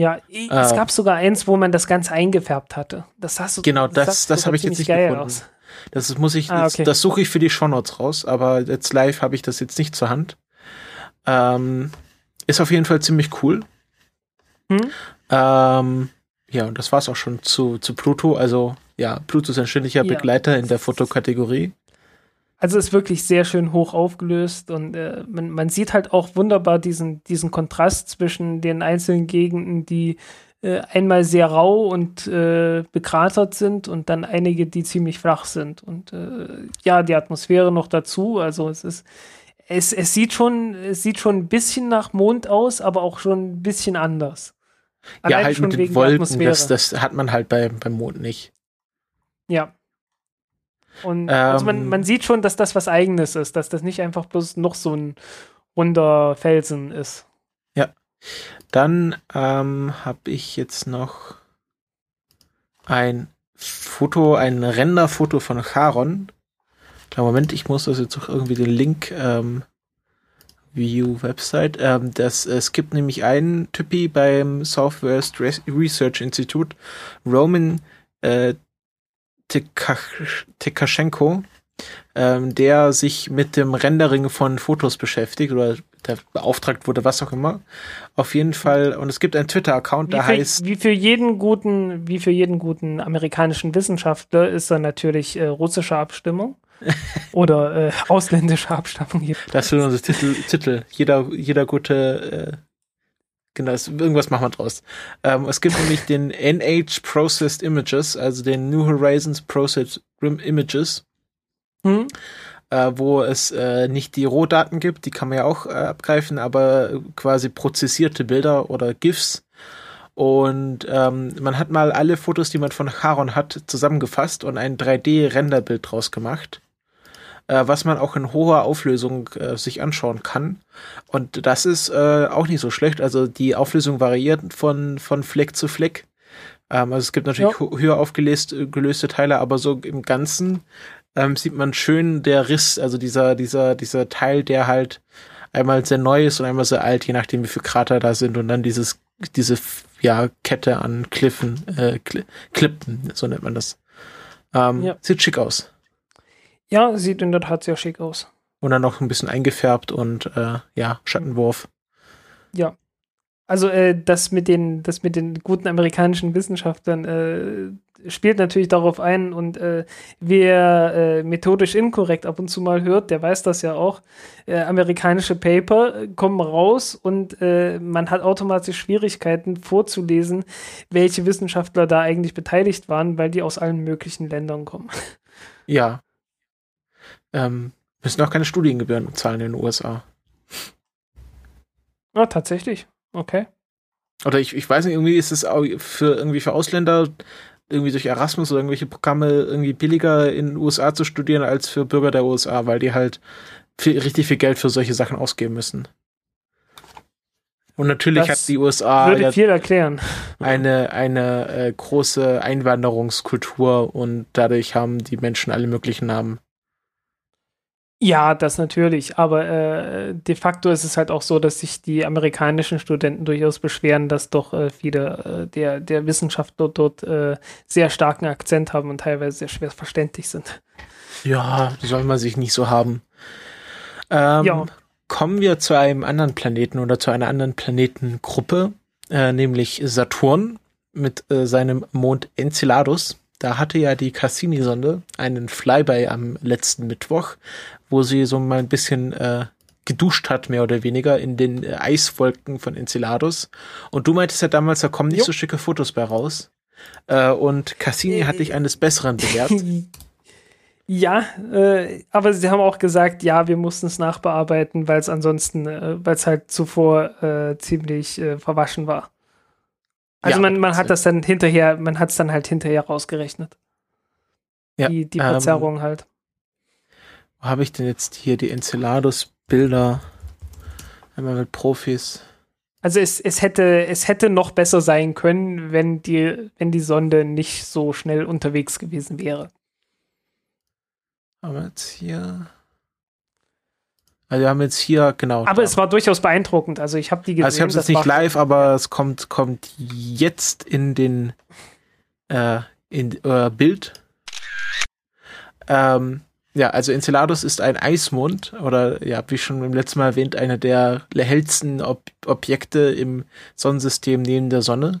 Ja, es gab sogar eins, wo man das Ganze eingefärbt hatte. Das hast du. Genau, das, das, das habe ich jetzt nicht gefunden. Aus. Das muss ich, ah, okay. das suche ich für die Shownotes raus, aber jetzt live habe ich das jetzt nicht zur Hand. Ähm, ist auf jeden Fall ziemlich cool. Hm? Ähm, ja, und das war's auch schon zu, zu Pluto. Also, ja, Pluto ist ein ständiger ja. Begleiter in der Fotokategorie. Also ist wirklich sehr schön hoch aufgelöst und äh, man, man sieht halt auch wunderbar diesen, diesen Kontrast zwischen den einzelnen Gegenden, die äh, einmal sehr rau und äh, bekratert sind und dann einige, die ziemlich flach sind. Und äh, ja, die Atmosphäre noch dazu. Also es ist, es, es sieht schon, es sieht schon ein bisschen nach Mond aus, aber auch schon ein bisschen anders. Allein ja, halt mit den Wolken, das, das hat man halt bei, beim Mond nicht. Ja. Und ähm, also man, man sieht schon, dass das was Eigenes ist, dass das nicht einfach bloß noch so ein runder Felsen ist. Ja. Dann ähm, habe ich jetzt noch ein Foto, ein Renderfoto von Charon. Klar, Moment, ich muss das jetzt auch irgendwie den Link ähm, View Website. Ähm, das, es gibt nämlich einen Typi beim Southwest Research Institute, Roman äh, Tekaschenko, ähm, der sich mit dem Rendering von Fotos beschäftigt oder der beauftragt wurde, was auch immer. Auf jeden Fall, und es gibt einen Twitter-Account, der heißt. Wie für jeden guten, wie für jeden guten amerikanischen Wissenschaftler ist er natürlich äh, russische Abstimmung. oder äh, ausländische Abstammung. Das ist unser Titel, Titel. Jeder, jeder gute Genau, irgendwas machen wir draus. Ähm, es gibt nämlich den NH Processed Images, also den New Horizons Processed Images, hm? äh, wo es äh, nicht die Rohdaten gibt, die kann man ja auch äh, abgreifen, aber quasi prozessierte Bilder oder GIFs. Und ähm, man hat mal alle Fotos, die man von Charon hat, zusammengefasst und ein 3D-Renderbild draus gemacht äh, was man auch in hoher Auflösung äh, sich anschauen kann. Und das ist äh, auch nicht so schlecht. Also die Auflösung variiert von, von Fleck zu Fleck. Ähm, also es gibt natürlich ja. höher aufgelöste gelöste Teile, aber so im Ganzen ähm, sieht man schön der Riss, also dieser, dieser, dieser Teil, der halt einmal sehr neu ist und einmal sehr alt, je nachdem wie viele Krater da sind und dann dieses, diese ja, Kette an Kliffen, äh, Klippen, so nennt man das. Ähm, ja. Sieht schick aus. Ja, sieht in der Tat sehr schick aus. Und dann noch ein bisschen eingefärbt und äh, ja, Schattenwurf. Ja. Also äh, das mit den, das mit den guten amerikanischen Wissenschaftlern äh, spielt natürlich darauf ein und äh, wer äh, methodisch inkorrekt ab und zu mal hört, der weiß das ja auch. Äh, amerikanische Paper kommen raus und man hat automatisch Schwierigkeiten vorzulesen, welche Wissenschaftler da eigentlich beteiligt waren, weil die aus allen möglichen Ländern kommen. Ja, ähm, müssen auch keine Studiengebühren zahlen in den USA. Ah, tatsächlich. Okay. Oder ich, ich weiß nicht, irgendwie ist es für irgendwie für Ausländer irgendwie durch Erasmus oder irgendwelche Programme irgendwie billiger in den USA zu studieren als für Bürger der USA, weil die halt viel, richtig viel Geld für solche Sachen ausgeben müssen. Und natürlich das hat die USA würde viel erklären. eine, eine äh, große Einwanderungskultur und dadurch haben die Menschen alle möglichen Namen. Ja, das natürlich. Aber äh, de facto ist es halt auch so, dass sich die amerikanischen Studenten durchaus beschweren, dass doch äh, viele äh, der, der Wissenschaftler dort äh, sehr starken Akzent haben und teilweise sehr schwer verständlich sind. Ja, soll man sich nicht so haben. Ähm, ja. Kommen wir zu einem anderen Planeten oder zu einer anderen Planetengruppe, äh, nämlich Saturn mit äh, seinem Mond Enceladus. Da hatte ja die Cassini-Sonde einen Flyby am letzten Mittwoch, wo sie so mal ein bisschen äh, geduscht hat, mehr oder weniger, in den äh, Eiswolken von Enceladus. Und du meintest ja damals, da kommen nicht jo. so schicke Fotos bei raus. Äh, und Cassini äh, hat dich eines Besseren belehrt. Ja, äh, aber sie haben auch gesagt, ja, wir mussten es nachbearbeiten, weil es ansonsten, äh, weil es halt zuvor äh, ziemlich äh, verwaschen war. Also ja, man, man hat das dann hinterher, man hat es dann halt hinterher rausgerechnet. Ja, die, die Verzerrung ähm, halt. Wo habe ich denn jetzt hier die Enceladus-Bilder? Einmal mit Profis. Also es, es, hätte, es hätte noch besser sein können, wenn die, wenn die Sonde nicht so schnell unterwegs gewesen wäre. Aber jetzt hier. Also wir haben jetzt hier, genau. Aber da. es war durchaus beeindruckend. Also ich habe die gesehen. Also ich habe es jetzt nicht live, aber es kommt, kommt jetzt in den äh, in äh, Bild. Ähm, ja, also Enceladus ist ein Eismond oder ja, wie schon im letzten Mal erwähnt, einer der hellsten Ob Objekte im Sonnensystem neben der Sonne.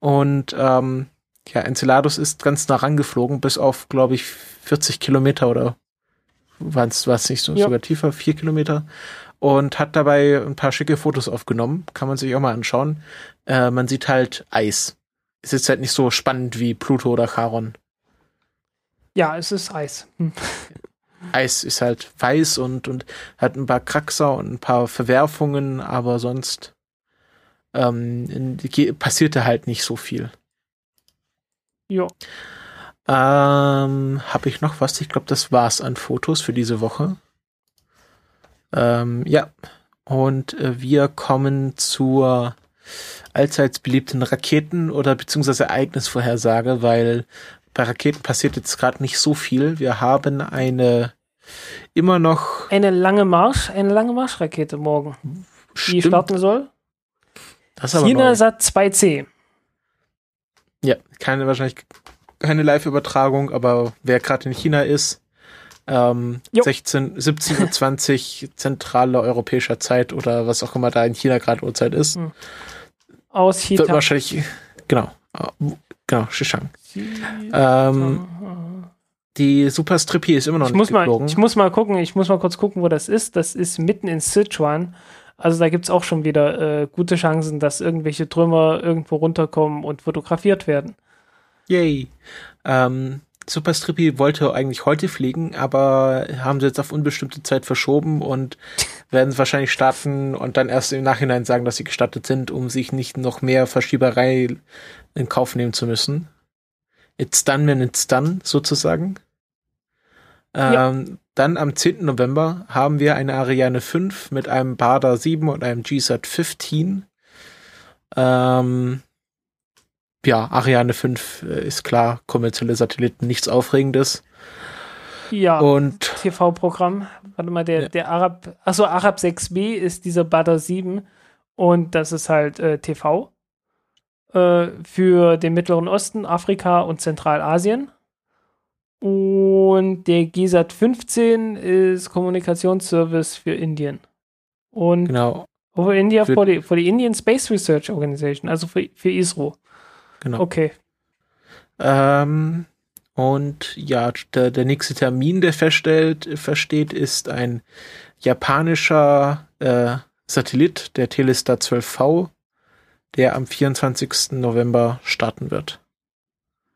Und ähm, ja, Enceladus ist ganz nah rangeflogen, bis auf, glaube ich, 40 Kilometer oder war es nicht so, ja. sogar tiefer, vier Kilometer. Und hat dabei ein paar schicke Fotos aufgenommen. Kann man sich auch mal anschauen. Äh, man sieht halt Eis. Ist halt nicht so spannend wie Pluto oder Charon. Ja, es ist Eis. Hm. Eis ist halt weiß und, und hat ein paar Kraxer und ein paar Verwerfungen, aber sonst ähm, passierte halt nicht so viel. Ja. Ähm, Habe ich noch was? Ich glaube, das war's an Fotos für diese Woche. Ähm, ja. Und äh, wir kommen zur allseits beliebten Raketen- oder beziehungsweise Ereignisvorhersage, weil bei Raketen passiert jetzt gerade nicht so viel. Wir haben eine immer noch. Eine lange Marsch, eine lange Marschrakete morgen. Stimmt. Die starten soll. Das ist China Sat 2C. Ja, keine wahrscheinlich keine Live-Übertragung, aber wer gerade in China ist, ähm, 16, 17.20 Uhr zentrale europäischer Zeit oder was auch immer da in China gerade Uhrzeit ist. Hm. Aus China. Wird wahrscheinlich, genau, genau, Shishang. Ähm, die Super Strippy ist immer noch ich nicht muss geflogen. Mal, ich muss mal gucken, ich muss mal kurz gucken, wo das ist. Das ist mitten in Sichuan. Also da gibt es auch schon wieder äh, gute Chancen, dass irgendwelche Trümmer irgendwo runterkommen und fotografiert werden. Yay. Ähm, Super Strippy wollte eigentlich heute fliegen, aber haben sie jetzt auf unbestimmte Zeit verschoben und werden wahrscheinlich starten und dann erst im Nachhinein sagen, dass sie gestartet sind, um sich nicht noch mehr Verschieberei in Kauf nehmen zu müssen. It's done when it's done, sozusagen. Ja. Ähm, dann am 10. November haben wir eine Ariane 5 mit einem Bada 7 und einem GSAT 15. Ähm, ja, Ariane 5 äh, ist klar, kommerzielle Satelliten, nichts Aufregendes. Ja, und TV-Programm. Warte mal, der, ja. der Arab, achso, Arab 6B ist dieser Badr 7 und das ist halt äh, TV äh, für den Mittleren Osten, Afrika und Zentralasien. Und der GSAT 15 ist Kommunikationsservice für Indien. Und genau. für India, für, die, für die Indian Space Research Organization, also für, für ISRO. Genau. Okay. Ähm, und ja, der, der nächste Termin, der feststellt, versteht, ist ein japanischer äh, Satellit, der Telestar 12V, der am 24. November starten wird.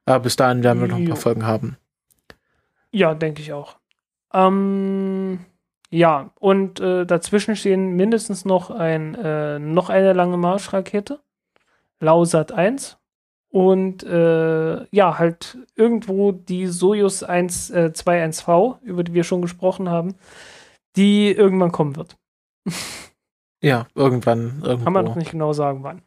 Aber bis dahin werden wir noch ein paar Folgen haben. Ja, denke ich auch. Ähm, ja, und äh, dazwischen stehen mindestens noch ein äh, noch eine lange Marschrakete, Lausat 1 und äh, ja, halt irgendwo die Soyuz 1, äh, 21V, über die wir schon gesprochen haben, die irgendwann kommen wird. ja, irgendwann. Irgendwo. Kann man noch nicht genau sagen, wann.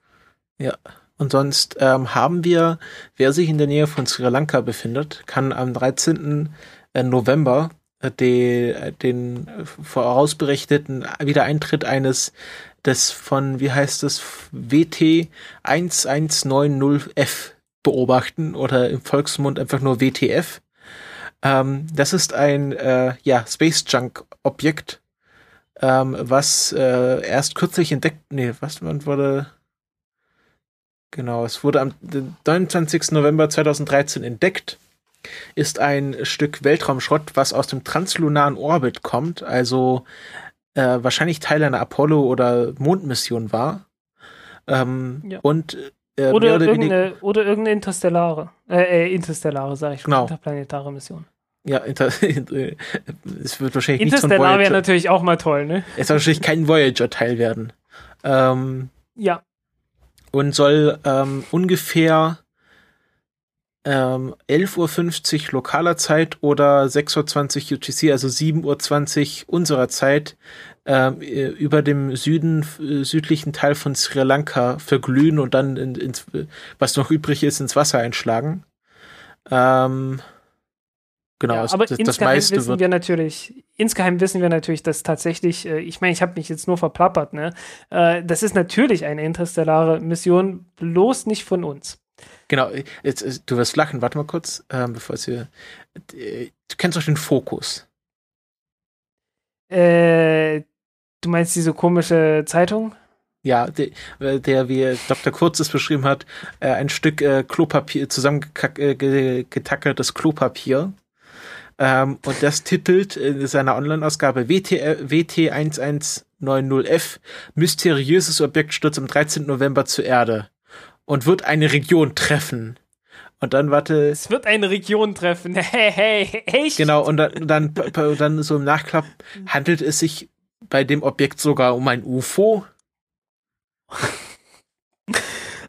Ja. Und sonst ähm, haben wir, wer sich in der Nähe von Sri Lanka befindet, kann am 13. Äh, November äh, äh, den vorausberichteten Wiedereintritt eines des von, wie heißt es, WT 1190F beobachten oder im Volksmund einfach nur WTF. Ähm, das ist ein äh, ja, Space Junk Objekt, ähm, was äh, erst kürzlich entdeckt, nee, was man wurde, genau, es wurde am 29. November 2013 entdeckt, ist ein Stück Weltraumschrott, was aus dem translunaren Orbit kommt, also äh, wahrscheinlich Teil einer Apollo- oder Mondmission war. Ähm, ja. Und äh, oder, oder, irgendeine, oder irgendeine interstellare, äh, äh interstellare, sage ich schon, genau. interplanetare Mission. Ja, inter, es wird wahrscheinlich Interstellar wäre natürlich auch mal toll, ne? Es soll wahrscheinlich kein Voyager-Teil werden. Ähm, ja. Und soll ähm, ungefähr ähm, 11.50 Uhr lokaler Zeit oder 6.20 Uhr UTC, also 7.20 Uhr unserer Zeit, ähm, äh, über dem Süden, äh, südlichen Teil von Sri Lanka verglühen und dann in, ins, was noch übrig ist, ins Wasser einschlagen. Ähm, Genau, ja, aber das, insgeheim das wissen wir natürlich, insgeheim wissen wir natürlich, dass tatsächlich, äh, ich meine, ich habe mich jetzt nur verplappert, ne? Äh, das ist natürlich eine interstellare Mission, bloß nicht von uns. Genau, jetzt, äh, du wirst lachen, warte mal kurz, ähm, bevor es hier. Du kennst doch den Fokus. Du meinst diese komische Zeitung? Ja, der, der wie Dr. Kurz es beschrieben hat, ein Stück Klopapier, zusammengetackерtes Klopapier ähm, und das titelt in seiner Online-Ausgabe WT, WT1190F Mysteriöses Objekt stürzt am 13. November zur Erde und wird eine Region treffen. Und dann warte. Es wird eine Region treffen. Hey, hey, echt? Genau, und dann, dann, dann so im Nachklapp handelt es sich bei dem Objekt sogar um ein UFO.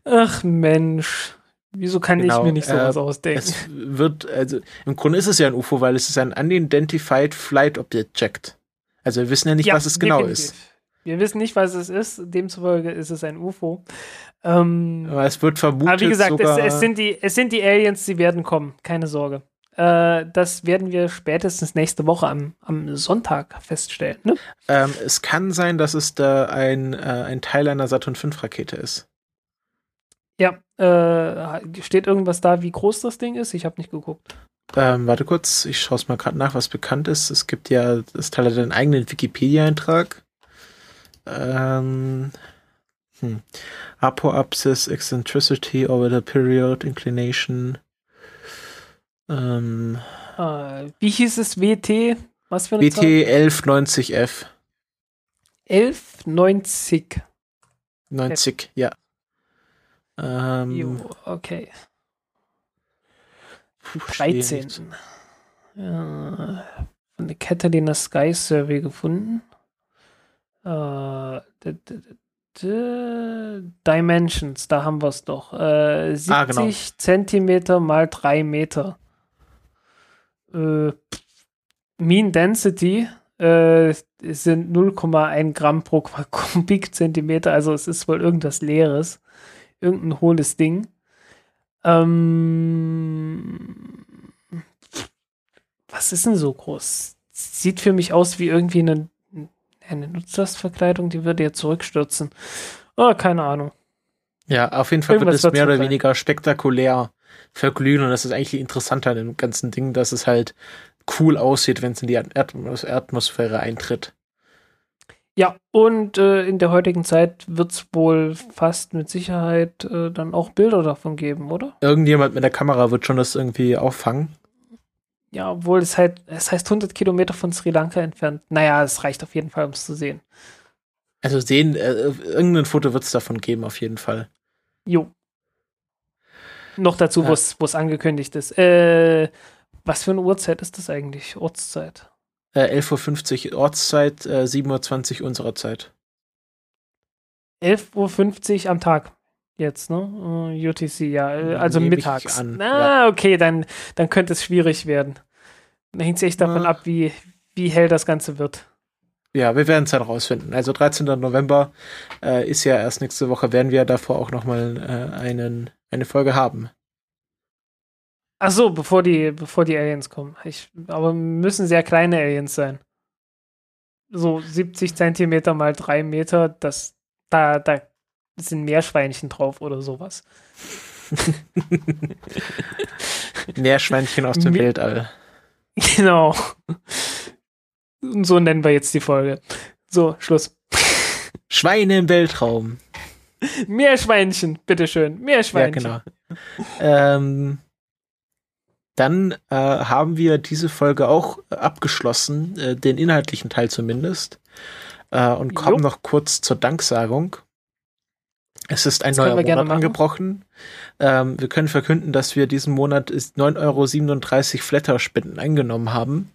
Ach Mensch. Wieso kann genau, ich mir nicht sowas äh, ausdenken? Es wird, also im Grunde ist es ja ein UFO, weil es ist ein Unidentified Flight Object. Also wir wissen ja nicht, ja, was es genau definitiv. ist. Wir wissen nicht, was es ist. Demzufolge ist es ein UFO. Ähm, aber es wird vermutet. Aber wie gesagt, es, es, sind die, es sind die Aliens, die werden kommen. Keine Sorge. Äh, das werden wir spätestens nächste Woche am, am Sonntag feststellen. Ne? Ähm, es kann sein, dass es da ein, äh, ein Teil einer Saturn V Rakete ist. Ja, äh, steht irgendwas da, wie groß das Ding ist? Ich habe nicht geguckt. Ähm, warte kurz, ich schaue es mal gerade nach, was bekannt ist. Es gibt ja, das Teil hat einen eigenen Wikipedia-Eintrag. Ähm, hm. Apoapsis, Eccentricity, Orbital Period, Inclination. Ähm, äh, wie hieß es WT? Was für eine WT Zahl? 1190F. 1190. 90, F. ja. Ähm, jo, okay. 13. Ja, von der Catalina Sky Survey gefunden. Äh, Dimensions, da haben wir es doch. Äh, 70 ah, genau. Zentimeter mal 3 Meter. Äh, mean Density äh, sind 0,1 Gramm pro Kubikzentimeter, also es ist wohl irgendwas Leeres irgendein hohles Ding. Ähm, was ist denn so groß? Sieht für mich aus wie irgendwie eine, eine Nutzlastverkleidung, die würde ja zurückstürzen. Oh, keine Ahnung. Ja, auf jeden Fall Irgendwas wird es mehr oder weniger spektakulär verglühen und das ist eigentlich interessant an dem ganzen Ding, dass es halt cool aussieht, wenn es in die Atmosphäre eintritt. Ja, und äh, in der heutigen Zeit wird es wohl fast mit Sicherheit äh, dann auch Bilder davon geben, oder? Irgendjemand mit der Kamera wird schon das irgendwie auffangen. Ja, obwohl es halt, es heißt 100 Kilometer von Sri Lanka entfernt. Naja, es reicht auf jeden Fall, um es zu sehen. Also sehen, äh, irgendein Foto wird es davon geben, auf jeden Fall. Jo. Noch dazu, ja. wo es angekündigt ist. Äh, was für eine Uhrzeit ist das eigentlich? Ortszeit? Äh, 11.50 Uhr Ortszeit, äh, 7.20 Uhr unserer Zeit. 11.50 Uhr am Tag jetzt, ne? Uh, äh, UTC, ja, äh, also Nehme mittags. An, ah, ja. okay, dann, dann könnte es schwierig werden. Dann hängt es echt davon ah. ab, wie, wie hell das Ganze wird. Ja, wir werden es dann rausfinden. Also 13. November äh, ist ja erst nächste Woche, werden wir davor auch nochmal äh, einen, eine Folge haben. Ach so, bevor die, bevor die Aliens kommen. Ich, aber müssen sehr kleine Aliens sein. So 70 Zentimeter mal 3 Meter, das, da, da sind Meerschweinchen drauf oder sowas. Meerschweinchen aus dem Me Weltall. Genau. Und so nennen wir jetzt die Folge. So, Schluss. Schweine im Weltraum. Meerschweinchen, bitteschön. Meerschweinchen. Ja, genau. ähm, dann äh, haben wir diese Folge auch abgeschlossen, äh, den inhaltlichen Teil zumindest, äh, und kommen jo. noch kurz zur Danksagung. Es ist ein das neuer Monat angebrochen. Ähm, wir können verkünden, dass wir diesen Monat 9,37 Euro Flatter-Spenden eingenommen haben,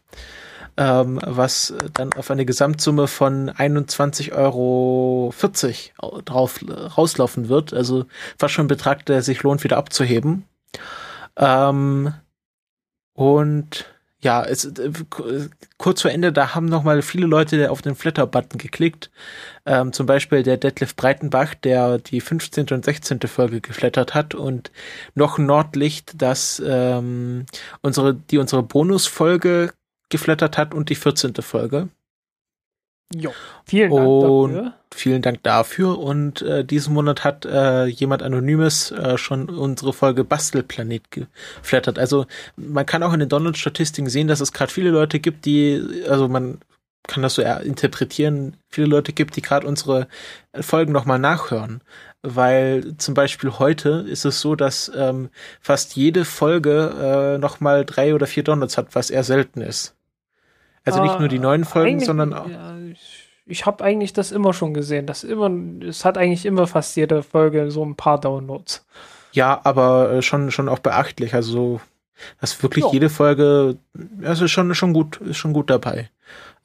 ähm, was dann auf eine Gesamtsumme von 21,40 Euro drauf rauslaufen wird. Also fast schon ein Betrag, der sich lohnt, wieder abzuheben. Ähm, und ja, es, äh, kurz vor Ende, da haben nochmal viele Leute auf den Flatter-Button geklickt. Ähm, zum Beispiel der Detlef Breitenbach, der die 15. und 16. Folge geflattert hat und noch Nordlicht, das ähm, unsere, die unsere Bonusfolge geflattert hat und die 14. Folge. Jo, vielen Dank und dafür. Vielen Dank dafür. Und äh, diesen Monat hat äh, jemand Anonymes äh, schon unsere Folge Bastelplanet geflattert. Also man kann auch in den Download-Statistiken sehen, dass es gerade viele Leute gibt, die, also man kann das so interpretieren, viele Leute gibt, die gerade unsere Folgen nochmal nachhören. Weil zum Beispiel heute ist es so, dass ähm, fast jede Folge äh, nochmal drei oder vier Downloads hat, was eher selten ist. Also nicht nur die neuen äh, Folgen, sondern auch. Ja, ich, ich habe eigentlich das immer schon gesehen. Das immer, es hat eigentlich immer fast jede Folge so ein paar Downloads. Ja, aber äh, schon, schon auch beachtlich. Also, dass wirklich ja. jede Folge, also schon, schon gut, ist schon gut dabei.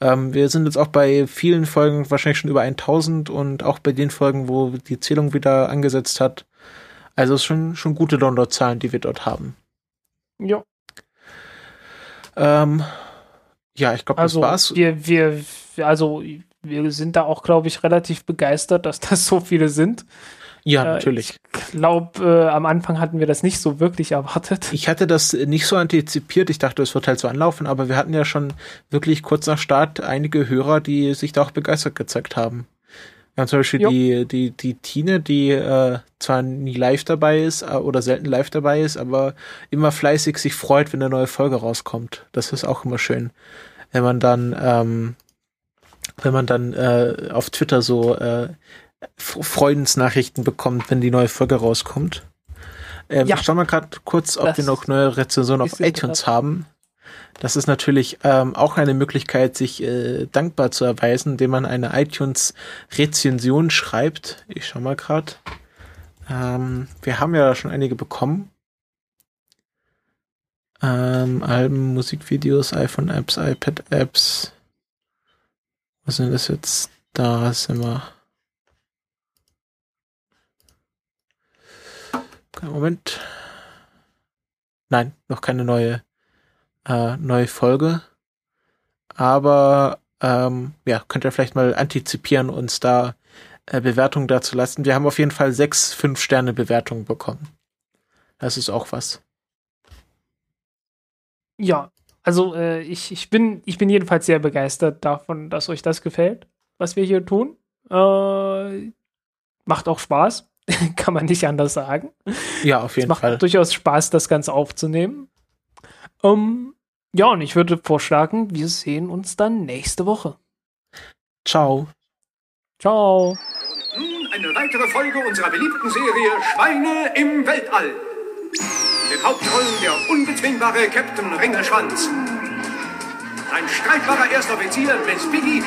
Ähm, wir sind jetzt auch bei vielen Folgen wahrscheinlich schon über 1000 und auch bei den Folgen, wo die Zählung wieder angesetzt hat. Also es schon, schon gute Downloadzahlen, die wir dort haben. Ja. Ähm, ja, ich glaube, also das war's. Wir, wir, also wir sind da auch, glaube ich, relativ begeistert, dass das so viele sind. Ja, äh, natürlich. Ich glaube, äh, am Anfang hatten wir das nicht so wirklich erwartet. Ich hatte das nicht so antizipiert. Ich dachte, es wird halt so anlaufen, aber wir hatten ja schon wirklich kurz nach Start einige Hörer, die sich da auch begeistert gezeigt haben. Haben zum Beispiel die, die, die Tine, die äh, zwar nie live dabei ist äh, oder selten live dabei ist, aber immer fleißig sich freut, wenn eine neue Folge rauskommt. Das ist auch immer schön. Wenn man dann, ähm, wenn man dann äh, auf Twitter so äh, Freudensnachrichten bekommt, wenn die neue Folge rauskommt. Ähm, ja. Ich schau mal gerade kurz, ob das wir noch neue Rezensionen auf iTunes haben. Das ist natürlich ähm, auch eine Möglichkeit, sich äh, dankbar zu erweisen, indem man eine iTunes-Rezension schreibt. Ich schau mal gerade. Ähm, wir haben ja schon einige bekommen. Ähm, Alben, Musikvideos, iPhone-Apps, iPad-Apps. Was sind das jetzt? Da sind wir. Moment. Nein, noch keine neue äh, neue Folge. Aber ähm, ja, könnt ihr vielleicht mal antizipieren, uns da äh, Bewertungen dazu lassen. Wir haben auf jeden Fall sechs Fünf-Sterne-Bewertungen bekommen. Das ist auch was. Ja, also äh, ich, ich, bin, ich bin jedenfalls sehr begeistert davon, dass euch das gefällt, was wir hier tun. Äh, macht auch Spaß, kann man nicht anders sagen. Ja, auf jeden es macht Fall. durchaus Spaß, das Ganze aufzunehmen. Um, ja, und ich würde vorschlagen, wir sehen uns dann nächste Woche. Ciao. Ciao. Nun eine weitere Folge unserer beliebten Serie Schweine im Weltall. In den Hauptrollen der unbezwingbare Captain Ringelschwanz. Ein streitbarer Erstoffizier Miss Piggy.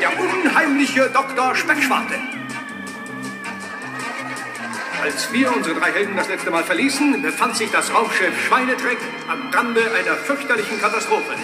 Der unheimliche Dr. Speckschwarte. Als wir unsere drei Helden das letzte Mal verließen, befand sich das Raumschiff Schweinetreck am Rande einer fürchterlichen Katastrophe.